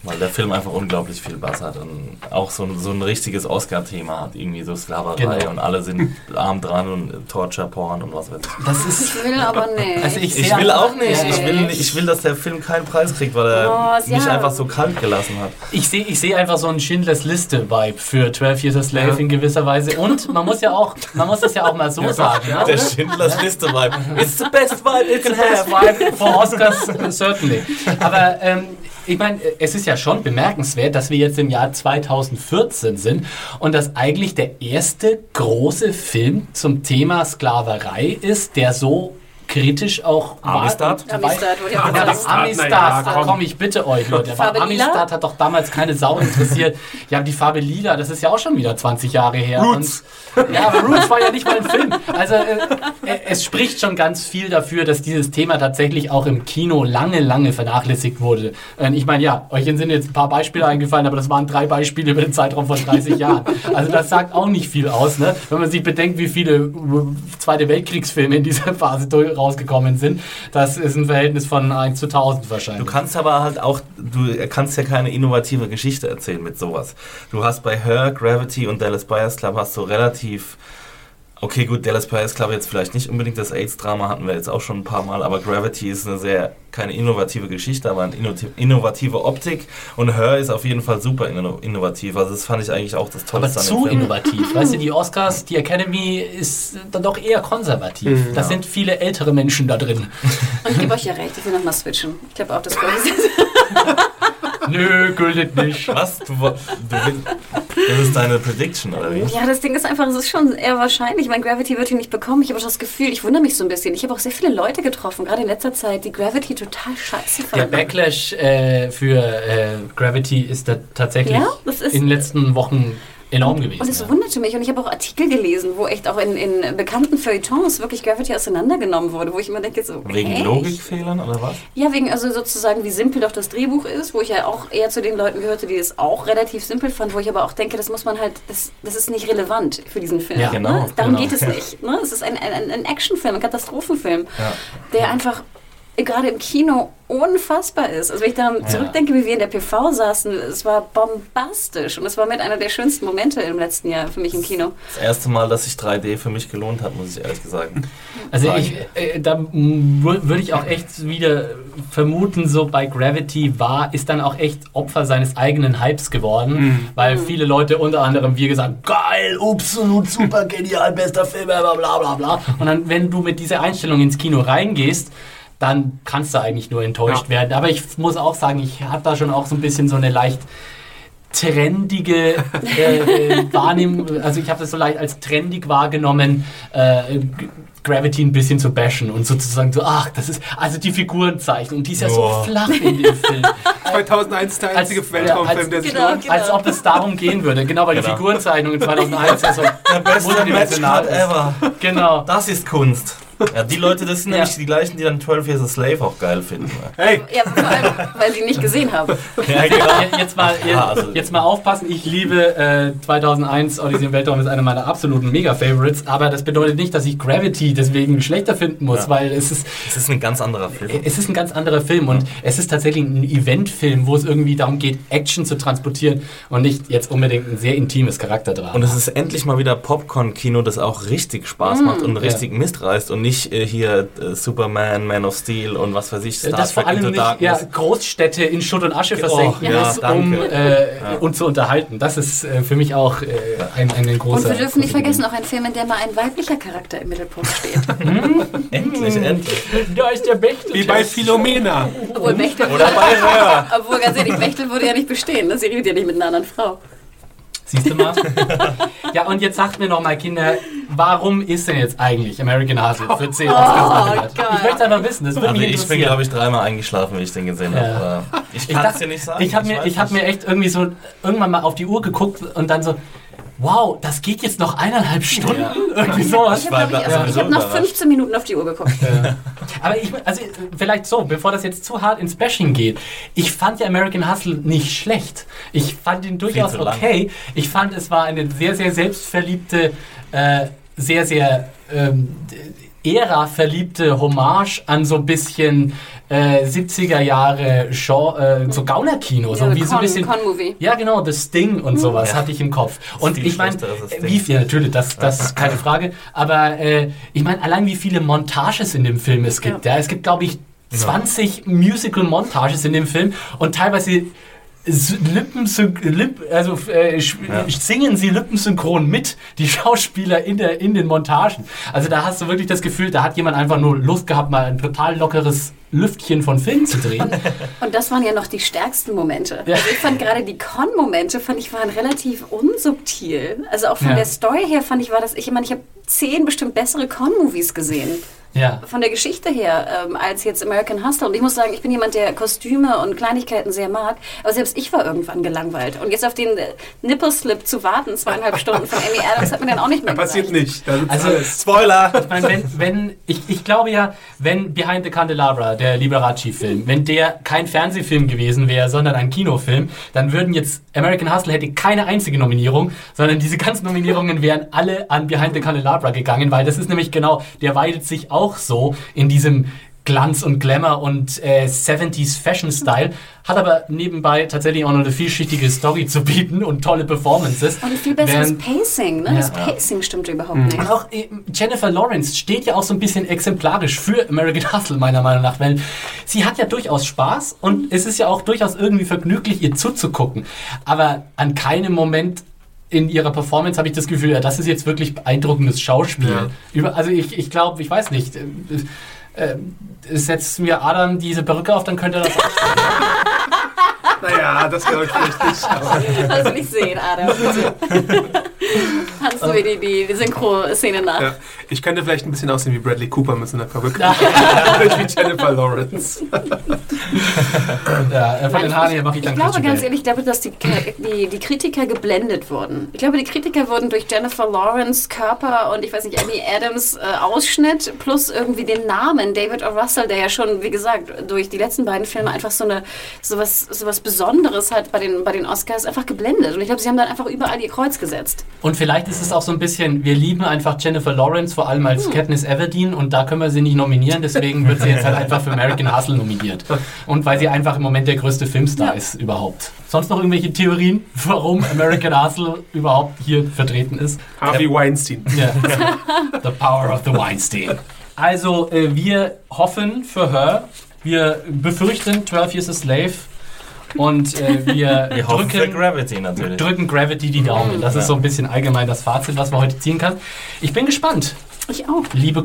Weil der Film einfach unglaublich viel Bass hat und auch so ein, so ein richtiges Oscar-Thema hat, irgendwie so Sklaverei Genau. und alle sind arm dran und Torture, Porn und was weiß ich. das ist. Ich will aber nicht. Also ich, Ich will auch nicht, ich will, nicht- ich will, dass der Film keinen Preis kriegt, weil er Oh, mich ja. einfach so kalt gelassen hat. Ich sehe ich sehe einfach so einen Schindlers Liste-Vibe für 12 Years a Slave Ja. in gewisser Weise. Und man muss ja auch, man muss das ja auch mal so sagen. ne? Der Schindlers Liste-Vibe. It's the best vibe you can Best have. Vibe for Oscars, certainly. Aber ähm, ich meine, es ist ja schon bemerkenswert, dass wir jetzt im Jahr 2014 sind und dass eigentlich der erste große Film zum Thema Sklaverei ist, der so kritisch auch war. Amistad? Amistad, wollte ich auch Ja, Amistad, na ja, da komm. komme ich bitte euch, Leute. Aber? Amistad hat doch damals keine Sau interessiert. Ja, die Farbe lila, das ist ja auch schon wieder 20 Jahre her. Roots. Und, ja, aber Roots war ja nicht mal ein Film. Also äh, äh, es spricht schon ganz viel dafür, dass dieses Thema tatsächlich auch im Kino lange, lange vernachlässigt wurde. Und ich meine, ja, euch sind jetzt ein paar Beispiele eingefallen, aber das waren drei Beispiele über den Zeitraum von 30 Jahren. Also das sagt auch nicht viel aus, ne? wenn man sich bedenkt, wie viele äh, Zweite Weltkriegsfilme in dieser Phase durch- rausgekommen sind. Das ist ein Verhältnis von 1 zu 1000 wahrscheinlich. Du kannst aber halt auch, du kannst ja keine innovative Geschichte erzählen mit sowas. Du hast bei Her, Gravity und Dallas Buyers Club hast du relativ, okay gut, Dallas Buyers Club jetzt vielleicht nicht unbedingt das AIDS-Drama hatten wir jetzt auch schon ein paar Mal, aber Gravity ist eine sehr, keine innovative Geschichte, aber eine innovative Optik und Her ist auf jeden Fall super inno- innovativ. Also das fand ich eigentlich auch das aber Tollste an zu innovativ. Weißt du, die Oscars, die Academy ist dann doch eher konservativ. Da sind viele ältere Menschen da drin. Und ich gebe euch ja recht, ich will nochmal switchen. Ich glaube auch, das. Nö, gültet nicht. Was? Du, du willst, das ist deine Prediction, oder wie? Ja, das Ding ist einfach, es ist schon eher wahrscheinlich. Mein Gravity wird ihn nicht bekommen. Ich habe auch das Gefühl, ich wundere mich so ein bisschen. Ich habe auch sehr viele Leute getroffen, gerade in letzter Zeit, die Gravity total scheiße Der fanden. Backlash äh, für äh, Gravity ist da tatsächlich Ja, in den letzten Wochen enorm gewesen. Und es ja. wunderte mich. Und ich habe auch Artikel gelesen, wo echt auch in, in bekannten Feuilletons wirklich Gravity auseinandergenommen wurde, wo ich immer denke, so. Wegen echt? Logikfehlern oder was? Ja, wegen also sozusagen, wie simpel doch das Drehbuch ist, wo ich ja auch eher zu den Leuten gehörte, die es auch relativ simpel fanden, wo ich aber auch denke, das muss man halt, das, das ist nicht relevant für diesen Film. Ja, genau, Ne? Darum genau. geht es nicht. Ne? Es ist ein, ein, ein Actionfilm, ein Katastrophenfilm, Ja. der einfach gerade im Kino unfassbar ist. Also wenn ich daran zurückdenke, wie wir in der PV saßen, es war bombastisch und es war mit einer der schönsten Momente im letzten Jahr für mich im Kino. Das erste Mal, dass sich 3D für mich gelohnt hat, muss ich ehrlich sagen. Also ich, äh, da würde ich auch echt wieder vermuten, so bei Gravity war, ist dann auch echt Opfer seines eigenen Hypes geworden, weil viele Leute unter anderem wie gesagt, geil, absolut super genial, bester Film, bla bla bla bla. Und dann, wenn du mit dieser Einstellung ins Kino reingehst, dann kannst du eigentlich nur enttäuscht Ja. werden. Aber ich muss auch sagen, ich habe da schon auch so ein bisschen so eine leicht trendige äh, äh, Wahrnehmung, also ich habe das so leicht als trendig wahrgenommen, äh, Gravity ein bisschen zu bashen und sozusagen so, ach, das ist, also die Figurenzeichen und die ist ja Boah. so flach in dem Film. 2001 ist der einzige Als- Weltraumfilm, als- der sich genau, lohnt. genau. Als ob es darum gehen würde, genau, weil die Genau. Figurenzeichnung in 2001 ja so Der beste Matchcard ever. Genau. Das ist Kunst. Ja, die Leute, das sind Ja. nämlich die gleichen, die dann 12 Years a Slave auch geil finden. Hey, Ja, vor allem, weil sie ihn nicht gesehen haben. Ja, genau. Je- Jetzt mal, Ja, also- jetzt mal aufpassen, ich liebe äh, 2001 Odyssey im Weltraum ist einer meiner absoluten Mega-Favorites, aber das bedeutet nicht, dass ich Gravity deswegen schlechter finden muss, Ja. weil es ist, Es ist ein ganz anderer Film. es ist ein ganz anderer Film und es ist tatsächlich ein Eventfilm, wo es irgendwie darum geht, Action zu transportieren und nicht jetzt unbedingt ein sehr intimes Charakterdrama. Und es ist endlich mal wieder Popcorn-Kino, das auch richtig Spaß macht und richtig Mist reißt und nicht äh, hier äh, Superman, Man of Steel und was weiß ich, Star das vor allem nicht ja. Großstädte in Schutt und Asche versenken Oh, ja, muss, um danke. äh, uns zu unterhalten. Das ist äh, für mich auch äh, ein, ein großer... Und wir dürfen nicht vergessen, auch ein Film, in dem mal ein weiblicher Charakter im Mittelpunkt steht. Endlich, endlich. Gewinn. Da ist der Bechtel. wie bei Philomena. Obwohl Bechtel, Oder bei Röhr. obwohl ganz ehrlich, Bechtel würde ja nicht bestehen. Sie redet ja nicht mit einer anderen Frau. Siehst du mal? ja, und jetzt sagt mir noch mal, Kinder, warum ist denn jetzt eigentlich American Hustle für 10 Oscars? Gott. Ich möchte es einfach wissen, das würde Also mich ich bin, glaube ich, dreimal eingeschlafen, wie ich den gesehen Ja. habe. Ich kann es dir nicht sagen. Ich habe mir, ich hab mir echt irgendwie so irgendwann mal auf die Uhr geguckt und dann so, wow, das geht jetzt noch eineinhalb Stunden? Irgendwie sowas. Ich war habe ich, also, ich hab überrascht. 15 Minuten auf die Uhr geguckt. Aber ich, also vielleicht so, bevor das jetzt zu hart ins Bashing geht. Ich fand ja American Hustle nicht schlecht. Ich fand ihn durchaus okay. Ich fand, es war eine sehr, sehr selbstverliebte, äh, sehr, sehr ähm, Ära-verliebte Hommage an so ein bisschen äh, 70er Jahre Genre, äh, so Gaunerkino. So, Ja, wie so ein Con- bisschen. Con-Movie. Ja, genau, The Sting und sowas Ja. hatte ich im Kopf. Und ich meine, wie viel, natürlich, das, das ist keine Frage. Aber äh, ich meine, allein wie viele Montages in dem Film es gibt. Ja. Es gibt, glaube ich, 20 Musical-Montages in dem Film und teilweise s- Lippensyn Lipp, also äh, Ja. singen sie lippensynchron mit, die Schauspieler in, der, in den Montagen. Also da hast du wirklich das Gefühl, da hat jemand einfach nur Lust gehabt, mal ein total lockeres Lüftchen von Film zu drehen. Und das waren ja noch die stärksten Momente. Ja. Also ich fand gerade die Con-Momente, fand ich, waren relativ unsubtil. Also auch von Ja. der Story her fand ich, war das, ich meine, ich habe zehn bestimmt bessere Con-Movies gesehen. Ja. Von der Geschichte her, ähm, als jetzt American Hustle. Und ich muss sagen, ich bin jemand, der Kostüme und Kleinigkeiten sehr mag. Aber selbst ich war irgendwann gelangweilt. Und jetzt auf den äh, Nipple-Slip zu warten, zweieinhalb Stunden von Amy Adams, hat mir dann auch nicht mehr Passiert gereicht. nicht. Das ist Also- alles. Spoiler! Ich meine, wenn, wenn ich, ich glaube ja, wenn Behind the Candelabra, der Liberace-Film, wenn der kein Fernsehfilm gewesen wäre, sondern ein Kinofilm, dann würden jetzt American Hustle hätte keine einzige Nominierung, sondern diese ganzen Nominierungen wären alle an Behind the Candelabra gegangen, weil das ist nämlich genau, der weidet sich auch so in diesem Glanz und Glamour und äh, 70s Fashion Style, hat aber nebenbei tatsächlich auch noch eine vielschichtige Story zu bieten und tolle Performances. Und ein viel besseres Pacing. Ne? Ja. Das Pacing stimmte überhaupt nicht. und auch äh, Jennifer Lawrence steht ja auch so ein bisschen exemplarisch für American Hustle, meiner Meinung nach, weil sie hat ja durchaus Spaß und es ist ja auch durchaus irgendwie vergnüglich, ihr zuzugucken. Aber an keinem Moment in ihrer Performance habe ich das Gefühl, ja, das ist jetzt wirklich beeindruckendes Schauspiel. Ja. Über, also ich, ich glaube, ich weiß nicht. Äh, äh, setzt mir Adam diese Perücke auf, dann könnte er das auch. Naja, das glaube ich vielleicht nicht. Aber Also nicht sehen, Adam. Tanzt du mir die, die, Synchro-Szene nach. ja, ich könnte vielleicht ein bisschen aussehen wie Bradley Cooper mit so einer Perücke. wie Jennifer Lawrence. ja, äh, von den Haaren her mache ich Ich dann glaube Christian ganz Bale. ehrlich, ich glaube, dass die, die, die Kritiker geblendet wurden. Ich glaube, die Kritiker wurden durch Jennifer Lawrence Körper und ich weiß nicht, Amy Adams äh, Ausschnitt plus irgendwie den Namen David O. Russell, der ja schon, wie gesagt, durch die letzten beiden Filme einfach so eine sowas, sowas Besonderes hat bei den, bei den Oscars einfach geblendet. Und ich glaube, sie haben dann einfach überall ihr Kreuz gesetzt. Und vielleicht ist es auch so ein bisschen, wir lieben einfach Jennifer Lawrence, vor allem Hm. als Katniss Everdeen und da können wir sie nicht nominieren, deswegen wird sie jetzt halt einfach für American Hustle nominiert. Und weil sie einfach im Moment der größte Filmstar Ja. ist überhaupt. Sonst noch irgendwelche Theorien, warum American Hustle überhaupt hier vertreten ist? Harvey Weinstein. Ja. The Power of the Weinstein. Also, äh, wir hoffen für Her, wir befürchten 12 Years a Slave und äh, wir, Wir drücken, Gravity natürlich. drücken Gravity die Daumen. Das ist so ein bisschen allgemein das Fazit, was man heute ziehen kann. Ich bin gespannt, Ich auch. liebe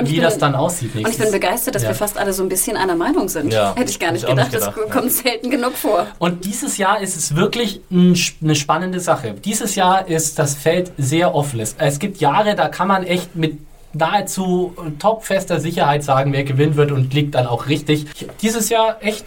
ich wie bin- das dann aussieht. Und ich nächstes- bin begeistert, dass Ja. wir fast alle so ein bisschen einer Meinung sind. Ja, Hätte ich gar nicht ich gedacht. nicht Das gedacht, kommt selten genug vor. Und dieses Jahr ist es wirklich ein, eine spannende Sache. Dieses Jahr ist das Feld sehr offen. Es- Es gibt Jahre, da kann man echt mit nahezu topfester Sicherheit sagen, wer gewinnen wird und liegt dann auch richtig. Dieses Jahr echt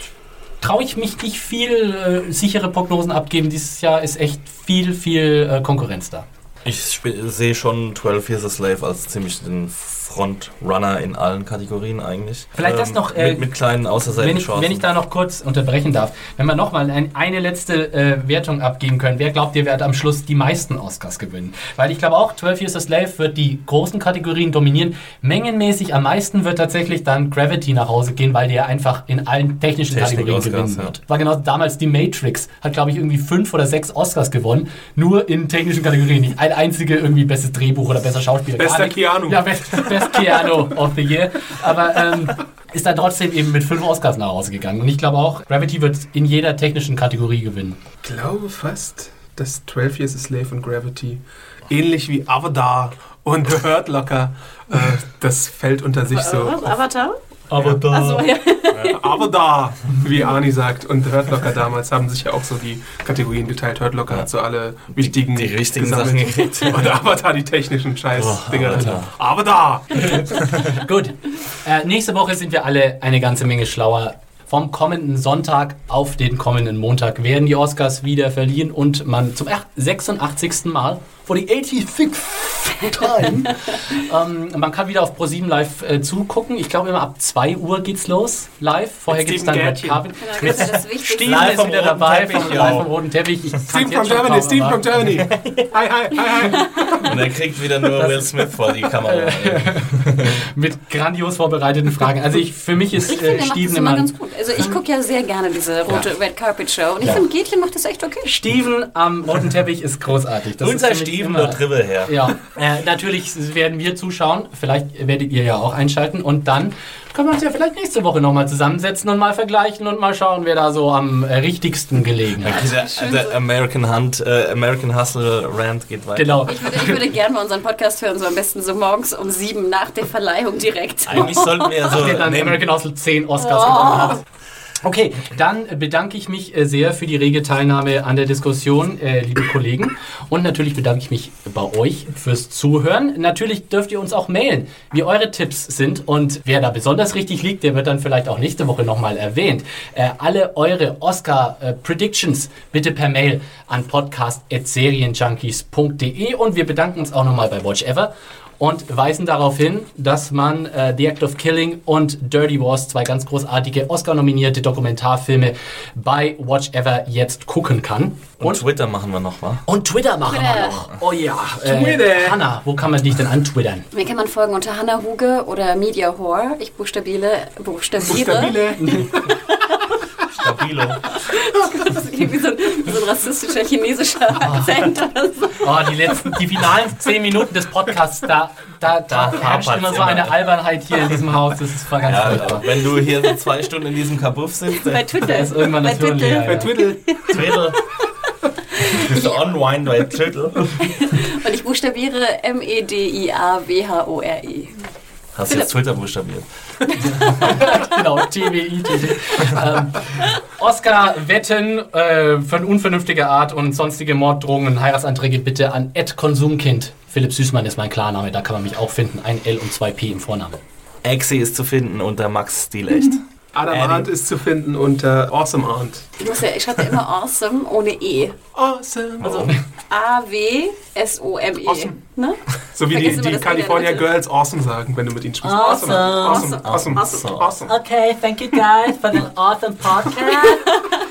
traue ich mich nicht viel äh, sichere Prognosen abgeben. Dieses Jahr ist echt viel, viel äh, Konkurrenz da. Ich sehe schon 12 Years a Slave als ziemlich den Frontrunner in allen Kategorien eigentlich. Vielleicht das noch, äh, mit, mit kleinen Wenn außerseitigen ich, Chancen. wenn ich da noch kurz unterbrechen darf, wenn wir nochmal ein, eine letzte äh, Wertung abgeben können, wer glaubt ihr, wird am Schluss die meisten Oscars gewinnen? Weil ich glaube auch, 12 Years a Slave wird die großen Kategorien dominieren. Mengenmäßig am meisten wird tatsächlich dann Gravity nach Hause gehen, weil der einfach in allen technischen Technik Kategorien Oscars, gewinnen ja. wird. War genau damals die Matrix, hat glaube ich irgendwie fünf oder sechs Oscars gewonnen, nur in technischen Kategorien. Nicht ein einzige irgendwie bestes Drehbuch oder besser Schauspieler. Bester. Keanu. Ja, best, best Keanu of the Year. Aber ähm, ist dann trotzdem eben mit fünf Oscars nach Hause gegangen. Und ich glaube auch, Gravity wird in jeder technischen Kategorie gewinnen. Ich glaube fast, dass 12 Years a Slave und Gravity ähnlich wie Avatar und The Hurt Locker äh, das fällt unter sich so. Was? Avatar? Aber da. Achso, ja. Avatar, wie Arnie sagt. Und Hurt Locker damals haben sich ja auch so die Kategorien geteilt. Hurt Locker hat so alle wichtigen die richtigen gesammelt. Sachen gekriegt. Und Avatar die technischen Scheiß-Dinger. Avatar. Avatar! Gut. Äh, nächste Woche sind wir alle eine ganze Menge schlauer. Vom kommenden Sonntag auf den kommenden Montag werden die Oscars wieder verliehen und man zum 86. Mal, for the 86th time, ähm, man kann wieder auf ProSieben Live äh, zugucken. Ich glaube immer ab 2 Uhr geht's los, live. Vorher gibt es dann Steven Red. Carpet. Genau, das das. Steven Live ist vom roten dabei, Teppich, vom, ja. live vom roten Teppich. Ich kann's Steve jetzt from Germany, kaum Steve from. Germany. Hi, hi, hi, hi. Und er kriegt wieder nur Will Smith vor die Kamera. Mit grandios vorbereiteten Fragen. Also ich, für mich ist Ich finde, äh, das Steven immer ganz gut. Also ich gucke ja sehr gerne diese rote Red Carpet Show und ich Ja. finde, Gätchen macht das echt okay. Steven am roten Teppich ist großartig. Das Unser ist Steven immer- Tribble her. Ja, äh, natürlich werden wir zuschauen. Vielleicht werdet ihr ja auch einschalten. Und dann können wir uns ja vielleicht nächste Woche nochmal zusammensetzen und mal vergleichen und mal schauen, wer da so am äh, richtigsten gelegen hat. Der, der American Hunt, äh, American Hustle Rant geht weiter. Genau. Ich würde, ich würde gerne mal unseren Podcast hören, so am besten so morgens um sieben nach der Verleihung direkt. Eigentlich sollten wir ja so Der dann neben, American Hustle 10 Oscars gewonnen hat. Okay, dann bedanke ich mich äh, sehr für die rege Teilnahme an der Diskussion, äh, liebe Kollegen. Und natürlich bedanke ich mich bei euch fürs Zuhören. Natürlich dürft ihr uns auch mailen, wie eure Tipps sind. Und wer da besonders richtig liegt, der wird dann vielleicht auch nächste Woche nochmal erwähnt. Äh, alle eure Oscar-Predictions bitte per Mail an podcast.serienjunkies.de. Und wir bedanken uns auch nochmal bei Watch Ever und weisen darauf hin, dass man äh, The Act of Killing und Dirty Wars, zwei ganz großartige Oscar-nominierte Dokumentarfilme bei Watch Ever jetzt gucken kann. und Und, Twitter machen wir nochmal. und Twitter machen wir Twitter. noch. Oh ja. Äh, Twitter. Hanna, wo kann man dich denn antwittern? Mir kann man folgen unter Hannah Huge oder Media Whore. Ich buchstabiere, buchstabiere. Stabilo. Das ist irgendwie so ein, so ein rassistischer chinesischer Akzent oder so. Oh, die letzten, die finalen zehn Minuten des Podcasts, da, da, da, Da herrscht immer so immer. eine Albernheit hier in diesem Haus. Das ist voll ganz Ja, furchtbar. wenn du hier so zwei Stunden in diesem Kabuff sitzt, Bei der Twitter. Da ist irgendwann das Bei Twitter. leer. Bei Ja. Twitter. Twitter. Bist du unwind bei Twitter? Und ich buchstabiere E M-E-D-I-A-W-H-O-R-E. Hast du jetzt Twitter buchstabiert? genau, TWI, TW. ähm, Oscar-Wetten äh, von unvernünftiger Art und sonstige Morddrohungen und Heiratsanträge bitte an Konsumkind. Philipp Süßmann ist mein Klarname, da kann man mich auch finden. Ein L und zwei P im Vornamen. Exi ist zu finden unter Max Stilecht. Adam Eddie. Arndt ist zu finden unter Awesome Arndt. Ich, muss ja, ich schreibe ja immer awesome ohne E. Awesome. Also A-W-S-O-M-E. Awesome. Ne? so wie die, die California. Girls Awesome sagen, wenn du mit ihnen sprichst. Awesome. Awesome. Awesome. Awesome. Awesome. Okay, thank you guys for the awesome podcast.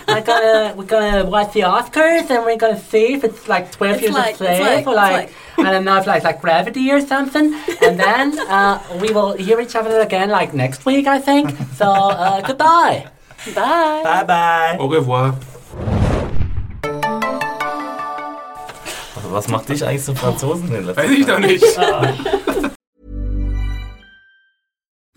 we're gonna we're gonna watch the Oscars and we're gonna see if it's like Twelve It's Years like- a Slave like- or like, like- I don't know if like like Gravity or something. And then uh, we will hear each other again like next week, I think. So uh, goodbye. Bye. Bye bye. Au revoir. Was macht dich eigentlich zum Franzosen Weiß ich doch nicht.